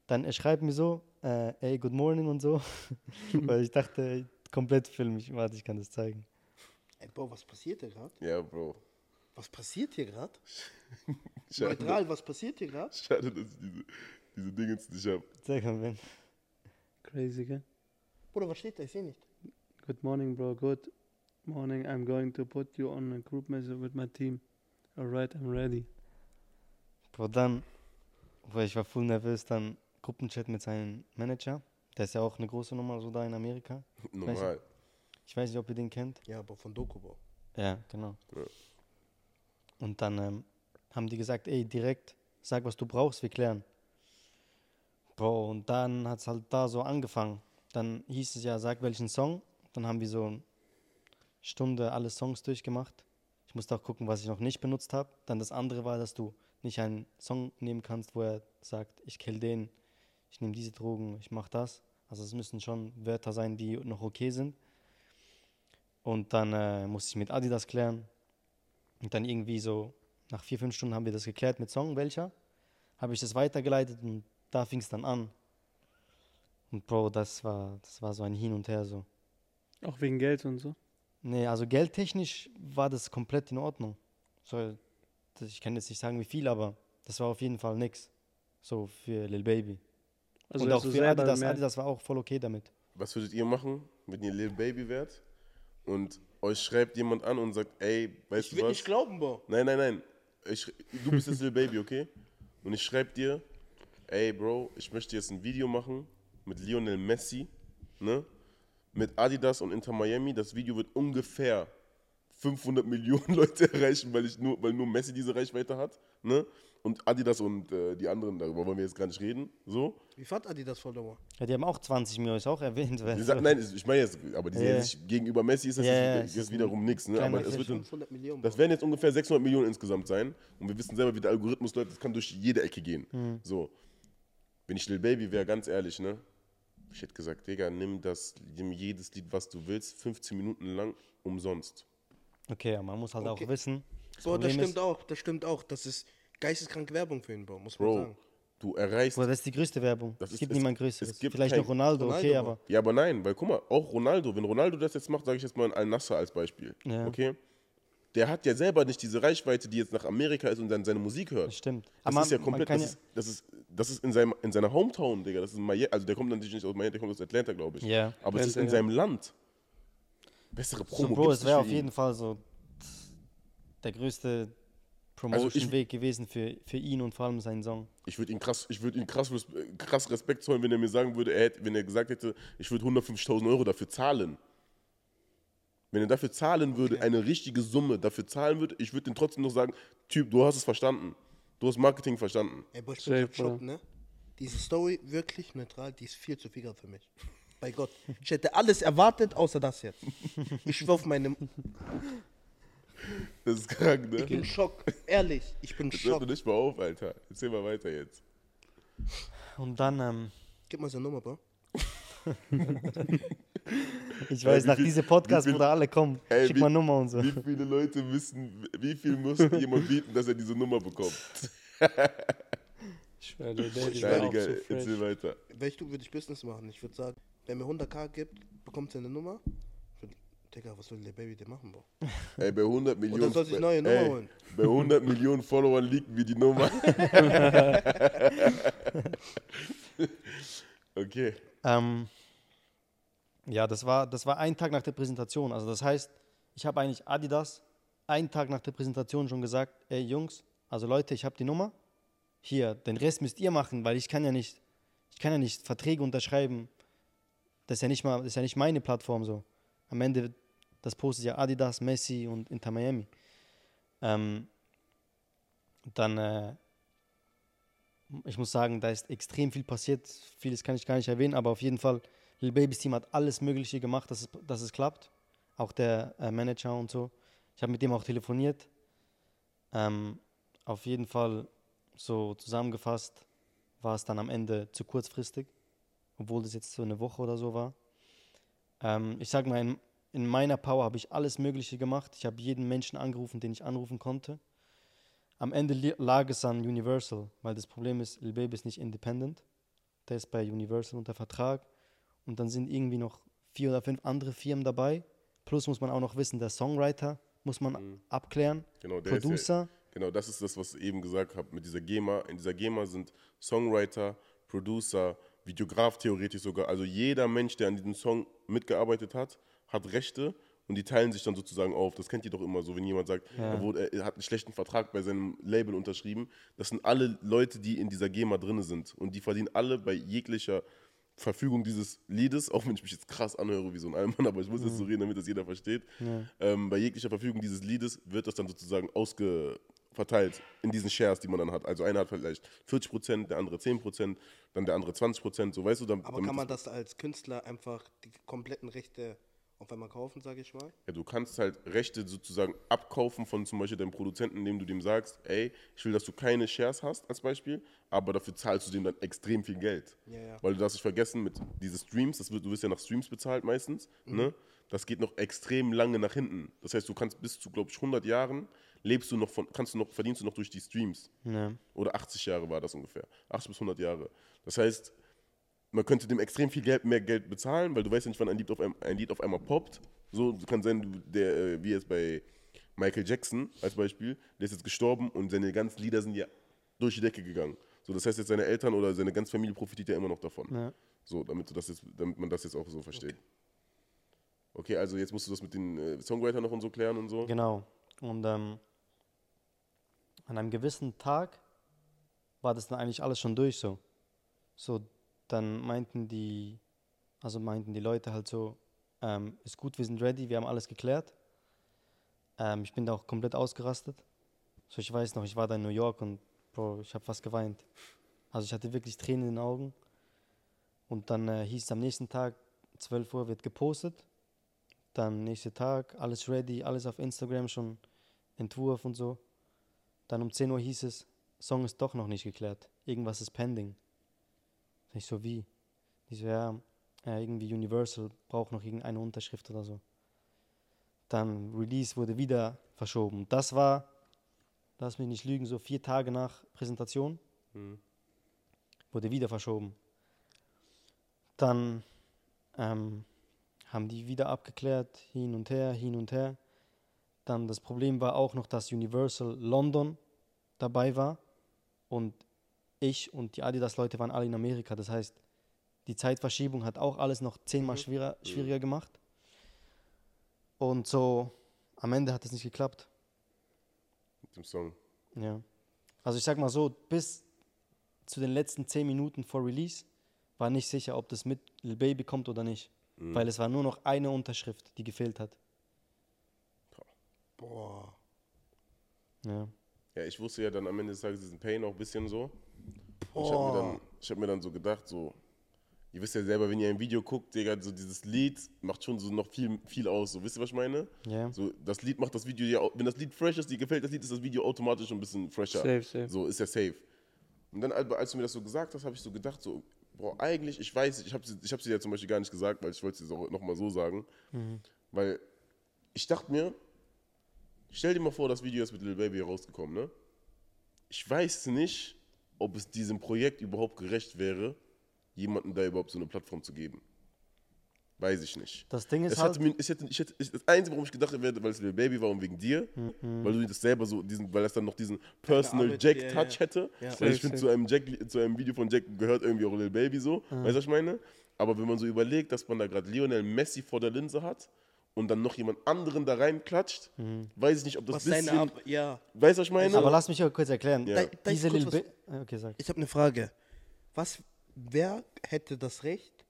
Speaker 2: Dann er schreibt mir so, äh, ey, good morning und so, weil ich dachte, komplett Film, ich, warte, ich kann das zeigen.
Speaker 4: Ey, Bro, was passiert hier gerade?
Speaker 1: Ja, Bro.
Speaker 4: Was passiert hier gerade? Neutral, was passiert hier gerade?
Speaker 1: schade dass ich diese, diese Dingens nicht habe.
Speaker 2: Zeig mal, Ben.
Speaker 3: Crazy, gell?
Speaker 4: Bruder, was steht da? Ich sehe nicht.
Speaker 3: Good morning, bro. Good morning. I'm going to put you on a group message with my team. Alright, I'm ready.
Speaker 2: Bro, dann, weil ich war voll nervös, dann Gruppenchat mit seinem Manager. Der ist ja auch eine große Nummer so da in Amerika.
Speaker 1: Normal.
Speaker 2: Ich weiß nicht, ob ihr den kennt.
Speaker 4: Ja, aber von Doku, Bro.
Speaker 2: Ja, genau.
Speaker 1: Ja.
Speaker 2: Und dann ähm, haben die gesagt, ey, direkt, sag, was du brauchst, wir klären. Bro, und dann hat es halt da so angefangen. Dann hieß es ja, sag welchen Song. Dann haben wir so eine Stunde alle Songs durchgemacht. Ich musste auch gucken, was ich noch nicht benutzt habe. Dann das andere war, dass du nicht einen Song nehmen kannst, wo er sagt, ich kill den, ich nehme diese Drogen, ich mach das. Also es müssen schon Wörter sein, die noch okay sind. Und dann äh, musste ich mit Adidas klären. Und dann irgendwie so, nach vier, fünf Stunden haben wir das geklärt mit Song, welcher. Habe ich das weitergeleitet und da fing es dann an. Und Bro, das war, das war so ein Hin und Her so.
Speaker 3: Auch wegen Geld und so.
Speaker 2: Nee, also geldtechnisch war das komplett in Ordnung. So, ich kann jetzt nicht sagen, wie viel, aber das war auf jeden Fall nix. So für Lil Baby.
Speaker 3: Also
Speaker 2: und auch für Adidas. Adidas war auch voll okay damit.
Speaker 1: Was würdet ihr machen, wenn ihr Lil Baby wärt und euch schreibt jemand an und sagt, ey, weißt
Speaker 4: Ich
Speaker 1: du
Speaker 4: will
Speaker 1: was?
Speaker 4: nicht glauben, Bro.
Speaker 1: Nein, nein, nein. Ich, du bist jetzt Lil Baby, okay? Und ich schreibe dir, ey Bro, ich möchte jetzt ein Video machen mit Lionel Messi, ne? Mit Adidas und Inter Miami. Das Video wird ungefähr 500 Millionen Leute erreichen, weil, ich nur, weil nur Messi diese Reichweite hat, ne? Und Adidas und äh, die anderen, darüber wollen wir jetzt gar nicht reden, so.
Speaker 4: Wie fand Adidas Follower?
Speaker 2: Ja, die haben auch 20 Millionen, ist auch erwähnt.
Speaker 1: Die
Speaker 2: werden.
Speaker 1: sagen, nein, ich meine jetzt, aber die
Speaker 2: Ja,
Speaker 1: sehen
Speaker 2: ja.
Speaker 1: sich gegenüber Messi ist das
Speaker 2: Ja,
Speaker 1: jetzt,
Speaker 2: ja,
Speaker 1: jetzt,
Speaker 2: ein
Speaker 1: wiederum nichts, ne? Aber es wird,
Speaker 4: 500 Millionen, Bro.
Speaker 1: Das werden jetzt ungefähr 600 Millionen insgesamt sein. Und wir wissen selber, wie der Algorithmus läuft. Das kann durch jede Ecke gehen.
Speaker 2: Mhm.
Speaker 1: So. Wenn ich Lil Baby wäre, ganz ehrlich, ne? Ich hätte gesagt, Digga, nimm das, nimm jedes Lied, was du willst, 15 Minuten lang, umsonst.
Speaker 2: Okay, aber man muss halt
Speaker 4: Okay.
Speaker 2: auch wissen. Das
Speaker 4: das stimmt
Speaker 2: ist,
Speaker 4: auch, das stimmt auch. Das ist geisteskrank Werbung für ihn, Bro, muss man
Speaker 1: Bro,
Speaker 4: sagen.
Speaker 1: du erreichst.
Speaker 2: Bruder, das ist die größte Werbung.
Speaker 1: Das
Speaker 2: es gibt
Speaker 1: es-
Speaker 2: niemand
Speaker 1: es
Speaker 2: Größeres.
Speaker 1: gibt
Speaker 2: Vielleicht noch Ronaldo,
Speaker 4: Ronaldo,
Speaker 2: okay,
Speaker 4: Bro.
Speaker 2: aber
Speaker 1: Ja, aber nein, weil guck mal, auch Ronaldo, wenn Ronaldo das jetzt macht, sage ich jetzt mal Al-Nasser als Beispiel.
Speaker 2: Ja.
Speaker 1: Okay? Der hat ja selber nicht diese Reichweite, die jetzt nach Amerika ist und dann seine Musik hört.
Speaker 2: das stimmt.
Speaker 1: Das
Speaker 2: aber
Speaker 1: ist ja komplett, das, ist, das, ist, das ist in, seinem, in seiner Hometown, Digga. Das ist Miami, also der kommt natürlich nicht aus Miami, der kommt aus Atlanta, glaube ich.
Speaker 2: Ja.
Speaker 1: Aber es ist in
Speaker 3: ja.
Speaker 1: seinem Land. Bessere
Speaker 2: So,
Speaker 1: Promo
Speaker 2: Bro,
Speaker 1: gibt's
Speaker 2: es wäre auf jeden Fall so der größte
Speaker 1: Also
Speaker 2: Promotion-Weg gewesen für, für ihn und vor allem seinen Song.
Speaker 1: Ich würde ihn krass, ich würde ihn krass, krass Respekt zollen, wenn er mir sagen würde, er hätte, wenn er gesagt hätte, ich würde 150.000 Euro dafür zahlen. Wenn er dafür zahlen würde, eine richtige Summe dafür zahlen würde, ich würde ihm trotzdem noch sagen, Typ, du hast es verstanden. Du hast Marketing verstanden.
Speaker 4: Ey, Bro, ich
Speaker 3: Safe,
Speaker 4: bin grad schockt, ne? Diese Story, wirklich neutral, die ist viel zu viel für mich. Bei Gott. Ich hätte alles erwartet, außer das jetzt. Ich schwör auf meine.
Speaker 1: Das ist krank, ne?
Speaker 4: Ich bin Schock. Ehrlich, ich bin
Speaker 1: hört
Speaker 4: Schock.
Speaker 1: mir nicht mal auf, Alter. Erzähl mal weiter jetzt.
Speaker 2: Und dann, ähm,
Speaker 4: Gib mal seine Nummer, Bro.
Speaker 2: ich weiß,
Speaker 1: wie
Speaker 2: nach
Speaker 1: viel-
Speaker 2: diesem Podcast, wo da alle kommen,
Speaker 1: Ey,
Speaker 2: schick
Speaker 1: wie-
Speaker 2: mal Nummer und so.
Speaker 1: Wie viele Leute müssen, wie viel muss jemand bieten, dass er diese Nummer bekommt?
Speaker 3: Ich schwöre, der auch
Speaker 1: Digga,
Speaker 3: so
Speaker 1: erzähl weiter.
Speaker 4: Welch du würde ich Business machen? Ich würde sagen, wer mir 100k gibt, bekommt seine Nummer. Digga, was soll der Baby denn machen, Bro?
Speaker 1: Ey, bei 100 Millionen.
Speaker 4: Oder soll sich neue Nummer
Speaker 1: ey,
Speaker 4: holen?
Speaker 1: Bei 100 Millionen Followern liegen wir die Nummer. okay.
Speaker 2: Ähm, ja, das war, das war ein Tag nach der Präsentation. Also das heißt, ich habe eigentlich Adidas einen Tag nach der Präsentation schon gesagt, ey Jungs, also Leute, ich habe die Nummer. Hier, den Rest müsst ihr machen, weil ich kann ja nicht, ich kann ja nicht Verträge unterschreiben. Das ist ja nicht mal, das ist ja nicht meine Plattform so. Am Ende, das postet ja Adidas, Messi und Inter Miami. Ähm, dann, äh, ich muss sagen, da ist extrem viel passiert. Vieles kann ich gar nicht erwähnen, aber auf jeden Fall, Lil Babys Team hat alles Mögliche gemacht, dass es, dass es klappt. Auch der äh, Manager und so. Ich habe mit dem auch telefoniert. Ähm, auf jeden Fall, so zusammengefasst, war es dann am Ende zu kurzfristig, obwohl das jetzt so eine Woche oder so war. Ähm, ich sage mal, in, in meiner Power habe ich alles Mögliche gemacht. Ich habe jeden Menschen angerufen, den ich anrufen konnte. Am Ende lag es an Universal, weil das Problem ist, Lil Baby ist nicht independent. Der ist bei Universal unter Vertrag. Und dann sind irgendwie noch vier oder fünf andere Firmen dabei. Plus muss man auch noch wissen, der Songwriter muss man abklären.
Speaker 1: Genau, der ist ja,
Speaker 2: Producer.
Speaker 1: genau, das ist das, was ich eben gesagt habe mit dieser GEMA. In dieser GEMA sind Songwriter, Producer, Videograf theoretisch sogar. Also jeder Mensch, der an diesem Song mitgearbeitet hat, hat Rechte und die teilen sich dann sozusagen auf. Das kennt ihr doch immer so, wenn jemand sagt, er, wurde, er hat einen schlechten Vertrag bei seinem Label unterschrieben. Das sind alle Leute, die in dieser GEMA drin sind und die verdienen alle bei jeglicher Verfügung dieses Liedes, auch wenn ich mich jetzt krass anhöre wie so ein Allmann, aber ich muss jetzt so reden, damit das jeder versteht. Ähm, bei jeglicher Verfügung dieses Liedes wird das dann sozusagen ausverteilt in diesen Shares, die man dann hat. Also einer hat vielleicht 40 Prozent, der andere 10 Prozent, dann der andere 20 Prozent, so weißt du. Dann,
Speaker 4: Aber
Speaker 1: damit
Speaker 4: kann man
Speaker 1: das,
Speaker 4: das als Künstler einfach die kompletten Rechte auf einmal kaufen, sage ich mal?
Speaker 1: ja, du kannst halt Rechte sozusagen abkaufen von zum Beispiel deinem Produzenten, indem du dem sagst, ey, ich will, dass du keine Shares hast als Beispiel, aber dafür zahlst du dem dann extrem viel Geld.
Speaker 4: Ja, ja.
Speaker 1: Weil du darfst nicht vergessen, mit diese Streams, das wird, du wirst ja nach Streams bezahlt meistens, ne? Das geht noch extrem lange nach hinten. Das heißt, du kannst bis zu, glaube ich, 100 Jahren lebst du noch von, kannst du noch, verdienst du noch durch die Streams.
Speaker 2: Ja.
Speaker 1: Oder 80 Jahre war das ungefähr. 80 bis 100 Jahre. Das heißt, man könnte dem extrem viel Geld, mehr Geld bezahlen, weil du weißt ja nicht, wann ein Lied auf, einem, ein Lied auf einmal poppt. So kann sein, der, äh, wie jetzt bei Michael Jackson als Beispiel, der ist jetzt gestorben und seine ganzen Lieder sind ja durch die Decke gegangen. So, das heißt jetzt seine Eltern oder seine ganze Familie profitiert ja immer noch davon.
Speaker 2: Ja.
Speaker 1: So, damit, du das jetzt, damit man das jetzt auch so versteht. Okay, also jetzt musst du das mit den äh, Songwritern noch und so klären und so.
Speaker 2: Genau. Und ähm, an einem gewissen Tag war das dann eigentlich alles schon durch so. So, dann meinten die, also meinten die Leute halt so, ähm, ist gut, wir sind ready, wir haben alles geklärt. Ähm, ich bin da auch komplett ausgerastet. So, ich weiß noch, ich war da in New York und Bro, ich habe fast geweint. Also ich hatte wirklich Tränen in den Augen. Und dann äh, hieß es am nächsten Tag, 12 Uhr wird gepostet. Dann nächster Tag, alles ready, alles auf Instagram schon, Entwurf und so. Dann um 10 Uhr hieß es, Song ist doch noch nicht geklärt. Irgendwas ist pending. Ich so, wie? Ich so, ja, irgendwie Universal braucht noch irgendeine Unterschrift oder so. Dann Release wurde wieder verschoben. Das war, lass mich nicht lügen, so vier Tage nach Präsentation. Wurde wieder verschoben. Dann ähm, haben die wieder abgeklärt, hin und her, hin und her. Dann das Problem war auch noch, dass Universal London dabei war und ich und die Adidas-Leute waren alle in Amerika. Das heißt, die Zeitverschiebung hat auch alles noch zehnmal schwieriger, schwieriger gemacht. Und so am Ende hat es nicht geklappt.
Speaker 1: Mit dem Song.
Speaker 2: Ja. Also ich sag mal so, bis zu den letzten zehn Minuten vor Release war nicht sicher, ob das mit Lil Baby kommt oder nicht. Weil es war nur noch eine Unterschrift, die gefehlt hat.
Speaker 4: Boah.
Speaker 2: Ja.
Speaker 1: Ja, ich wusste ja dann am Ende des Tages diesen Pain auch ein bisschen so. Und ich habe mir, dann- ich hab mir dann so gedacht, so, ihr wisst ja selber, wenn ihr ein Video guckt, Digga, so dieses Lied macht schon so noch viel, viel aus. So, wisst ihr, was ich meine?
Speaker 2: Ja.
Speaker 1: So, das Lied macht das Video ja, au- wenn das Lied fresh ist, dir gefällt das Lied, ist das Video automatisch ein bisschen fresher.
Speaker 3: Safe, safe.
Speaker 1: So, ist ja safe. Und dann, als du mir das so gesagt hast, habe ich so gedacht, so, boah, eigentlich, ich weiß, ich habe ich hab sie ja zum Beispiel gar nicht gesagt, weil ich wollte es auch nochmal so sagen. Weil ich dachte mir, stell dir mal vor, das Video ist mit Lil Baby rausgekommen, ne? Ich weiß nicht, ob es diesem Projekt überhaupt gerecht wäre, jemandem da überhaupt so eine Plattform zu geben. Weiß ich nicht.
Speaker 2: Das Ding ist
Speaker 1: Es
Speaker 2: halt,
Speaker 1: mir, ich hätte, ich hätte, ich, das Einzige, warum ich gedacht hätte, weil es Lil Baby war und wegen dir,
Speaker 2: Mhm.
Speaker 1: weil du das selber so, diesen, weil es dann noch diesen Personal Jack
Speaker 4: ja,
Speaker 1: Touch
Speaker 4: ja.
Speaker 1: hätte.
Speaker 4: Ja.
Speaker 1: Weil ich finde, zu einem Jack, zu einem Video von Jack gehört irgendwie auch Lil Baby so.
Speaker 2: Mhm.
Speaker 1: Weißt du, was ich meine? Aber wenn man so überlegt, dass man da gerade Lionel Messi vor der Linse hat und dann noch jemand anderen da reinklatscht, weiß ich nicht, ob das
Speaker 4: Was
Speaker 1: bisschen,
Speaker 4: Ab ja.
Speaker 1: weißt du, was ich meine?
Speaker 2: aber lass mich auch kurz erklären.
Speaker 1: Ja.
Speaker 4: Da, da ist
Speaker 2: Diese
Speaker 4: kurz
Speaker 2: Lil
Speaker 4: was,
Speaker 2: Ba- Okay, sag.
Speaker 4: ich habe eine Frage. Was, wer hätte das Recht,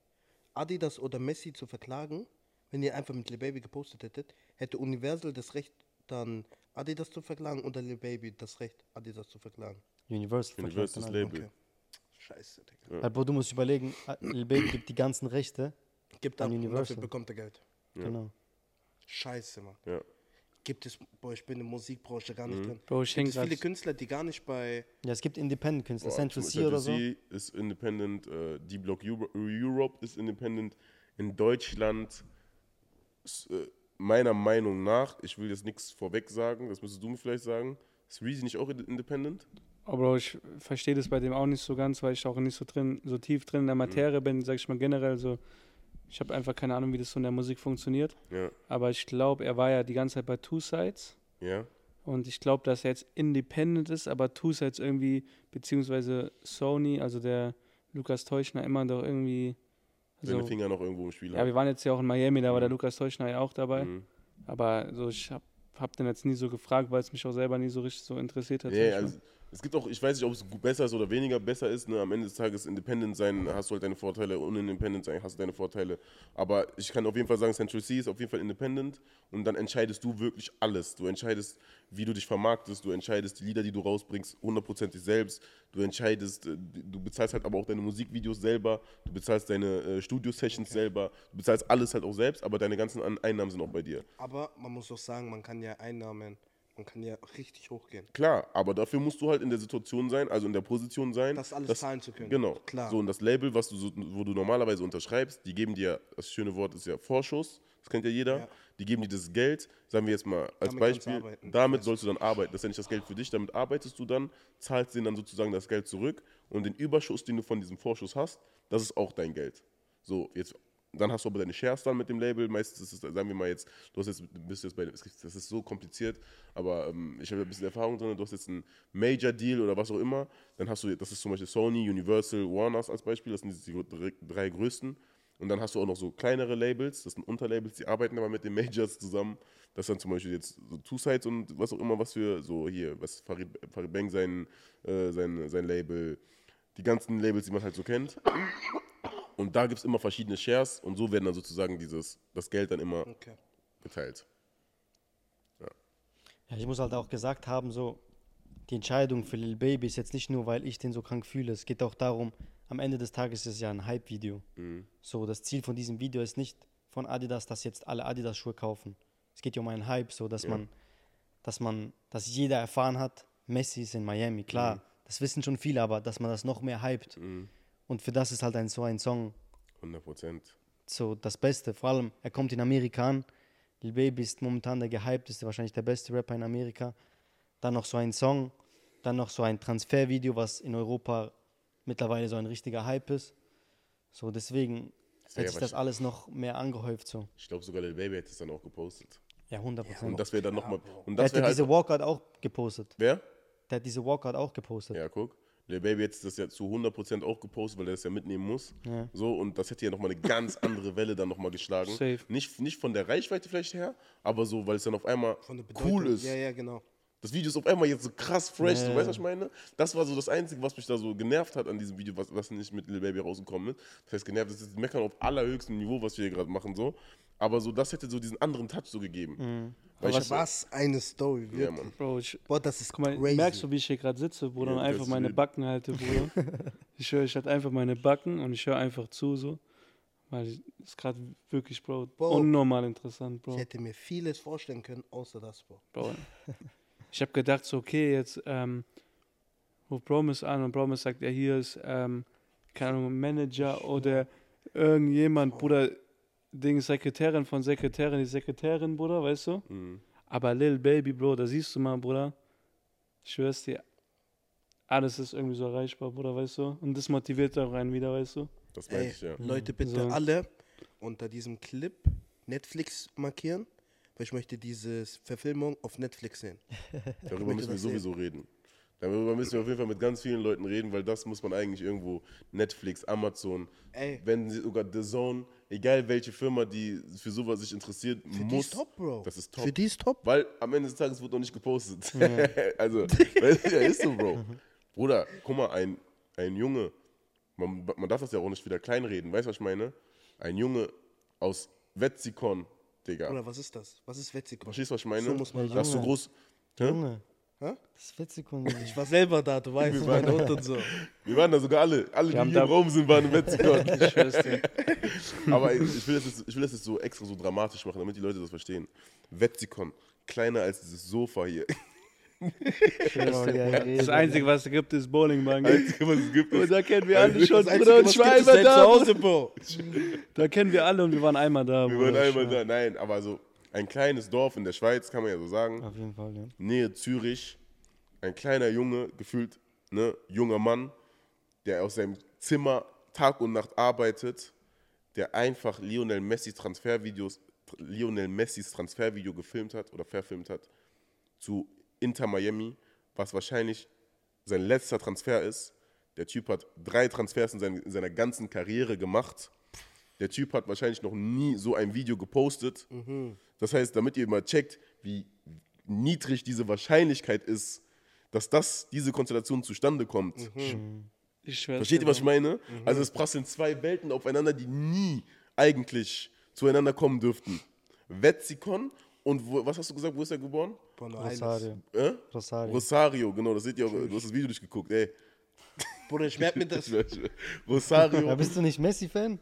Speaker 4: Adidas oder Messi zu verklagen, wenn ihr einfach mit Lil Baby gepostet hättet? Hätte Universal das Recht, dann Adidas zu verklagen oder Lil Baby das Recht, Adidas zu verklagen?
Speaker 2: Universal.
Speaker 1: Universal
Speaker 2: dann
Speaker 1: ist
Speaker 2: halt.
Speaker 1: Label.
Speaker 4: Okay. Scheiße, Digga.
Speaker 2: Weil, Bro, du musst überlegen, äh, Lil Baby gibt die ganzen Rechte.
Speaker 4: Gibt
Speaker 2: An
Speaker 4: ab, und dafür
Speaker 2: Universal.
Speaker 4: bekommt er Geld.
Speaker 2: Genau.
Speaker 4: Scheiße, Mann.
Speaker 1: Ja.
Speaker 4: Gibt es, boah, ich bin in der Musikbranche gar nicht drin.
Speaker 3: Bro, ich
Speaker 4: Gibt es viele Künstler, die gar nicht bei.
Speaker 2: Ja, es gibt Independent-Künstler, Central C oder so.
Speaker 1: C ist independent, äh, D-Block Euro- Europe ist independent. In Deutschland, ist, äh, meiner Meinung nach, ich will jetzt nichts vorweg sagen, das müsstest du mir vielleicht sagen, ist Reezy nicht auch independent?
Speaker 3: Aber Bro, ich verstehe das bei dem auch nicht so ganz, weil ich auch nicht so drin, so tief drin in der Materie bin, sag ich mal generell so. Ich habe einfach keine Ahnung, wie das so in der Musik funktioniert.
Speaker 1: Ja,
Speaker 3: Aber ich glaube, er war ja die ganze Zeit bei Two Sides.
Speaker 1: ja,
Speaker 3: Und ich glaube, dass er jetzt independent ist, aber Two Sides irgendwie, beziehungsweise Sony, also der Lukas Teuchner, immer doch irgendwie.
Speaker 1: seine
Speaker 3: So,
Speaker 1: Finger noch irgendwo im Spiel
Speaker 3: ja, wir waren jetzt ja auch in Miami, da war der Lukas Teuchner ja auch dabei.
Speaker 1: Mhm.
Speaker 3: Aber so, ich habe hab den jetzt nie so gefragt, weil es mich auch selber nie so richtig so interessiert hat. mal.
Speaker 1: also, es gibt auch, ich weiß nicht, ob es besser ist oder weniger besser ist. Ne? Am Ende des Tages independent sein, hast du halt deine Vorteile, unindependent sein, hast du deine Vorteile. Aber ich kann auf jeden Fall sagen, Central C ist auf jeden Fall independent und dann entscheidest du wirklich alles. Du entscheidest, wie du dich vermarktest, du entscheidest die Lieder, die du rausbringst, hundertprozentig selbst. Du entscheidest, äh, du bezahlst halt aber auch deine Musikvideos selber, du bezahlst deine äh, Studio-Sessions selber, du bezahlst alles halt auch selbst, aber deine ganzen An Einnahmen sind auch bei dir.
Speaker 4: Aber man muss auch sagen, man kann ja Einnahmen, man kann ja richtig hochgehen.
Speaker 1: Klar, aber dafür musst du halt in der Situation sein, also in der Position sein,
Speaker 4: Das alles
Speaker 1: dass-
Speaker 4: zahlen zu können.
Speaker 1: Genau.
Speaker 4: Klar.
Speaker 1: So und das Label, was du wo du normalerweise unterschreibst, die geben dir, das schöne Wort ist ja Vorschuss, das kennt ja jeder.
Speaker 4: Ja.
Speaker 1: Die geben dir das Geld, sagen wir jetzt mal als
Speaker 4: Damit
Speaker 1: Beispiel, damit sollst du dann arbeiten. Das ist ja nicht das Geld für dich, damit arbeitest du dann, zahlst denen dann sozusagen das Geld zurück und den Überschuss, den du von diesem Vorschuss hast, das ist auch dein Geld. So, jetzt dann hast du aber deine Shares dann mit dem Label. Meistens ist es, sagen wir mal jetzt, du hast jetzt, bist jetzt bei, das ist so kompliziert, aber ähm, ich habe ein bisschen Erfahrung drin. Du hast jetzt einen Major Deal oder was auch immer. Dann hast du, das ist zum Beispiel Sony, Universal, Warners als Beispiel. Das sind die drei, drei größten. Und dann hast du auch noch so kleinere Labels, das sind Unterlabels, die arbeiten aber mit den Majors zusammen. Das sind zum Beispiel jetzt so Two Sides und was auch immer, was für, so hier, was Farid, Farid Bang sein, äh, sein, sein Label, die ganzen Labels, die man halt so kennt. Und da gibt es immer verschiedene Shares und so werden dann sozusagen dieses, das Geld dann immer
Speaker 4: Okay.
Speaker 1: geteilt.
Speaker 2: Ja, ich muss halt auch gesagt haben, so, die Entscheidung für Lil Baby ist jetzt nicht nur, weil ich den so krank fühle. Es geht auch darum, am Ende des Tages ist es ja ein Hype-Video. So, das Ziel von diesem Video ist nicht von Adidas, dass jetzt alle Adidas-Schuhe kaufen. Es geht ja um einen Hype, so dass man, dass man, dass jeder erfahren hat, Messi ist in Miami. Klar, das wissen schon viele, aber dass man das noch mehr hypt. Und für das ist halt ein, so ein Song
Speaker 1: 100 Prozent.
Speaker 2: so das Beste. Vor allem, er kommt in Amerika an. Lil Baby ist momentan der gehypteste, wahrscheinlich der beste Rapper in Amerika. Dann noch so ein Song, dann noch so ein Transfervideo, was in Europa mittlerweile so ein richtiger Hype ist. So, deswegen hat
Speaker 1: ja
Speaker 2: sich das alles noch mehr angehäuft. So.
Speaker 1: Ich glaube sogar Lil Baby hätte es dann auch gepostet.
Speaker 2: Ja, 100 Prozent.
Speaker 1: Und das wäre dann nochmal. Und
Speaker 2: er hätte
Speaker 1: wäre halt.
Speaker 2: diese Walkout auch gepostet.
Speaker 1: Wer?
Speaker 2: Der hat diese Walkout auch gepostet.
Speaker 1: Ja, guck. Lil Baby jetzt das ja zu 100% auch gepostet, weil er das ja mitnehmen muss.
Speaker 2: Ja.
Speaker 1: So, und das hätte ja nochmal eine ganz andere Welle dann nochmal geschlagen.
Speaker 3: Safe.
Speaker 1: Nicht, nicht von der Reichweite vielleicht her, aber so, weil es dann auf einmal
Speaker 4: der
Speaker 1: cool ist.
Speaker 4: Ja, ja, genau.
Speaker 1: Das Video ist auf einmal jetzt so krass fresh,
Speaker 2: Ja.
Speaker 1: so, weißt du, was ich meine? Das war so das Einzige, was mich da so genervt hat an diesem Video, was, was nicht mit Lil Baby rausgekommen ist. Das heißt, genervt das ist Meckern auf allerhöchstem Niveau, was wir hier gerade machen, so. Aber so, das hätte so diesen anderen Touch so gegeben.
Speaker 2: Mhm.
Speaker 1: Weil
Speaker 4: Aber
Speaker 1: ich,
Speaker 4: was eine Story,
Speaker 1: ja,
Speaker 4: wirklich.
Speaker 1: Mann.
Speaker 3: Bro, ich,
Speaker 4: Boah, das ist
Speaker 3: guck mal,
Speaker 4: crazy.
Speaker 3: merkst du, wie ich hier gerade sitze, Bruder,
Speaker 1: Ja,
Speaker 3: und einfach meine. Backen halte, Bruder. ich höre, ich hatte einfach meine Backen und ich höre einfach zu, so. Weil es ist gerade wirklich, Bro,
Speaker 4: Bro.
Speaker 3: unnormal interessant, Bro.
Speaker 4: Ich hätte mir vieles vorstellen können, außer das, Bro.
Speaker 3: Bro. Ich habe gedacht, so, okay, jetzt ähm, ruft Promise an und Promise sagt, ja, hier ist, ähm, keine Ahnung, Manager oder irgendjemand, Bruder, Ding, Sekretärin von Sekretärin, die Sekretärin, Bruder, weißt du?
Speaker 1: Mhm.
Speaker 3: Aber Lil Baby, Bro, da siehst du mal, Bruder, ich schwör's dir, alles ist irgendwie so erreichbar, Bruder, weißt du? Und das motiviert auch einen wieder, weißt du?
Speaker 1: Das
Speaker 4: Ey,
Speaker 1: ich, ja.
Speaker 4: Leute, bitte
Speaker 3: So.
Speaker 4: alle unter diesem Clip Netflix markieren, weil ich möchte diese Verfilmung auf Netflix sehen.
Speaker 1: Darüber müssen wir
Speaker 4: das sehen.
Speaker 1: sowieso reden. Darüber müssen wir auf jeden Fall mit ganz vielen Leuten reden, weil das muss man eigentlich irgendwo Netflix, Amazon,
Speaker 4: Ey.
Speaker 1: wenn sie sogar The Zone, egal welche Firma, die für sowas sich interessiert,
Speaker 4: Für die
Speaker 1: muss.
Speaker 4: ist top, Bro.
Speaker 1: Das ist top.
Speaker 4: Für die ist top.
Speaker 1: Weil am Ende des Tages wird noch nicht gepostet. also, weißt du, ja, ist so, Bro. Bruder, guck mal, ein, ein Junge, man, man darf das ja auch nicht wieder kleinreden, weißt du, was ich meine? Ein Junge aus Wetzikon, Digga.
Speaker 4: Oder was ist das? Was ist Wetzikon?
Speaker 1: Verstehst du, was ich meine?
Speaker 4: So muss man
Speaker 1: das ist so
Speaker 2: sagen.
Speaker 1: groß. Hä?
Speaker 2: Junge.
Speaker 4: Hä?
Speaker 2: Das ist Wetzikon.
Speaker 4: Ich war selber da, du weißt,
Speaker 1: Wir
Speaker 4: mein
Speaker 1: waren-
Speaker 4: Hund und so.
Speaker 1: Wir waren da sogar alle. Alle, die hier im
Speaker 3: da-
Speaker 1: Raum sind, waren in Wetzikon.
Speaker 3: Ich schwör's dir.
Speaker 1: Aber ich ich will, das jetzt, ich will das jetzt so extra so dramatisch machen, damit die Leute das verstehen. Wetzikon, kleiner als dieses Sofa hier.
Speaker 3: Das Einzige, was es gibt, ist Bowlingbahn. gell?
Speaker 1: Einzige, was es gibt,
Speaker 3: Und
Speaker 1: ist
Speaker 3: da kennen wir alle schon,
Speaker 4: Das Einzige,
Speaker 3: Bruder. Und ich war einmal da.
Speaker 4: Bro.
Speaker 3: Da kennen wir alle und wir waren einmal da.
Speaker 1: Wir waren einmal da. Nein, aber so ein kleines Dorf in der Schweiz, kann man ja so sagen.
Speaker 2: Auf jeden Fall, ja.
Speaker 1: Nähe Zürich. Ein kleiner Junge, gefühlt, ne, junger Mann, der aus seinem Zimmer Tag und Nacht arbeitet, der einfach Lionel Messis Transfervideos, Lionel Messis Transfervideo gefilmt hat oder verfilmt hat zu Inter Miami, was wahrscheinlich sein letzter Transfer ist. Der Typ hat drei Transfers in, sein, in seiner ganzen Karriere gemacht. Der Typ hat wahrscheinlich noch nie so ein Video gepostet. Das heißt, damit ihr mal checkt, wie niedrig diese Wahrscheinlichkeit ist, dass das, diese Konstellation zustande kommt.
Speaker 3: Ich schwör's
Speaker 1: Versteht ihr, was ich meine? Also es prasseln zwei Welten aufeinander, die nie eigentlich zueinander kommen dürften. Wetzikon und wo, was hast du gesagt, wo ist er geboren?
Speaker 4: Buenos Aires.
Speaker 2: Rosario.
Speaker 1: Äh?
Speaker 2: Rosario.
Speaker 1: Rosario, genau, das seht ihr auch, du hast das Video durchgeguckt, ey.
Speaker 4: Bruder, ich merke mir das.
Speaker 1: Rosario,
Speaker 2: Ja, bist du nicht Messi-Fan?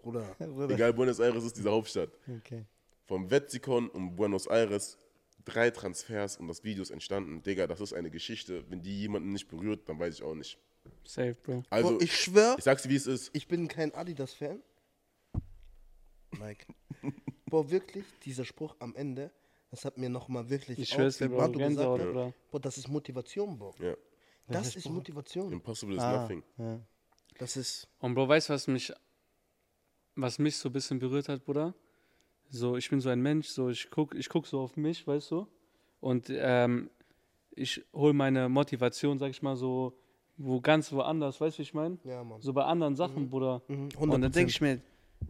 Speaker 4: Bruder.
Speaker 2: Bruder.
Speaker 1: egal, Buenos Aires ist diese Hauptstadt.
Speaker 2: Okay.
Speaker 1: Vom Wetzikon und Buenos Aires drei Transfers und das Video ist entstanden. Digga, das ist eine Geschichte. Wenn die jemanden nicht berührt, dann weiß ich auch nicht.
Speaker 3: Safe, Bro.
Speaker 1: Also,
Speaker 4: Bro,
Speaker 1: ich,
Speaker 4: ich schwör,
Speaker 1: sag's dir, wie es ist.
Speaker 4: ich bin kein Adidas-Fan. Mike. Boah, wirklich, dieser Spruch am Ende, das hat mir nochmal wirklich.
Speaker 3: Ich
Speaker 4: auch,
Speaker 3: schwör's dir,
Speaker 4: wie
Speaker 3: Bro.
Speaker 4: Gesagt hat,
Speaker 3: Bruder.
Speaker 4: Boah, das ist Motivation, Bro.
Speaker 1: Ja.
Speaker 4: Das ist Motivation.
Speaker 1: Impossible is
Speaker 2: Ah,
Speaker 1: nothing.
Speaker 2: ja.
Speaker 4: Das ist.
Speaker 3: Und Bro, weißt du, was mich, was mich so ein bisschen berührt hat, Bruder? So, ich bin so ein Mensch, so ich guck, ich guck so auf mich, weißt du? Und ähm, ich hole meine Motivation, sag ich mal, so wo ganz woanders, weißt du, wie ich meine?
Speaker 4: Ja, Mann.
Speaker 3: So bei anderen Sachen, Bruder.
Speaker 4: Mhm,
Speaker 3: Und dann denke ich mir,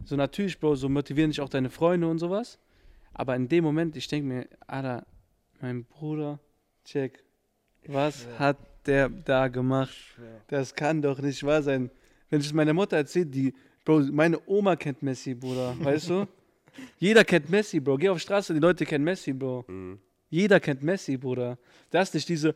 Speaker 3: so natürlich, Bro, so motivieren dich auch deine Freunde und sowas. Aber in dem Moment, ich denke mir, Alter, mein Bruder, check, was hat der da gemacht? Das kann doch nicht wahr sein. Wenn ich es meiner Mutter erzähle, die, Bro, meine Oma kennt Messi, Bruder, weißt du? Jeder kennt Messi, Bro. Geh auf Straße, die Leute kennen Messi, Bro. Jeder kennt Messi, Bruder. Das ist nicht diese,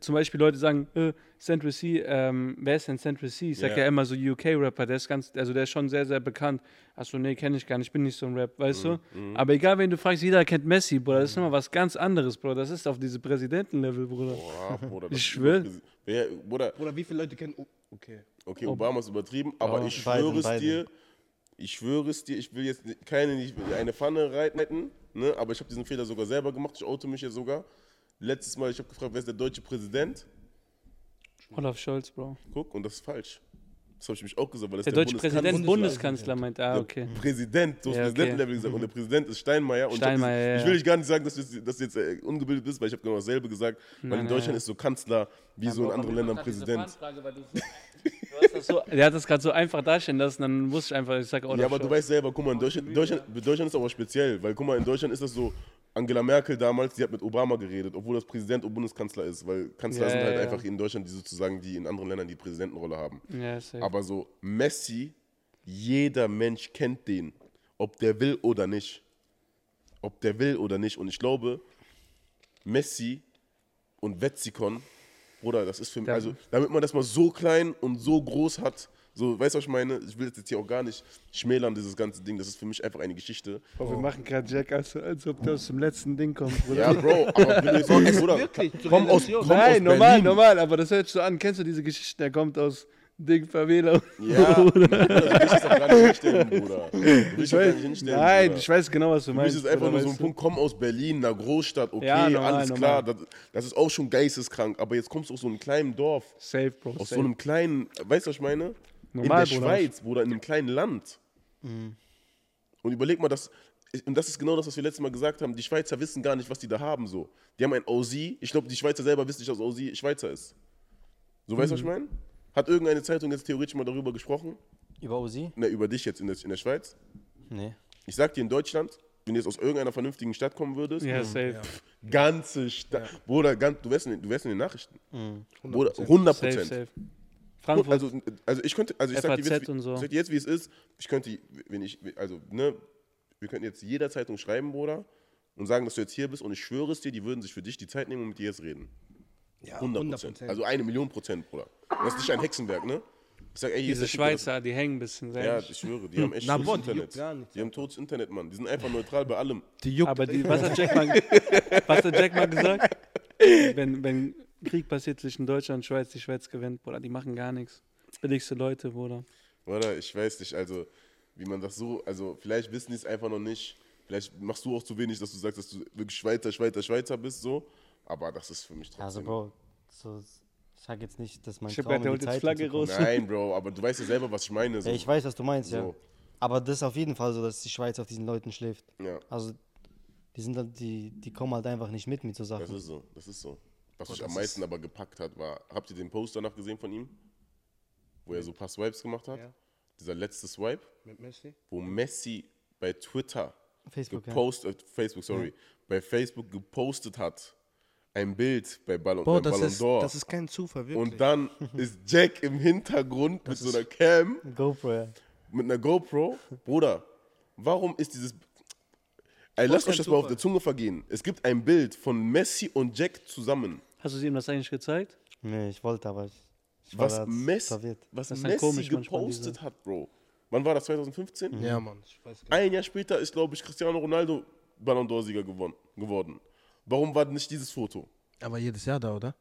Speaker 3: zum Beispiel Leute sagen, äh, Central C, ähm, wer ist denn Central C? Ich sag
Speaker 1: Ja.
Speaker 3: ja immer so UK-Rapper, der ist ganz, also der ist schon sehr, sehr bekannt. Achso, nee, kenne ich gar nicht, ich bin nicht so ein Rap, weißt du? Aber egal, wen du fragst, jeder kennt Messi, Bruder. Das ist immer was ganz anderes, Bro. Das ist auf diese Präsidentenlevel, Bruder.
Speaker 1: Boah, Bruder,
Speaker 3: Ich
Speaker 1: ist
Speaker 3: schwör.
Speaker 1: überpräsi- Wer, Bruder,
Speaker 4: Bruder, wie viele Leute kennen. Oh, okay.
Speaker 1: okay, Obama ist übertrieben, aber
Speaker 3: Oh.
Speaker 1: ich schwöre es
Speaker 2: Biden.
Speaker 1: Ich schwöre es dir, ich will jetzt keine nicht eine Pfanne reiten, ne? aber ich habe diesen Fehler sogar selber gemacht, ich oute mich ja sogar. Letztes Mal, ich habe gefragt, wer ist der deutsche Präsident?
Speaker 3: Olaf Scholz, Bro.
Speaker 1: Guck, und das ist falsch. Das habe ich mich auch gesagt, weil das
Speaker 3: Der
Speaker 1: ist
Speaker 3: deutsche
Speaker 1: Bundeskanzler.
Speaker 3: Präsident,
Speaker 4: Bundeskanzler.
Speaker 3: Bundeskanzler meint, ah, okay.
Speaker 1: Präsident, so
Speaker 3: Ja, okay.
Speaker 1: Präsidentenlevel gesagt. Und der Präsident ist Steinmeier. Und ich
Speaker 3: Steinmeier,
Speaker 1: das-
Speaker 3: ja,
Speaker 1: Ich
Speaker 3: ja.
Speaker 1: will nicht gar nicht sagen, dass du dass du jetzt äh, ungebildet bist, weil ich habe genau dasselbe gesagt. Weil
Speaker 3: Nein,
Speaker 1: in
Speaker 3: nein,
Speaker 1: Deutschland
Speaker 3: ja.
Speaker 1: ist so Kanzler wie so in anderen Ländern Präsident.
Speaker 3: so, der hat das gerade so einfach darstellen lassen, dann wusste ich einfach, ich sage Olaf
Speaker 1: Ja, aber du
Speaker 3: Scholz.
Speaker 1: weißt selber, guck mal, in Deutschland, Deutschland, Deutschland ist aber speziell, weil guck mal, in Deutschland ist das so, Angela Merkel damals, die hat mit Obama geredet, obwohl das Präsident und Bundeskanzler ist, weil Kanzler
Speaker 3: Ja,
Speaker 1: sind halt
Speaker 3: ja,
Speaker 1: einfach in Deutschland die sozusagen, die in anderen Ländern die Präsidentenrolle haben.
Speaker 3: Ja.
Speaker 1: Aber so Messi, jeder Mensch kennt den, ob der will oder nicht. Ob der will oder nicht. Und ich glaube, Messi und Wetzikon, Bruder, das ist für mich, also damit man das mal so klein und so groß hat, so, weißt du, was ich meine? Ich will das jetzt hier auch gar nicht schmälern, dieses ganze Ding. Das ist für mich einfach eine Geschichte.
Speaker 3: Oh, wir machen gerade Jack, als, als ob der aus dem letzten Ding kommt, Bruder.
Speaker 1: Ja, Bro, aber wenn du jetzt Bruder,
Speaker 4: wirklich,
Speaker 1: komm aus, komm
Speaker 3: Nein,
Speaker 1: aus
Speaker 3: normal,
Speaker 1: Berlin.
Speaker 3: normal, aber das hört sich so an. Kennst du diese Geschichte? Der kommt aus Ding Favela.
Speaker 1: Ja, Bruder, du willst es auch gar nicht hinstellen, Bruder. Du willst
Speaker 3: Ich weiß,
Speaker 1: nicht hinstellen,
Speaker 3: nein,
Speaker 1: Bruder.
Speaker 3: ich weiß genau, was du meinst.
Speaker 1: ist es einfach
Speaker 3: Bruder,
Speaker 1: nur so ein
Speaker 3: du?
Speaker 1: Punkt, komm aus Berlin, einer Großstadt, okay,
Speaker 3: Ja, normal,
Speaker 1: alles
Speaker 3: normal.
Speaker 1: klar, das, das ist auch schon geisteskrank, aber jetzt kommst du aus so einem kleinen Dorf,
Speaker 3: Safe, Bro.
Speaker 1: aus
Speaker 3: safe.
Speaker 1: so einem kleinen, weißt du, was ich meine?
Speaker 3: Normal,
Speaker 1: in der
Speaker 3: Bruder.
Speaker 1: Schweiz, Bruder, in einem kleinen Land. Und überleg mal, dass, und das ist genau das, was wir letztes Mal gesagt haben, die Schweizer wissen gar nicht, was die da haben, so. Die haben ein OZ, ich glaube, die Schweizer selber wissen nicht, dass OZ Schweizer ist. So, weißt du, was ich meine? Hat irgendeine Zeitung jetzt theoretisch mal darüber gesprochen?
Speaker 2: Über Uzi?
Speaker 1: Ne, über dich jetzt in der, in der Schweiz?
Speaker 2: Nee.
Speaker 1: Ich sag dir, in Deutschland, wenn du jetzt aus irgendeiner vernünftigen Stadt kommen würdest,
Speaker 3: Ja, safe.
Speaker 1: ganze Stadt, Bruder, ganz, du, wärst in, den- du wärst in den Nachrichten.
Speaker 2: Mhm.
Speaker 1: Bruder, 100
Speaker 3: Safe,
Speaker 1: Prozent.
Speaker 3: safe. Frankfurt,
Speaker 1: Also, also ich könnte, also ich sag dir
Speaker 3: FAZ
Speaker 1: jetzt, wie,
Speaker 3: und so.
Speaker 1: ich sag dir jetzt, wie es ist. Ich könnte, wenn ich, also, ne, wir könnten jetzt jeder Zeitung schreiben, Bruder, und sagen, dass du jetzt hier bist und ich schwöre es dir, die würden sich für dich die Zeit nehmen und mit dir jetzt reden.
Speaker 4: Ja,
Speaker 1: 100 Prozent. Also eine Million Prozent, Bruder. Und das ist nicht ein Hexenwerk, ne? Ich sag, ey,
Speaker 3: diese
Speaker 1: der das-
Speaker 3: Schweizer, die hängen ein bisschen,
Speaker 1: Ja,
Speaker 3: ich.
Speaker 1: schwöre, die haben echt
Speaker 4: Na,
Speaker 1: totes
Speaker 4: boah, die
Speaker 1: Internet.
Speaker 4: nichts,
Speaker 1: die haben totes Internet, Mann. Die sind einfach neutral bei allem.
Speaker 4: die juckt.
Speaker 3: Aber die, was, hat Jack mal, was hat Jack mal gesagt? Wenn, wenn Krieg passiert zwischen Deutschland und Schweiz, die Schweiz gewinnt, Bruder, die machen gar nichts. Billigste Leute, Bruder.
Speaker 1: Oder? Ich weiß nicht, also, wie man das so, also, vielleicht wissen die es einfach noch nicht. Vielleicht machst du auch zu wenig, dass du sagst, dass du wirklich Schweizer, Schweizer, Schweizer bist, so. Aber das ist für mich trotzdem.
Speaker 2: Also, Bro, so, ich sag jetzt nicht, dass mein
Speaker 3: Ich hab
Speaker 2: Traum
Speaker 3: der
Speaker 2: in die
Speaker 3: holt jetzt
Speaker 2: Zeitung
Speaker 3: Flagge raus.
Speaker 1: Nein, Bro, aber du weißt ja selber, was ich meine. So.
Speaker 2: Ja, ich weiß, was du meinst, ja.
Speaker 1: So.
Speaker 2: Aber das ist auf jeden Fall so, dass die Schweiz auf diesen Leuten schläft.
Speaker 1: Ja,
Speaker 2: Also, die sind halt, die, die kommen halt einfach nicht mit mit so
Speaker 1: das
Speaker 2: Sachen.
Speaker 1: ist so, das ist so. Was mich
Speaker 4: das
Speaker 1: am meisten aber gepackt hat, war, habt ihr den Post danach gesehen von ihm? Wo er so ein paar Swipes gemacht hat?
Speaker 4: Ja.
Speaker 1: Dieser letzte Swipe,
Speaker 4: Mit Messi?
Speaker 1: wo Messi bei Twitter
Speaker 2: Facebook, ja.
Speaker 1: gepostet, äh, Facebook, sorry, bei Facebook gepostet hat, ein Bild bei Ballon,
Speaker 4: Boah, das
Speaker 1: Ballon d'Or.
Speaker 4: das ist kein Zufall, wirklich.
Speaker 1: Und dann ist Jack im Hintergrund mit so einer Cam,
Speaker 2: GoPro, ja.
Speaker 1: mit einer GoPro. Bruder, warum ist dieses. Ey, lasst euch das mal auf
Speaker 4: Zufall.
Speaker 1: der Zunge vergehen. Es gibt ein Bild von Messi und Jack zusammen.
Speaker 3: Hast du ihm das eigentlich gezeigt?
Speaker 2: Nee, ich wollte, aber ich, ich war
Speaker 1: Was,
Speaker 2: verwirrt.
Speaker 1: was
Speaker 3: Das halt
Speaker 1: Messi gepostet
Speaker 3: diese-
Speaker 1: hat, Bro. Wann war das? 2015?
Speaker 4: ja, Mann, ich weiß gar nicht.
Speaker 1: Ein Jahr später ist, glaube ich, Cristiano Ronaldo Ballon d'Or-Sieger geworden. Warum war nicht dieses Foto?
Speaker 4: Aber jedes Jahr da, oder?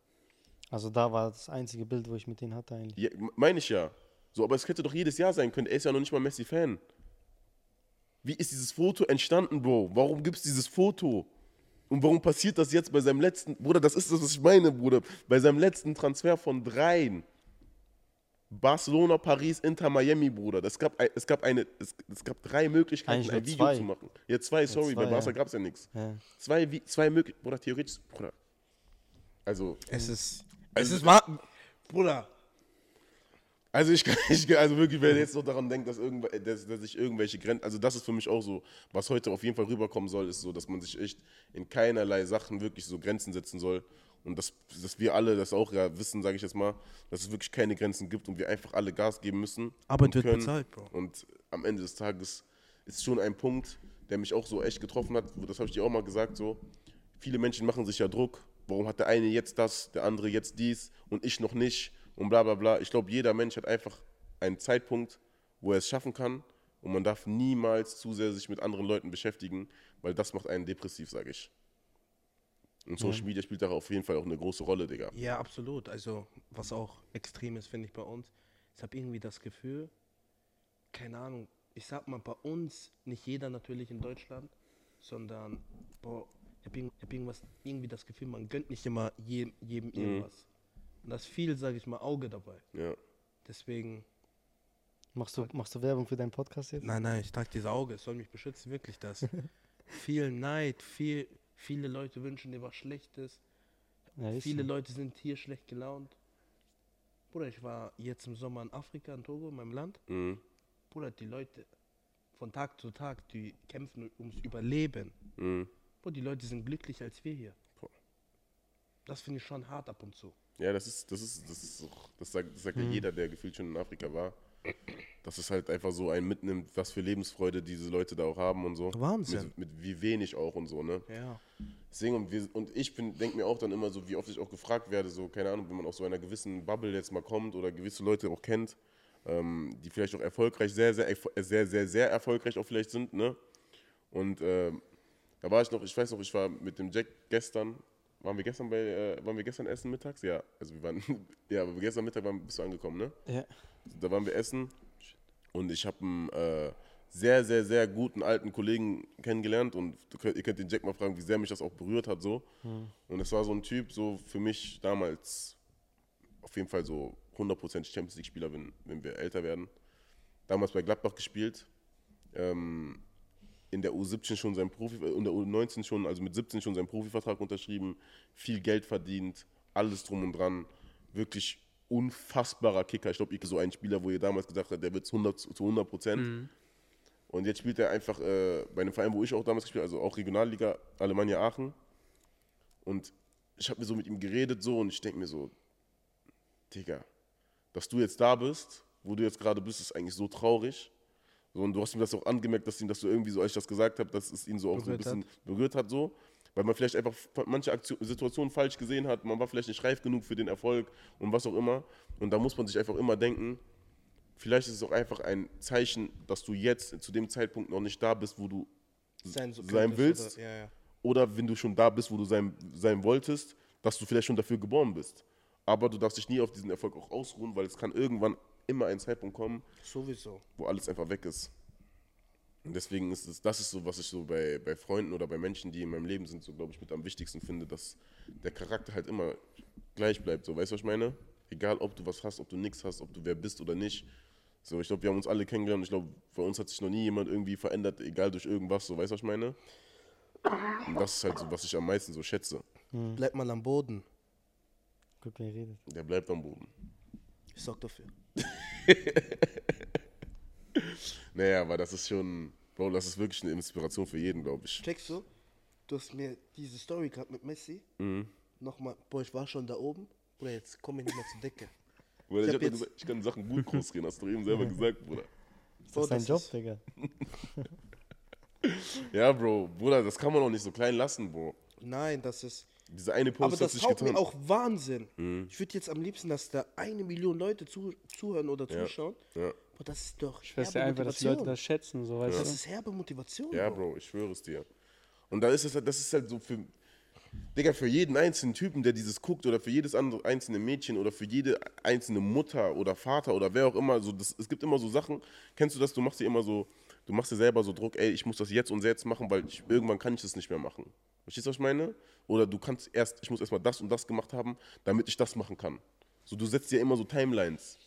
Speaker 2: Also, da war das einzige Bild, wo ich mit denen hatte eigentlich.
Speaker 1: Ja, meine ich ja. So, aber es hätte doch jedes Jahr sein können. Er ist ja noch nicht mal Messi-Fan. Wie ist dieses Foto entstanden, Bro? Warum gibt es dieses Foto? Und warum passiert das jetzt bei seinem letzten. Bruder, das ist das, was ich meine, Bruder. Bei seinem letzten Transfer von dreien. Barcelona, Paris, Inter, Miami, Bruder. Das gab, ein, es, gab eine, es, es gab drei Möglichkeiten, ein Video
Speaker 2: zwei.
Speaker 1: zu machen. Ja, zwei, sorry,
Speaker 2: zwei,
Speaker 1: bei Barca
Speaker 2: ja.
Speaker 1: gab es ja nichts.
Speaker 2: Ja.
Speaker 1: Zwei, wie- zwei Möglichkeiten. Bruder, theoretisch, Bruder. Also,
Speaker 4: Es ist.
Speaker 1: Also-
Speaker 4: es ist wahr. Bruder.
Speaker 1: Also ich, kann- ich also wirklich, wer jetzt noch daran denkt, dass, irgendw dass, dass sich irgendwelche Grenzen, also das ist für mich auch so, was heute auf jeden Fall rüberkommen soll, ist so, dass man sich echt in keinerlei Sachen wirklich so Grenzen setzen soll und dass, dass wir alle das auch ja wissen, sage ich jetzt mal, dass es wirklich keine Grenzen gibt und wir einfach alle Gas geben müssen.
Speaker 4: Arbeit wird
Speaker 1: können.
Speaker 4: bezahlt, Bro.
Speaker 1: Und am Ende des Tages ist schon ein Punkt, der mich auch so echt getroffen hat, das habe ich dir auch mal gesagt, so, viele Menschen machen sich ja Druck, warum hat der eine jetzt das, der andere jetzt dies und ich noch nicht und bla bla bla. Ich glaube, jeder Mensch hat einfach einen Zeitpunkt, wo er es schaffen kann und man darf niemals zu sehr sich mit anderen Leuten beschäftigen, weil das macht einen depressiv, sage ich. Und Social Media spielt da auf jeden Fall auch eine große Rolle, Digga.
Speaker 4: Ja, absolut. Also, was auch extrem ist, finde ich bei uns. Ich habe irgendwie das Gefühl, keine Ahnung, ich sag mal, bei uns, nicht jeder natürlich in Deutschland, sondern, boah, ich habe hab irgendwas, irgendwie das Gefühl, man gönnt nicht immer jedem, jedem irgendwas. Und da ist viel, sage ich mal, Auge dabei.
Speaker 1: Ja.
Speaker 4: Deswegen,
Speaker 2: Machst, du, machst du Werbung für deinen Podcast jetzt?
Speaker 4: nein, nein, ich trage dieses Auge, es soll mich beschützen, wirklich das. viel Neid, viel, viele Leute wünschen dir was Schlechtes.
Speaker 2: Ja,
Speaker 4: Viele
Speaker 2: so.
Speaker 4: Leute sind hier schlecht gelaunt. Bruder, ich war jetzt im Sommer in Afrika, in Togo, in meinem Land.
Speaker 1: Mhm.
Speaker 4: Bruder, die Leute von Tag zu Tag, die kämpfen ums Überleben.
Speaker 1: Mhm.
Speaker 4: Bruder, die Leute sind glücklicher als wir hier.
Speaker 1: Boah.
Speaker 4: Das finde ich schon hart ab und zu.
Speaker 1: Ja, das ist, das ist, das ist auch, das sagt, das sagt
Speaker 2: Mhm.
Speaker 1: ja jeder, der gefühlt schon in Afrika war. Dass es halt einfach so einen mitnimmt, was für Lebensfreude diese Leute da auch haben und so.
Speaker 4: Wahnsinn.
Speaker 1: Mit, mit wie wenig auch und so, ne?
Speaker 4: Ja.
Speaker 1: Deswegen, und, wir, und ich denke mir auch dann immer so, wie oft ich auch gefragt werde, so, keine Ahnung, wenn man aus so einer gewissen Bubble jetzt mal kommt oder gewisse Leute auch kennt, ähm, die vielleicht auch erfolgreich, sehr, sehr, sehr, sehr, sehr erfolgreich auch vielleicht sind, ne? Und ähm, da war ich noch, ich weiß noch, ich war mit dem Jack gestern, waren wir gestern bei, äh, waren wir gestern essen mittags? Ja, also wir waren, ja, aber gestern Mittag waren, bist du angekommen, ne?
Speaker 2: Ja.
Speaker 1: Da waren wir essen und ich habe einen äh, sehr, sehr, sehr guten alten Kollegen kennengelernt und könnt, ihr könnt den Jack mal fragen, wie sehr mich das auch berührt hat so. Und es war so ein Typ, so für mich damals auf jeden Fall so 100% Champions League-Spieler, wenn, wenn wir älter werden. Damals bei Gladbach gespielt ähm, in der U17 schon seinen Profi, äh, in der U19 schon, also mit 17 schon seinen Profivertrag unterschrieben, viel Geld verdient, alles drum und dran. Wirklich unfassbarer Kicker. Ich glaube, so ein Spieler, wo ihr damals gesagt habt, der wird zu 100, zu 100 Prozent. Und jetzt spielt er einfach äh, bei einem Verein, wo ich auch damals gespielt habe, also auch Regionalliga, Alemannia Aachen. Und ich habe mir so mit ihm geredet so und ich denke mir so, Digga, dass du jetzt da bist, wo du jetzt gerade bist, ist eigentlich so traurig. So, und du hast ihm das auch angemerkt, dass ihm das so irgendwie so, als ich das gesagt habe, dass es ihn so auch
Speaker 4: Berührt
Speaker 1: so ein bisschen berührt hat, so. Weil man vielleicht einfach manche Aktion, Situationen falsch gesehen hat, man war vielleicht nicht reif genug für den Erfolg und was auch immer. Und da muss man sich einfach immer denken, vielleicht ist es auch einfach ein Zeichen, dass du jetzt zu dem Zeitpunkt noch nicht da bist, wo du
Speaker 4: Sein, so
Speaker 1: sein willst.
Speaker 4: Oder, ja, ja.
Speaker 1: oder wenn du schon da bist, wo du sein, sein wolltest, dass du vielleicht schon dafür geboren bist. Aber du darfst dich nie auf diesen Erfolg auch ausruhen, weil es kann irgendwann immer ein Zeitpunkt kommen,
Speaker 4: Sowieso.
Speaker 1: wo alles einfach weg ist. Und deswegen ist es, das ist so, was ich so bei, bei Freunden oder bei Menschen, die in meinem Leben sind, so glaube ich mit am wichtigsten finde, dass der Charakter halt immer gleich bleibt. So, weißt du, was ich meine? Egal, ob du was hast, ob du nichts hast, ob du wer bist oder nicht. So, ich glaube, wir haben uns alle kennengelernt. Ich glaube, bei uns hat sich noch nie jemand irgendwie verändert, egal durch irgendwas. So, weißt du, was ich meine? Und das ist halt so, was ich am meisten so schätze.
Speaker 4: Bleibt mal am Boden.
Speaker 2: Guck, wer redet.
Speaker 1: Der bleibt am Boden.
Speaker 4: Ich sorg dafür.
Speaker 1: Naja, aber das ist schon, Bro, das ist wirklich eine Inspiration für jeden, glaube ich.
Speaker 4: Checkst du? Du hast mir diese Story gehabt mit Messi.
Speaker 1: Mhm.
Speaker 4: Nochmal, boah, ich war schon da oben. Oder jetzt komme ich nicht mehr zur Decke.
Speaker 1: Bruder,
Speaker 4: Ich
Speaker 1: ich,
Speaker 4: hab
Speaker 1: gesagt, ich kann Sachen gut groß gehen, hast du eben selber gesagt, Bruder.
Speaker 2: Ist das dein
Speaker 4: das
Speaker 2: Job,
Speaker 4: ist-
Speaker 2: Digga?
Speaker 1: Ja, Bro, Bruder, das kann man auch nicht so klein lassen, Bro.
Speaker 4: Nein, das ist.
Speaker 1: Diese eine
Speaker 4: Aber
Speaker 1: Post hat
Speaker 4: das
Speaker 1: sich
Speaker 4: haut
Speaker 1: getan.
Speaker 4: mir auch Wahnsinn. Ich würde jetzt am liebsten, dass da eine Million Leute zu, zuhören oder
Speaker 1: Ja.
Speaker 4: zuschauen.
Speaker 1: Ja.
Speaker 4: Aber das ist doch
Speaker 3: Ich weiß ja einfach, dass die Leute das schätzen, so weißt
Speaker 4: Das
Speaker 3: du.
Speaker 4: ist herbe Motivation.
Speaker 1: Ja,
Speaker 4: Bro.
Speaker 1: Bro, ich schwöre es dir. Und da ist es halt, das ist halt so für, Digga, für jeden einzelnen Typen, der dieses guckt, oder für jedes andere einzelne Mädchen oder für jede einzelne Mutter oder Vater oder wer auch immer, so, das, es gibt immer so Sachen, kennst du das, du machst dir immer so, du machst dir selber so Druck, ey, ich muss das jetzt und jetzt machen, weil ich, irgendwann kann ich das nicht mehr machen. Verstehst du, was ich meine? Oder du kannst erst, ich muss erstmal das und das gemacht haben, damit ich das machen kann. So, du setzt dir immer so Timelines.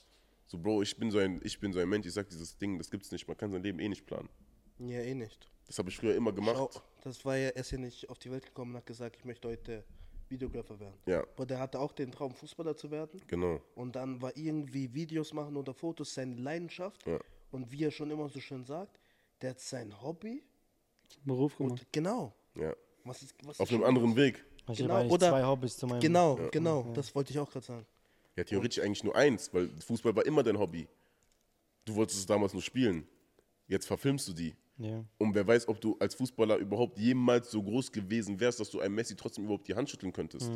Speaker 1: So, Bro, ich bin so ein, ich bin so ein Mensch, ich sag dieses Ding, das gibt's nicht, man kann sein Leben eh nicht planen.
Speaker 4: Ja, eh nicht.
Speaker 1: Das habe ich früher immer gemacht.
Speaker 4: Schau, das war ja, er ist ja nicht auf die Welt gekommen und hat gesagt, ich möchte heute Videographer werden.
Speaker 1: Ja,
Speaker 4: Aber der hatte auch den Traum, Fußballer zu werden.
Speaker 1: genau.
Speaker 4: Und dann war irgendwie Videos machen oder Fotos seine Leidenschaft.
Speaker 1: Ja.
Speaker 4: Und wie er schon immer so schön sagt, der hat sein Hobby.
Speaker 3: Beruf gemacht.
Speaker 4: Und genau.
Speaker 1: Ja.
Speaker 4: Was ist, was
Speaker 1: Auf einem anderen Weg.
Speaker 2: Ich
Speaker 4: Genau, oder-
Speaker 2: zwei Hobbys zu meinem.
Speaker 4: Genau, genau. Das wollte ich auch gerade sagen.
Speaker 1: Ja, theoretisch eigentlich nur eins, weil Fußball war immer dein Hobby. Du wolltest es damals nur spielen. Jetzt verfilmst du die.
Speaker 2: Ja.
Speaker 1: Und wer weiß, ob du als Fußballer überhaupt jemals so groß gewesen wärst, dass du einem Messi trotzdem überhaupt die Hand schütteln könntest.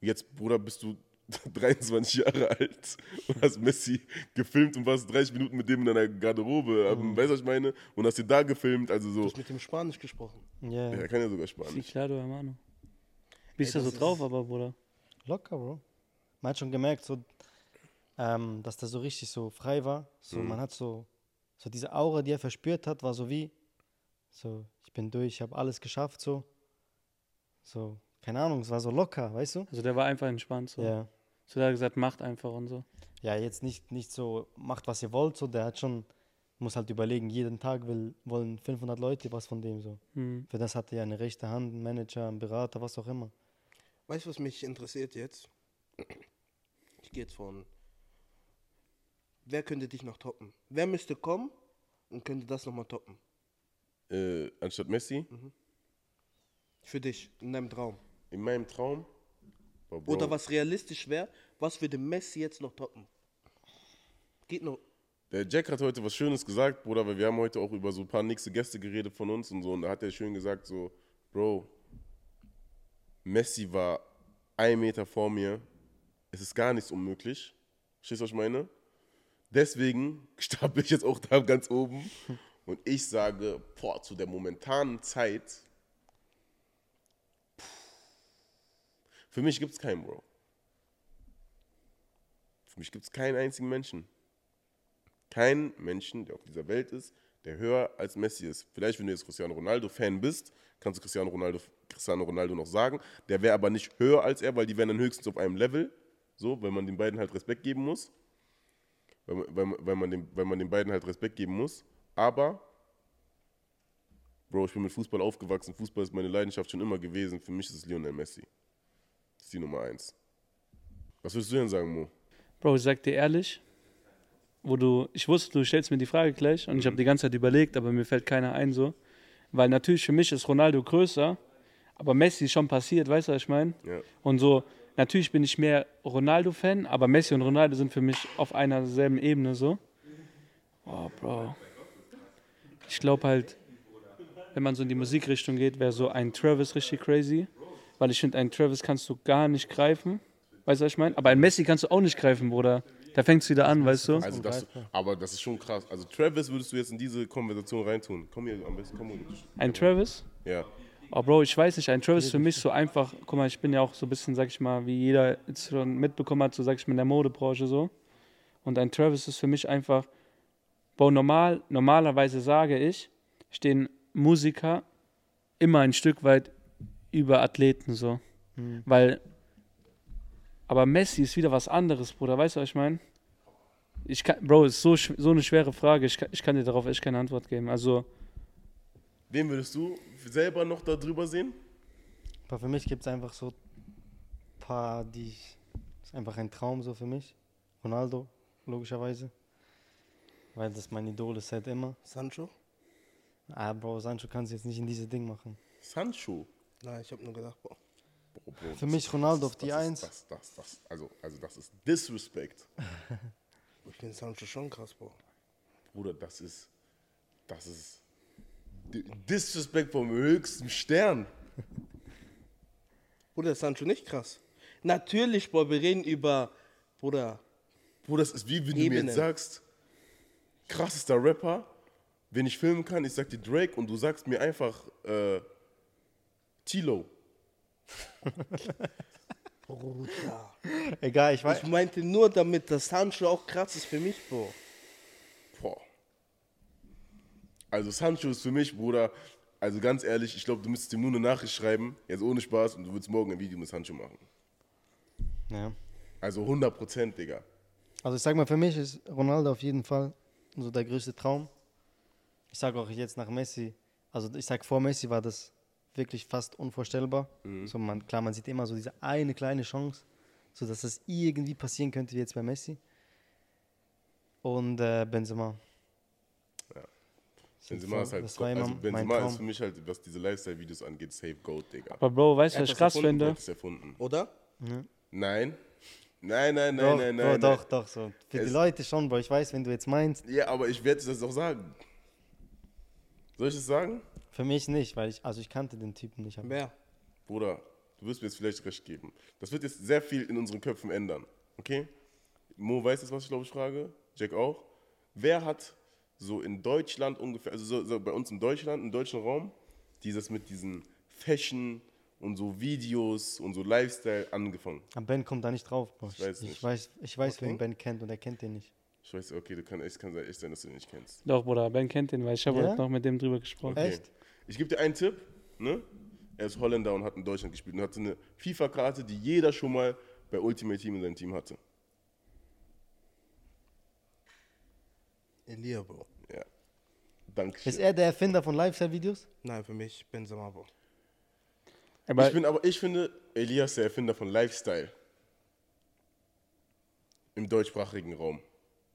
Speaker 1: Jetzt, Bruder, bist du 23 Jahre alt und hast Messi gefilmt und warst 30 Minuten mit dem in deiner Garderobe. Mhm. Weißt du, was ich meine? Und hast ihn da gefilmt, also so.
Speaker 4: Du hast mit dem Spanisch gesprochen.
Speaker 2: Ja,
Speaker 1: Ja, er kann ja sogar
Speaker 3: Sí,
Speaker 1: Spanisch.
Speaker 3: claro, hermano. Bist du so drauf, aber, Bruder?
Speaker 2: locker, Bro. Man hat schon gemerkt, so, ähm, dass der so richtig so frei war. So,
Speaker 1: Mhm.
Speaker 2: man hat so, so diese Aura, die er verspürt hat, war so wie, so, ich bin durch, ich habe alles geschafft, so. So, keine Ahnung, es war so locker, weißt du?
Speaker 3: Also der war einfach entspannt. So,
Speaker 2: Ja.
Speaker 3: so der hat gesagt, macht einfach und so.
Speaker 2: Ja, jetzt nicht, nicht so, macht was ihr wollt, so, der hat schon, muss halt überlegen, jeden Tag will, wollen 500 Leute was von dem, so.
Speaker 3: Hm.
Speaker 2: Für das hat er ja eine rechte Hand, einen Manager, einen Berater, was auch immer.
Speaker 4: Weißt du, was mich interessiert jetzt? Ich gehe jetzt von. Wer könnte dich noch toppen? Wer müsste kommen und könnte das nochmal toppen?
Speaker 1: Äh, anstatt Messi,
Speaker 4: Für dich, in deinem Traum.
Speaker 1: In meinem Traum. Bro,
Speaker 4: Oder was realistisch wäre, was würde Messi jetzt noch toppen? Geht noch.
Speaker 1: Der Jack hat heute was Schönes gesagt, Bruder, weil wir haben heute auch über so ein paar nächste Gäste geredet von uns und so. Und da hat er schön gesagt, so, Bro, Messi war ein Meter vor mir. Es ist gar nichts unmöglich. Verstehst du, was ich meine? Deswegen stapel ich jetzt auch da ganz oben. Und ich sage, boah, zu der momentanen Zeit, für mich gibt es keinen, Bro. Für mich gibt es keinen einzigen Menschen. Keinen Menschen, der auf dieser Welt ist, der höher als Messi ist. Vielleicht, wenn du jetzt Cristiano Ronaldo-Fan bist, kannst du Cristiano Ronaldo, Cristiano Ronaldo noch sagen. Der wäre aber nicht höher als er, weil die wären dann höchstens auf einem Level. So, weil man den beiden halt Respekt geben muss. Weil, weil, weil, man den, weil man den beiden halt Respekt geben muss. Aber Bro, ich bin mit Fußball aufgewachsen. Fußball ist meine Leidenschaft schon immer gewesen. Für mich ist es Lionel Messi. Das ist die Nummer eins. Was würdest du denn sagen, Mo?
Speaker 3: Bro, ich sag dir ehrlich, wo du, ich wusste, du stellst mir die Frage gleich und ich habe die ganze Zeit überlegt, aber mir fällt keiner ein so. Weil natürlich für mich ist Ronaldo größer, aber Messi ist schon passiert, weißt du, was ich meine?
Speaker 1: Ja.
Speaker 3: Und so, natürlich bin ich mehr Ronaldo-Fan, aber Messi und Ronaldo sind für mich auf einer selben Ebene so. Oh, Bro. Ich glaube halt, wenn man so in die Musikrichtung geht, wäre so ein Travis richtig crazy. Weil ich finde, einen Travis kannst du gar nicht greifen. Weißt du, was ich meine? Aber ein Messi kannst du auch nicht greifen, Bruder. Da fängt es wieder an, weißt du?
Speaker 1: Also das, aber das ist schon krass. Also Travis würdest du jetzt in diese Konversation reintun. Komm hier am besten, komm hier.
Speaker 3: Ein Travis?
Speaker 1: Ja.
Speaker 3: Oh, Bro, ich weiß nicht, ein Travis für mich so einfach, guck mal, ich bin ja auch so ein bisschen, sag ich mal, wie jeder jetzt schon mitbekommen hat, so sag ich mal, in der Modebranche so. Und ein Travis ist für mich einfach, Bro, normal, normalerweise sage ich, stehen Musiker immer ein Stück weit über Athleten so. Weil, aber Messi ist wieder was anderes, Bruder, weißt du, was ich meine? Ich kann, Bro, ist so, so eine schwere Frage, ich kann, ich kann dir darauf echt keine Antwort geben. Also,
Speaker 1: Wen würdest du selber noch da drüber sehen?
Speaker 2: Aber für mich gibt es einfach so ein paar, die ich. Das ist einfach ein Traum so für mich. Ronaldo, logischerweise. Weil das mein Idol ist seit immer.
Speaker 4: Sancho?
Speaker 2: Ah, Bro, Sancho kann es jetzt nicht in diese Ding machen.
Speaker 1: Sancho.
Speaker 4: Nein, ich habe nur gedacht, boah.
Speaker 1: Bro, Bro,
Speaker 2: Für mich Ronaldo auf die Eins.
Speaker 1: Das, das, das, also, also das ist Disrespect.
Speaker 4: Ich finde Sancho schon krass, boah.
Speaker 1: Bruder, das ist, das ist Di- Disrespect vom höchsten Stern.
Speaker 4: Bruder, ist Sancho nicht krass. Natürlich, boah, wir reden über, Bruder,
Speaker 1: Bruder, das ist wie wenn du mir
Speaker 4: Ebenen.
Speaker 1: jetzt sagst, krassester Rapper, wenn ich filmen kann, ich sag dir Drake und du sagst mir einfach äh, Tilo.
Speaker 4: Bruder.
Speaker 2: Egal, ich weiß.
Speaker 4: Ich meinte nur damit, dass Sancho auch krass ist für mich, boah.
Speaker 1: Boah. Also Sancho ist für mich, Bruder, also ganz ehrlich, ich glaube, du müsstest ihm nur eine Nachricht schreiben, jetzt ohne Spaß, und du würdest morgen ein Video mit Sancho machen.
Speaker 2: Ja.
Speaker 1: Also 100 Prozent, Digga.
Speaker 2: Also ich sag mal, für mich ist Ronaldo auf jeden Fall so der größte Traum. Ich sage auch jetzt nach Messi, also ich sag vor Messi war das wirklich fast unvorstellbar. So man, klar, man sieht immer so diese eine kleine Chance, so dass das irgendwie passieren könnte wie jetzt bei Messi. Und äh, Benzema.
Speaker 1: Benzema ist halt,
Speaker 2: das war
Speaker 1: also Benzema ist für mich halt, was diese Lifestyle-Videos angeht, safe Gold, Digga.
Speaker 3: aber Bro, weißt du, was ich
Speaker 4: das
Speaker 3: krass finde?
Speaker 1: hat es erfunden.
Speaker 4: Oder?
Speaker 1: Nein. Nein, nein, nein,
Speaker 2: doch,
Speaker 1: nein,
Speaker 2: doch,
Speaker 1: nein.
Speaker 2: doch,
Speaker 1: nein.
Speaker 2: doch, so. Für
Speaker 1: Es-
Speaker 2: die Leute schon, Bro. Ich weiß, wenn du jetzt meinst.
Speaker 1: Ja, aber ich werde das auch sagen. Soll ich es sagen?
Speaker 2: Für mich nicht, weil ich, also ich kannte den Typen nicht. aber-
Speaker 4: Wer?
Speaker 1: Bruder, du wirst mir jetzt vielleicht recht geben. Das wird jetzt sehr viel in unseren Köpfen ändern. Okay? Mo weiß jetzt, was ich glaube ich frage. Jack auch. Wer hat so in Deutschland ungefähr, also so, so bei uns in Deutschland, im deutschen Raum, dieses mit diesen Fashion und so Videos und so Lifestyle angefangen?
Speaker 2: Aber Ben kommt da nicht drauf, Bro. Ich
Speaker 1: weiß
Speaker 2: ich
Speaker 1: nicht.
Speaker 2: weiß, ich weiß
Speaker 4: Okay.
Speaker 2: wen Ben kennt und er kennt den nicht.
Speaker 1: Ich weiß, okay, du kann, es kann echt sein, dass du den nicht kennst.
Speaker 3: Doch, Bruder, Ben kennt den, weil ich habe
Speaker 2: Ja?
Speaker 3: heute noch mit dem drüber gesprochen.
Speaker 1: Okay.
Speaker 2: Echt?
Speaker 1: Ich gebe dir einen Tipp. Ne? Er ist Holländer und hat in Deutschland gespielt und hatte eine FIFA-Karte, die jeder schon mal bei Ultimate Team in seinem Team hatte.
Speaker 4: Elia, Bro.
Speaker 1: Ja. Dankeschön.
Speaker 2: Ist er der Erfinder von Lifestyle-Videos?
Speaker 4: Nein, für mich Benzema, Bro.
Speaker 3: Aber
Speaker 1: ich bin aber, ich finde, Elias der Erfinder von Lifestyle. Im deutschsprachigen Raum.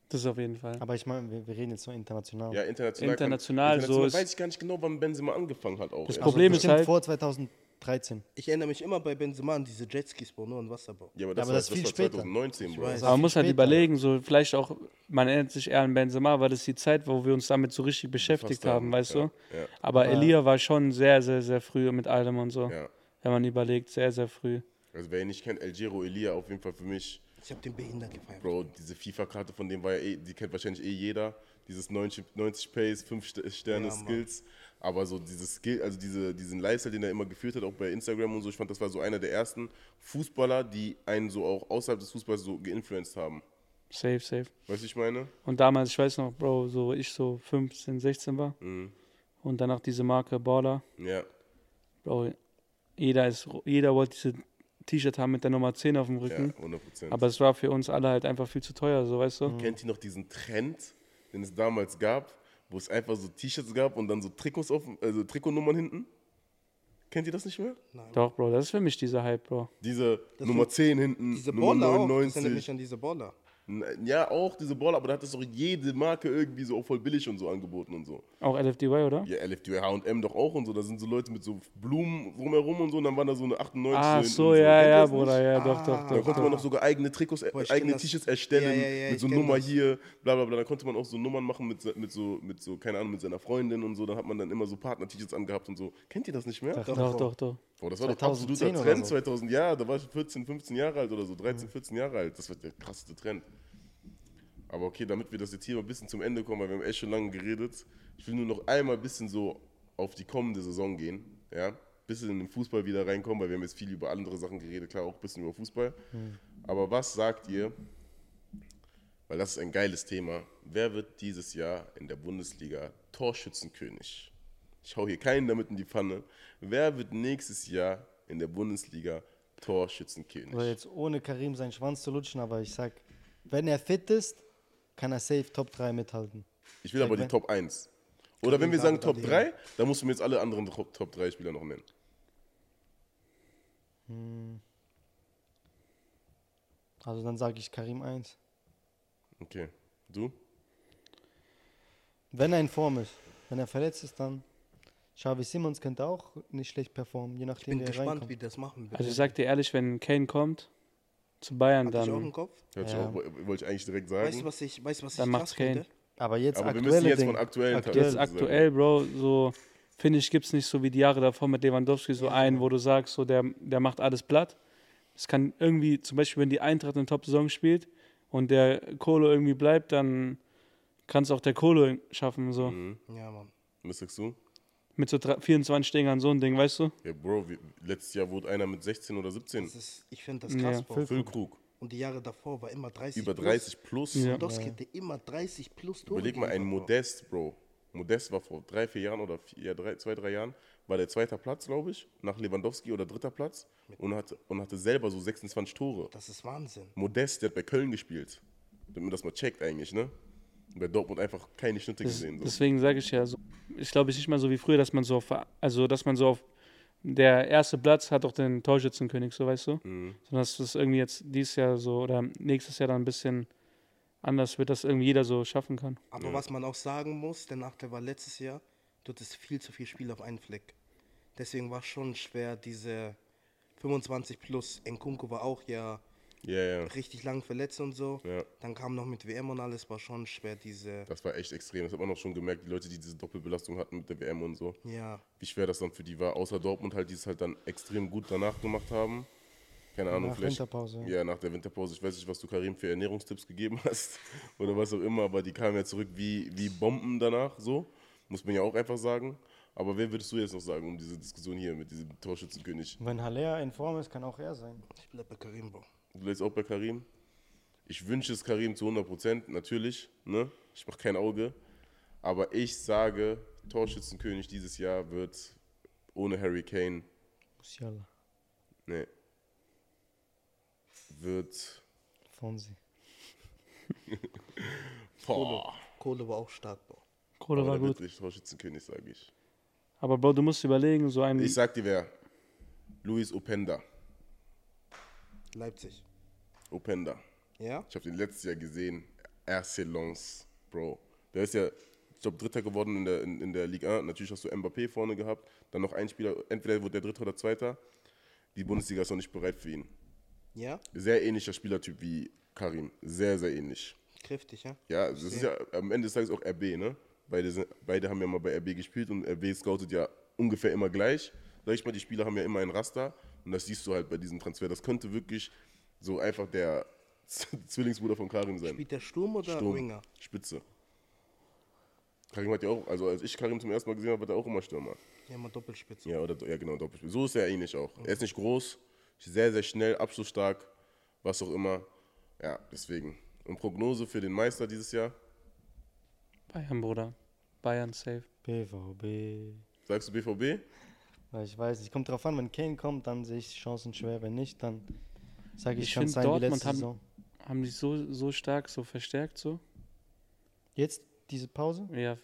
Speaker 3: Das ist auf jeden Fall.
Speaker 2: Aber ich meine, wir, wir reden jetzt so international.
Speaker 1: Ja, international.
Speaker 3: International,
Speaker 1: kann,
Speaker 3: so
Speaker 1: international
Speaker 3: ist-
Speaker 1: weiß ich gar nicht genau, wann Benzema angefangen hat auch.
Speaker 3: Das.
Speaker 2: Also
Speaker 3: Problem ist
Speaker 2: bestimmt
Speaker 3: halt-
Speaker 2: vor 2013.
Speaker 4: Ich erinnere mich immer bei Benzema an diese Jetskis, Bro, nur an Wasser, Bro.
Speaker 1: ja, aber
Speaker 2: Ja,
Speaker 1: das,
Speaker 2: aber
Speaker 1: war,
Speaker 2: das ist
Speaker 1: das
Speaker 2: viel
Speaker 1: war
Speaker 2: später.
Speaker 1: 2019,
Speaker 4: Ich
Speaker 1: Bro.
Speaker 4: weiß.
Speaker 3: Aber man muss halt
Speaker 2: später.
Speaker 3: überlegen, so vielleicht auch, man erinnert sich eher an Benzema, weil das die Zeit, wo wir uns damit so richtig beschäftigt
Speaker 1: Befasst
Speaker 3: haben, weißt
Speaker 1: ja,
Speaker 3: du?
Speaker 1: Ja,
Speaker 3: Aber Elia war schon sehr, sehr, sehr früh mit allem und so.
Speaker 1: ja.
Speaker 3: Wenn man überlegt, sehr, sehr früh.
Speaker 1: Also wer ihn nicht kennt, El Giro Elia auf jeden Fall für mich.
Speaker 4: Ich hab den behindert gefeiert.
Speaker 1: Bro, diese FIFA-Karte von dem war ja eh, die kennt wahrscheinlich eh jeder. Dieses 90, 90 Pace, 5 Sterne
Speaker 4: Ja, Mann.
Speaker 1: Skills. Aber so dieses Skill, also diese, diesen Lifestyle, den er immer geführt hat, auch bei Instagram und so, ich fand, das war so einer der ersten Fußballer, die einen so auch außerhalb des Fußballs so geinfluenced haben.
Speaker 3: Safe, safe.
Speaker 1: Weißt du, ich meine?
Speaker 3: Und damals, ich weiß noch, Bro, so ich so 15, 16 war
Speaker 1: Mhm.
Speaker 3: und danach diese Marke Baller.
Speaker 1: Ja.
Speaker 3: Bro, jeder, ist, jeder wollte diese T-Shirt haben mit der Nummer 10 auf dem
Speaker 1: Ja,
Speaker 3: Rücken.
Speaker 1: 100 Prozent.
Speaker 3: Aber es war für uns alle halt einfach viel zu teuer, so weißt du?
Speaker 1: Kennt ihr noch diesen Trend, den es damals gab, wo es einfach so T-Shirts gab und dann so Trikots auf, also Trikotnummern hinten. Kennt ihr das nicht mehr?
Speaker 3: Doch, Bro, das ist für mich dieser Hype, Bro.
Speaker 1: Diese
Speaker 4: Das
Speaker 1: Nummer
Speaker 4: sind
Speaker 1: 10 hinten,
Speaker 4: Diese
Speaker 1: Nummer
Speaker 4: Baller auch. Das
Speaker 1: 99.
Speaker 4: erinnert mich an diese Baller.
Speaker 1: Ja, auch diese Baller, aber da hat es doch jede Marke irgendwie so auch voll billig und so angeboten und so.
Speaker 3: Auch LFDY, oder?
Speaker 1: Ja, LFD, H&M doch auch und so. Da sind so Leute mit so Blumen drumherum und so und dann waren da so eine 98
Speaker 3: Ah,
Speaker 1: hinten
Speaker 3: so,
Speaker 1: und
Speaker 3: ja, ja,
Speaker 1: das
Speaker 3: Bruder, ja, doch,
Speaker 4: Ah.
Speaker 3: doch,
Speaker 1: Da konnte man noch sogar eigene Trikots, äh,
Speaker 4: Boah,
Speaker 1: eigene
Speaker 4: das.
Speaker 1: T-Shirts erstellen,
Speaker 4: Ja, ja, ja,
Speaker 1: mit so Nummer
Speaker 4: das.
Speaker 1: hier, bla bla bla. Da konnte man auch so Nummern machen mit, so, mit so, keine Ahnung, mit seiner Freundin und so. Da hat man dann immer so Partner-T-Shirts angehabt und so. Kennt ihr das nicht mehr?
Speaker 2: Doch.
Speaker 3: Doch,
Speaker 4: Doch,
Speaker 3: doch, doch.
Speaker 1: Boah, das war doch
Speaker 2: 2010
Speaker 1: absoluter Trend,
Speaker 2: so.
Speaker 1: 2000, ja, da war ich 14, 15 Jahre alt oder so, 13, 14 Jahre alt. Das war der krasseste Trend. Aber okay, damit wir das jetzt hier mal ein bisschen zum Ende kommen, weil wir haben echt schon lange geredet. Ich will nur noch einmal ein bisschen so auf die kommende Saison gehen, ja. Bisschen in den Fußball wieder reinkommen, weil wir haben jetzt viel über andere Sachen geredet, klar auch ein bisschen über Fußball. Aber was sagt ihr, weil das ist ein geiles Thema, wer wird dieses Jahr in der Bundesliga Torschützenkönig? Ich hau hier keinen damit in die Pfanne. Wer wird nächstes Jahr in der Bundesliga Torschützenkönig?
Speaker 2: Oder jetzt ohne Karim seinen Schwanz zu lutschen, aber ich sag, wenn er fit ist, kann er safe Top 3 mithalten.
Speaker 1: Ich will aber die Top 1. Oder wenn wir sagen Top
Speaker 4: Alaba.
Speaker 1: 3, dann musst du mir jetzt alle anderen Top, Top 3 Spieler noch nennen.
Speaker 2: Also dann sage ich Karim 1.
Speaker 1: Okay. Du?
Speaker 2: Wenn er in Form ist. Wenn er verletzt ist, dann Xavi Simons könnte auch nicht schlecht performen, je nachdem,
Speaker 4: Bin
Speaker 2: wie er
Speaker 4: gespannt,
Speaker 2: reinkommt.
Speaker 4: wie das machen wird.
Speaker 3: Also ich sag dir ehrlich, wenn Kane kommt zu Bayern,
Speaker 4: Hatte ich auch
Speaker 3: dann,
Speaker 4: im Kopf.
Speaker 2: Ja.
Speaker 1: auch, wollte ich eigentlich direkt sagen.
Speaker 4: Weißt du, was ich, weißt, du, was
Speaker 3: Dann
Speaker 4: ich
Speaker 3: macht's
Speaker 4: krass
Speaker 3: Kane.
Speaker 4: finde?
Speaker 2: Aber jetzt
Speaker 1: aber wir müssen jetzt
Speaker 2: Ding.
Speaker 1: von aktuellen
Speaker 2: Aktuell.
Speaker 3: jetzt aktuell, Bro, so finde ich, gibt es nicht so wie die Jahre davor mit Lewandowski so einen, wo du sagst, so der, der macht alles platt. Es kann irgendwie, zum Beispiel, wenn die Eintracht eine Top-Saison spielt und der Kohle irgendwie bleibt, dann kann es auch der Kohle schaffen, so.
Speaker 1: Mhm.
Speaker 4: Ja, Mann.
Speaker 1: Was sagst du?
Speaker 3: Mit so drei- 24 Dingern, so ein Ding, weißt du?
Speaker 1: Ja, Bro, wie, letztes Jahr wurde einer mit 16 oder 17.
Speaker 4: Das ist, ich finde das krass,
Speaker 3: Ja,
Speaker 4: Bro.
Speaker 1: Füllkrug.
Speaker 4: Und die Jahre davor war immer 30
Speaker 1: Über
Speaker 4: plus.
Speaker 1: 30 plus.
Speaker 3: Ja.
Speaker 4: Lewandowski hatte immer 30 plus Tore.
Speaker 1: Überleg mal, ein. Modest, Bro. Modest war vor drei, vier Jahren oder vier, ja, drei, zwei, drei Jahren, war der zweiter Platz, glaube ich, nach Lewandowski oder dritter Platz und hatte, und hatte selber so 26 Tore.
Speaker 4: Das ist Wahnsinn.
Speaker 1: Modest, der hat bei Köln gespielt. Damit man das mal checkt eigentlich, ne? Bei Dortmund einfach keine Schnitte
Speaker 3: Das,
Speaker 1: gesehen. So.
Speaker 3: deswegen sage ich ja, so, ich glaube, es ist nicht mal so wie früher, dass man so auf, also dass man so auf, der erste Platz hat doch den Torschützenkönig, so weißt du?
Speaker 1: Mhm.
Speaker 3: Sondern dass das irgendwie jetzt dieses Jahr so oder nächstes Jahr dann ein bisschen anders wird, dass irgendwie jeder so schaffen kann.
Speaker 4: Aber was man auch sagen muss, der Nachteil war letztes Jahr, dort ist viel zu viel Spiel auf einen Fleck. Deswegen war es schon schwer, diese 25 plus. Nkunku war auch ja
Speaker 1: Ja, ja.
Speaker 4: richtig lang verletzt und so.
Speaker 1: Ja,
Speaker 4: Dann kam noch mit WM und alles, war schon schwer, diese.
Speaker 1: das war echt extrem. Das hat man auch schon gemerkt, die Leute, die diese Doppelbelastung hatten mit der WM und so.
Speaker 4: Ja,
Speaker 1: Wie schwer das dann für die war. Außer Dortmund halt, die es halt dann extrem gut danach gemacht haben. Keine Ahnung,
Speaker 2: Nach
Speaker 1: vielleicht.
Speaker 2: Winterpause.
Speaker 1: Ja, nach der Winterpause. Ich weiß nicht, was du Karim für Ernährungstipps gegeben hast oder was auch immer, aber die kamen ja zurück wie, wie Bomben danach, so. Muss man ja auch einfach sagen. Aber wer würdest du jetzt noch sagen, um diese Diskussion hier mit diesem Torschützenkönig?
Speaker 2: Wenn Haller in Form ist, kann auch er sein.
Speaker 4: ich bleib bei Karim, Bro.
Speaker 1: Du bleibst auch bei Karim? Ich wünsche es Karim zu 100 Prozent, natürlich. Ne? Ich mache kein Auge. Aber ich sage, Torschützenkönig dieses Jahr wird ohne Harry Kane,
Speaker 2: Musiala,
Speaker 1: ne, wird.
Speaker 2: Fonsi.
Speaker 1: Boah,
Speaker 4: Kohle war auch stark, Bro.
Speaker 3: Kohle war gut.
Speaker 1: nicht Torschützenkönig, sage ich.
Speaker 3: Aber Bro, du musst überlegen, so ein.
Speaker 1: Ich sag dir wer. Luis Openda.
Speaker 4: Leipzig.
Speaker 1: Openda.
Speaker 4: Ja?
Speaker 1: Ich habe den letztes Jahr gesehen. Excellence, Bro. Der ist ja, ich glaube, Dritter geworden in der, in, in der Liga 1. Natürlich hast du Mbappé vorne gehabt. Dann noch ein Spieler, entweder wurde der Dritte oder Zweiter. Die Bundesliga ist noch nicht bereit für ihn.
Speaker 4: Ja?
Speaker 1: Sehr ähnlicher Spielertyp wie Karim. Sehr, sehr ähnlich.
Speaker 4: Kräftig, ja?
Speaker 1: Ja, das ist ja am Ende des Tages auch RB, ne? Beide, sind, beide haben ja mal bei RB gespielt und RB scoutet ja ungefähr immer gleich. Sag ich mal, die Spieler haben ja immer ein Raster und das siehst du halt bei diesem Transfer. Das könnte wirklich so einfach der Zwillingsbruder von Karim sein.
Speaker 4: Spielt der Sturm oder
Speaker 1: Sturm.
Speaker 4: Winger?
Speaker 1: Spitze. Karim hat ja auch, also als ich Karim zum ersten Mal gesehen habe, war er auch immer Stürmer.
Speaker 4: Ja, mal Doppelspitze.
Speaker 1: Ja, oder, ja genau, Doppelspiel. So ist er eigentlich auch. Er ist nicht groß, sehr, sehr schnell, abschlussstark, was auch immer. Ja, deswegen. Und Prognose für den Meister dieses Jahr?
Speaker 3: Bayern, Bruder. Bayern safe.
Speaker 2: BVB.
Speaker 1: Sagst du BVB?
Speaker 2: Weil ich weiß, es kommt drauf an, wenn Kane kommt, dann sehe ich die Chancen schwer. Wenn nicht, dann sage ich,
Speaker 3: Ich
Speaker 2: schon sein wie
Speaker 3: Dortmund
Speaker 2: letzte
Speaker 3: haben-
Speaker 2: Saison.
Speaker 3: Haben die so, so stark, so verstärkt, so?
Speaker 2: Jetzt diese Pause?
Speaker 3: Ja.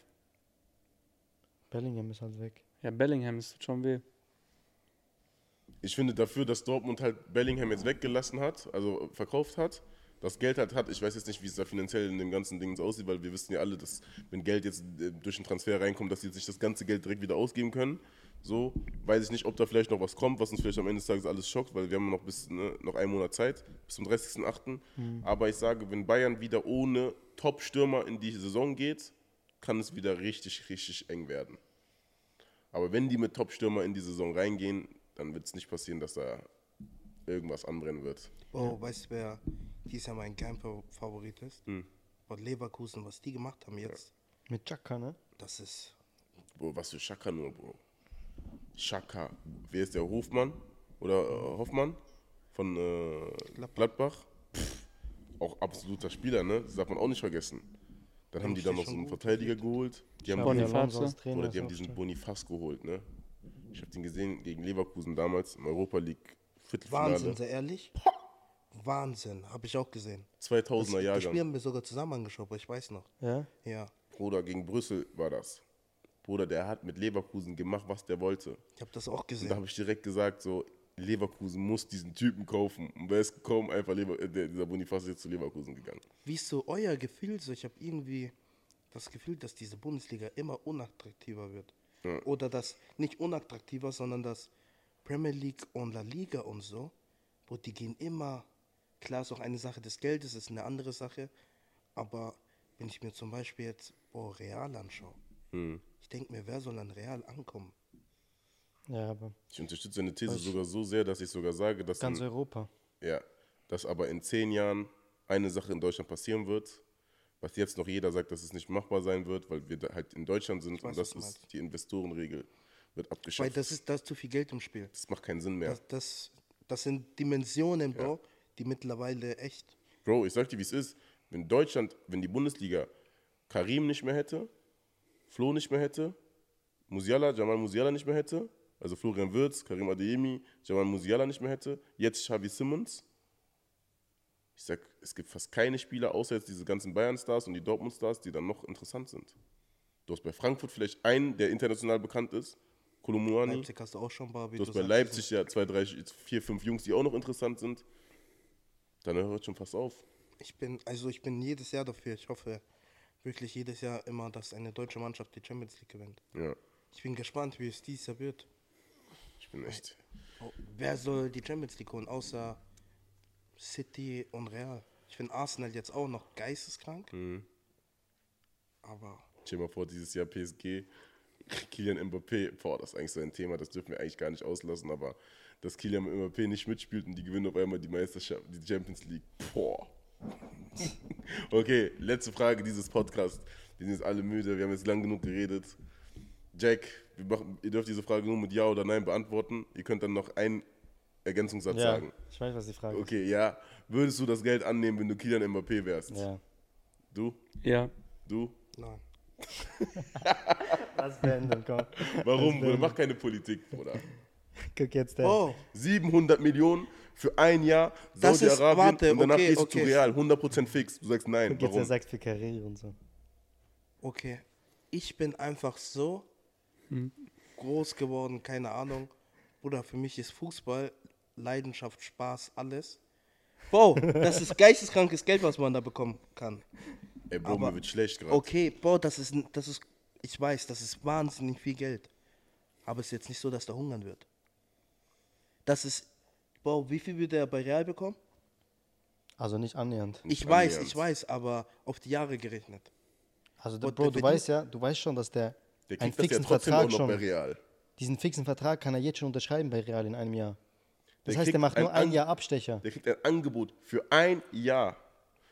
Speaker 2: Bellingham ist halt weg.
Speaker 3: Ja, Bellingham ist schon weh.
Speaker 1: Ich finde dafür, dass Dortmund halt Bellingham jetzt weggelassen hat, also verkauft hat, das Geld halt hat. Ich weiß jetzt nicht, wie es da finanziell in dem ganzen Ding aussieht, weil wir wissen ja alle, dass wenn Geld jetzt äh, durch den Transfer reinkommt, dass sie jetzt nicht das ganze Geld direkt wieder ausgeben können. So, weiß ich nicht, ob da vielleicht noch was kommt, was uns vielleicht am Ende des Tages alles schockt, weil wir haben noch bis ne, noch einen Monat Zeit, bis zum 30.08. Aber ich sage, wenn Bayern wieder ohne Top-Stürmer in die Saison geht, kann es wieder richtig, richtig eng werden. Aber wenn die mit Top-Stürmer in die Saison reingehen, dann wird es nicht passieren, dass da irgendwas anbrennen wird.
Speaker 4: Oh, weißt du, wer dieses Jahr mein Geheimfavorit ist?
Speaker 1: Hm.
Speaker 4: Bad Leverkusen, was die gemacht haben jetzt,
Speaker 2: Mit Chaka, ne?
Speaker 4: das ist.
Speaker 1: Bro, was für Schaka nur, Bro. Schaka. Wer ist der Hofmann? Oder äh, Hoffmann? Von äh, Gladbach. Pff, auch absoluter Spieler, ne? Das darf man auch nicht vergessen. Dann haben die dann noch so einen Verteidiger geholt. Die haben
Speaker 2: Trainer
Speaker 1: oder die haben diesen. Bonifaz geholt, ne? Ich habe den gesehen gegen Leverkusen damals im Europa League Viertelfinale.
Speaker 4: Wahnsinn, sehr ehrlich. Wahnsinn, habe ich auch gesehen.
Speaker 1: 2000er
Speaker 4: Das Spiel haben wir sogar zusammen angeschaut, aber ich weiß noch.
Speaker 2: Ja?
Speaker 4: Ja,
Speaker 1: Bruder, gegen Brüssel war das. Bruder, der hat mit Leverkusen gemacht, was der wollte.
Speaker 4: ich habe das auch
Speaker 1: Und da
Speaker 4: gesehen.
Speaker 1: habe ich direkt gesagt, so, Leverkusen muss diesen Typen kaufen. Und wer ist gekommen? Einfach Lever äh, dieser Bonifaz ist jetzt zu Leverkusen gegangen.
Speaker 4: Wie ist so euer Gefühl? So, ich habe irgendwie das Gefühl, dass diese Bundesliga immer unattraktiver wird. Oder dass, nicht unattraktiver, sondern dass Premier League und La Liga und so, wo die gehen immer, klar ist auch eine Sache des Geldes, ist eine andere Sache, aber wenn ich mir zum Beispiel jetzt oh, Real anschaue, ich denke mir, wer soll an Real ankommen?
Speaker 2: Ja, aber
Speaker 1: Ich unterstütze deine These sogar so sehr, dass ich sogar sage, dass,
Speaker 2: ganz
Speaker 1: in,
Speaker 2: Europa.
Speaker 1: ja, dass aber in zehn Jahren eine Sache in Deutschland passieren wird, was jetzt noch jeder sagt, dass es nicht machbar sein wird, weil wir da halt in Deutschland sind
Speaker 4: weiß,
Speaker 1: und das ist die Investorenregel wird
Speaker 4: Weil
Speaker 1: abgeschafft.
Speaker 4: das ist, da ist zu viel Geld im Spiel.
Speaker 1: das macht keinen Sinn mehr.
Speaker 4: Das, das, das sind Dimensionen, Bro, die mittlerweile echt
Speaker 1: Bro, ich sag dir, wie es ist. Wenn Deutschland, wenn die Bundesliga Karim nicht mehr hätte, Flo nicht mehr hätte, Musiala, Jamal Musiala nicht mehr hätte, also Florian Wirtz, Karim Adeyemi, Jamal Musiala nicht mehr hätte, jetzt Xavi Simmons. Ich sag, es gibt fast keine Spieler, außer jetzt diese ganzen Bayern-Stars und die Dortmund-Stars, die dann noch interessant sind. Du hast bei Frankfurt vielleicht einen, der international bekannt ist, Kolumuani.
Speaker 4: Leipzig hast du auch schon ein paar, wie
Speaker 1: Du hast bei Leipzig ja zwei, drei, vier, fünf Jungs, die auch noch interessant sind. Dann hört schon fast auf.
Speaker 4: Ich bin, also ich bin jedes Jahr dafür. Ich hoffe wirklich jedes Jahr immer, dass eine deutsche Mannschaft die Champions League gewinnt.
Speaker 1: Ja,
Speaker 4: Ich bin gespannt, wie es dieses Jahr wird.
Speaker 1: ich bin echt.
Speaker 4: Oh, wer soll die Champions League holen, außer City und Real? Ich finde Arsenal jetzt auch noch geisteskrank.
Speaker 1: Mhm.
Speaker 4: Aber
Speaker 1: Stell dir mal vor, dieses Jahr PSG, Kylian Mbappé, boah, das ist eigentlich so ein Thema, das dürfen wir eigentlich gar nicht auslassen, aber dass Kylian Mbappé nicht mitspielt und die gewinnen auf einmal die Meisterschaft, die Champions League, boah. okay, letzte Frage dieses Podcasts. Wir sind jetzt alle müde, wir haben jetzt lang genug geredet. Jack, wir machen, ihr dürft diese Frage nur mit Ja oder Nein beantworten. Ihr könnt dann noch einen Ergänzungssatz
Speaker 2: Ja,
Speaker 1: sagen.
Speaker 2: ich weiß, was die Frage
Speaker 1: Okay, ja. Würdest du das Geld annehmen, wenn du Kylian Mbappé wärst?
Speaker 2: ist. Ja.
Speaker 1: Du?
Speaker 3: Ja.
Speaker 1: Du?
Speaker 4: nein.
Speaker 2: Was beenden, komm.
Speaker 1: Warum, Bruder? Mach keine Politik, Bruder.
Speaker 2: Guck jetzt der.
Speaker 4: Oh,
Speaker 1: 700 Millionen für ein Jahr
Speaker 4: Das ist-
Speaker 1: Saudi-Arabien und danach
Speaker 4: okay,
Speaker 1: gehst du
Speaker 4: okay.
Speaker 1: zu Real, 100% fix. Du sagst nein.
Speaker 2: Guck jetzt, er
Speaker 1: Warum?
Speaker 2: sagt für Karriere und so.
Speaker 4: okay. Ich bin einfach so groß geworden, keine Ahnung. Bruder, für mich ist Fußball Leidenschaft, Spaß, alles. Wow, das ist geisteskrankes Geld, was man da bekommen kann.
Speaker 1: Ey, Bro,
Speaker 4: aber-
Speaker 1: mir wird schlecht gerade.
Speaker 4: Okay, boah, das ist, das ist, ich weiß, das ist wahnsinnig viel Geld. Aber es ist jetzt nicht so, dass der hungern wird. Das ist, boah, wie viel wird er bei Real bekommen?
Speaker 2: Also nicht annähernd.
Speaker 4: Ich weiß,
Speaker 1: annähernd.
Speaker 4: ich weiß, aber auf die Jahre gerechnet.
Speaker 2: Also, der, Bro,
Speaker 4: der
Speaker 2: du weißt ja, du weißt schon, dass der,
Speaker 1: Der
Speaker 2: einen
Speaker 1: ja
Speaker 2: fixen
Speaker 1: trotzdem auch
Speaker 2: Vertrag
Speaker 1: noch
Speaker 2: schon,
Speaker 1: bei Real.
Speaker 2: diesen fixen Vertrag kann er jetzt schon unterschreiben bei Real in einem Jahr. Das
Speaker 1: Der
Speaker 2: heißt, der macht nur
Speaker 1: ein
Speaker 2: ein
Speaker 1: An-
Speaker 2: Jahr Abstecher.
Speaker 1: Der kriegt ein Angebot für ein Jahr.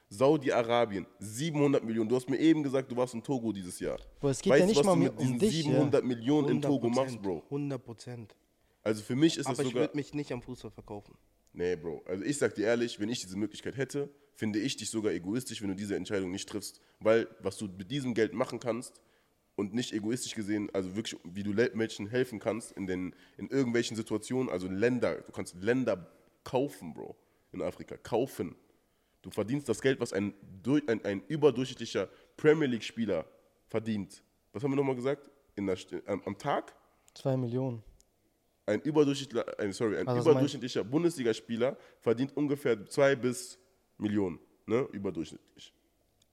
Speaker 1: Saudi-Arabien, 700 Millionen. Du hast mir eben gesagt, du warst in Togo dieses Jahr.
Speaker 2: Bro, es geht
Speaker 1: weißt
Speaker 2: ja
Speaker 1: du,
Speaker 2: nicht
Speaker 1: was
Speaker 2: mal
Speaker 1: du
Speaker 2: um-
Speaker 1: mit
Speaker 2: um
Speaker 1: diesen
Speaker 2: dich, ja.
Speaker 1: 700 Millionen in Togo machst, Bro?
Speaker 4: 100 Prozent.
Speaker 1: Also für mich ist
Speaker 4: Aber
Speaker 1: das
Speaker 4: ich
Speaker 1: sogar...
Speaker 4: würde mich nicht am Fußball verkaufen.
Speaker 1: Nee, Bro. Also ich sag dir ehrlich, wenn ich diese Möglichkeit hätte, finde ich dich sogar egoistisch, wenn du diese Entscheidung nicht triffst. Weil was du mit diesem Geld machen kannst und nicht egoistisch gesehen, also wirklich, wie du Menschen helfen kannst in, den, in irgendwelchen Situationen, also Länder, du kannst Länder kaufen, Bro, in Afrika, kaufen. Du verdienst das Geld, was ein, durch- ein, ein überdurchschnittlicher Premier League-Spieler verdient. Was haben wir nochmal gesagt? in der, am, am Tag
Speaker 2: Zwei Millionen.
Speaker 1: Ein überdurchschnittlicher, ein, sorry, ein
Speaker 2: Also
Speaker 1: überdurchschnittlicher Bundesligaspieler verdient ungefähr zwei bis Millionen, ne? Überdurchschnittlich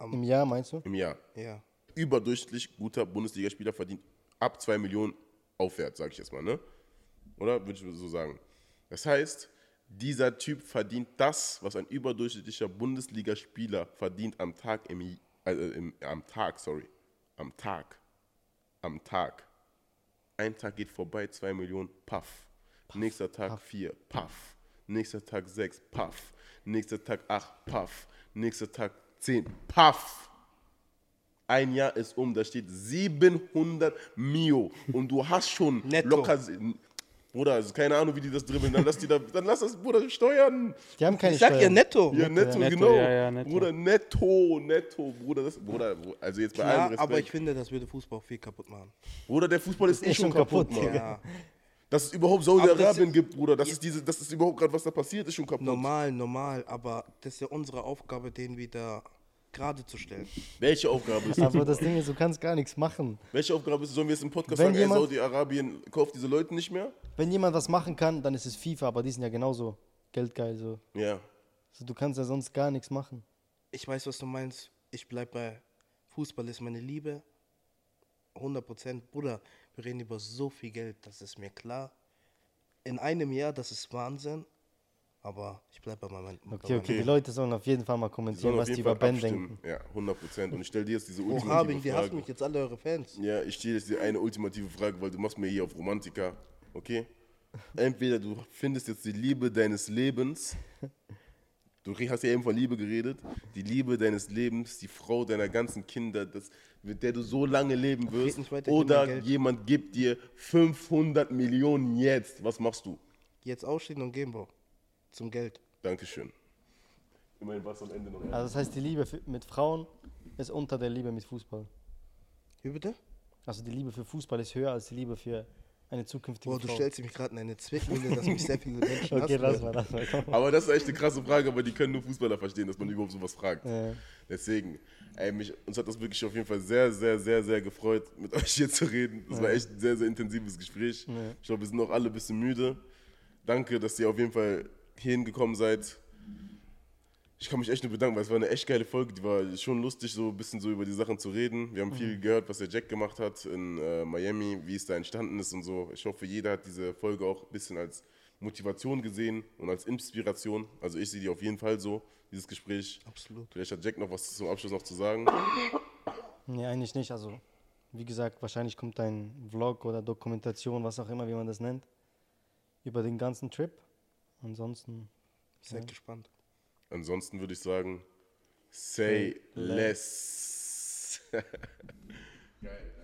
Speaker 2: Im Jahr meinst du?
Speaker 1: im Jahr.
Speaker 4: Ja.
Speaker 1: Überdurchschnittlich guter Bundesligaspieler verdient ab zwei Millionen aufwärts, sage ich jetzt mal, ne? Oder würde ich so sagen. Das heißt, dieser Typ verdient das, was ein überdurchschnittlicher Bundesligaspieler verdient am Tag im, also im am Tag, sorry, am Tag, am Tag. Ein Tag geht vorbei, zwei Millionen, paff. Nächster Tag vier, paff. Nächster Tag sechs, paff. Nächster Tag acht, paff. Nächster Tag zehn, paff. Ein Jahr ist um, da steht 700 Mio und du hast schon
Speaker 4: Netto.
Speaker 1: locker. Bruder, also keine Ahnung, wie die das dribbeln. Dann lass, die da, dann lass das, Bruder, steuern.
Speaker 2: Die haben keine
Speaker 4: Ich sag ihr
Speaker 2: Steuern.
Speaker 4: netto.
Speaker 1: Ja, netto,
Speaker 3: netto,
Speaker 1: genau.
Speaker 3: ja, ja, netto.
Speaker 1: Bruder, netto, netto. Bruder, das, Bruder, also jetzt bei allem
Speaker 4: Klar,
Speaker 1: Respekt.
Speaker 4: aber ich finde, das würde Fußball auch viel kaputt machen.
Speaker 1: Bruder, der Fußball ist eh schon kaputt, Mann.
Speaker 4: Ja.
Speaker 1: Dass es überhaupt Saudi-Arabien
Speaker 4: ist-
Speaker 1: gibt, Bruder, das ist, diese, das ist überhaupt gerade, was da passiert, ist schon kaputt.
Speaker 4: Normal, normal, aber das ist ja unsere Aufgabe, den wieder gerade zu stellen.
Speaker 1: Welche Aufgabe ist das?
Speaker 2: Aber das Ding ist, du kannst gar nichts machen.
Speaker 1: Welche Aufgabe ist es? Sollen wir jetzt im Podcast
Speaker 2: Wenn
Speaker 1: sagen,
Speaker 2: jemand-
Speaker 1: Saudi-Arabien kauft diese Leute nicht mehr?
Speaker 2: Wenn jemand was machen kann, dann ist es FIFA, aber die sind ja genauso geldgeil. So.
Speaker 1: Ja.
Speaker 2: Also, du kannst ja sonst gar nichts machen.
Speaker 4: Ich weiß, was du meinst. Ich bleib bei Fußball ist meine Liebe. 100 Prozent. Bruder, wir reden über so viel Geld, das ist mir klar. In einem Jahr, das ist Wahnsinn. Aber ich bleib bei meinem. bei
Speaker 2: Okay, okay,
Speaker 4: meinem-
Speaker 2: die Leute sollen auf jeden Fall mal kommentieren, was die
Speaker 1: jeden
Speaker 2: über
Speaker 1: Fall
Speaker 2: Ben
Speaker 1: abstimmen.
Speaker 2: denken.
Speaker 1: Ja, 100 Prozent. Und ich stelle dir jetzt diese
Speaker 4: Oh,
Speaker 1: ultimative
Speaker 4: Harbing, die hassen
Speaker 1: Frage.
Speaker 4: mich jetzt alle eure Fans.
Speaker 1: Ja, ich stelle jetzt dir eine ultimative Frage, weil du machst mir hier auf Romantiker, okay? Entweder du findest jetzt die Liebe deines Lebens, du hast ja eben von Liebe geredet, die Liebe deines Lebens, die Frau deiner ganzen Kinder, das, mit der du so lange leben wirst,
Speaker 4: weiter,
Speaker 1: oder jemand gibt dir 500 Millionen jetzt, was machst du?
Speaker 4: Jetzt ausstehen und gehen, Bro. Zum Geld.
Speaker 1: Dankeschön. Immerhin war es am Ende noch.
Speaker 2: Also das heißt, die Liebe für, mit Frauen ist unter der Liebe mit Fußball.
Speaker 4: Wie bitte?
Speaker 2: Also die Liebe für Fußball ist höher als die Liebe für eine zukünftige
Speaker 4: Boah, du
Speaker 2: Frau.
Speaker 4: stellst mich gerade in eine Zwickmühle, dass mich sehr viele Menschen
Speaker 2: okay,
Speaker 4: hassen
Speaker 2: lass mal, lass mal. Komm.
Speaker 1: Aber das ist echt eine krasse Frage, aber die können nur Fußballer verstehen, dass man überhaupt sowas fragt.
Speaker 2: Ja.
Speaker 1: Deswegen, ey, mich, uns hat das wirklich auf jeden Fall sehr, sehr, sehr, sehr gefreut, mit euch hier zu reden. Das war echt ein sehr, sehr intensives Gespräch. Ich glaube, wir sind auch alle ein bisschen müde. Danke, dass ihr auf jeden Fall hierhin gekommen seid. Ich kann mich echt nur bedanken, weil es war eine echt geile Folge. Die war schon lustig, so ein bisschen so über die Sachen zu reden. Wir haben viel gehört, was der Jack gemacht hat in äh, Miami, wie es da entstanden ist und so. Ich hoffe, jeder hat diese Folge auch ein bisschen als Motivation gesehen und als Inspiration. Also ich sehe die auf jeden Fall so, dieses Gespräch.
Speaker 4: Absolut.
Speaker 1: Vielleicht hat Jack noch was zum Abschluss noch zu sagen.
Speaker 2: Nee, eigentlich nicht. Also, wie gesagt, wahrscheinlich kommt ein Vlog oder Dokumentation, was auch immer, wie man das nennt, über den ganzen Trip. Ansonsten,
Speaker 4: Seid gespannt.
Speaker 1: Ansonsten würde ich sagen, say
Speaker 2: Say
Speaker 1: less. Geil.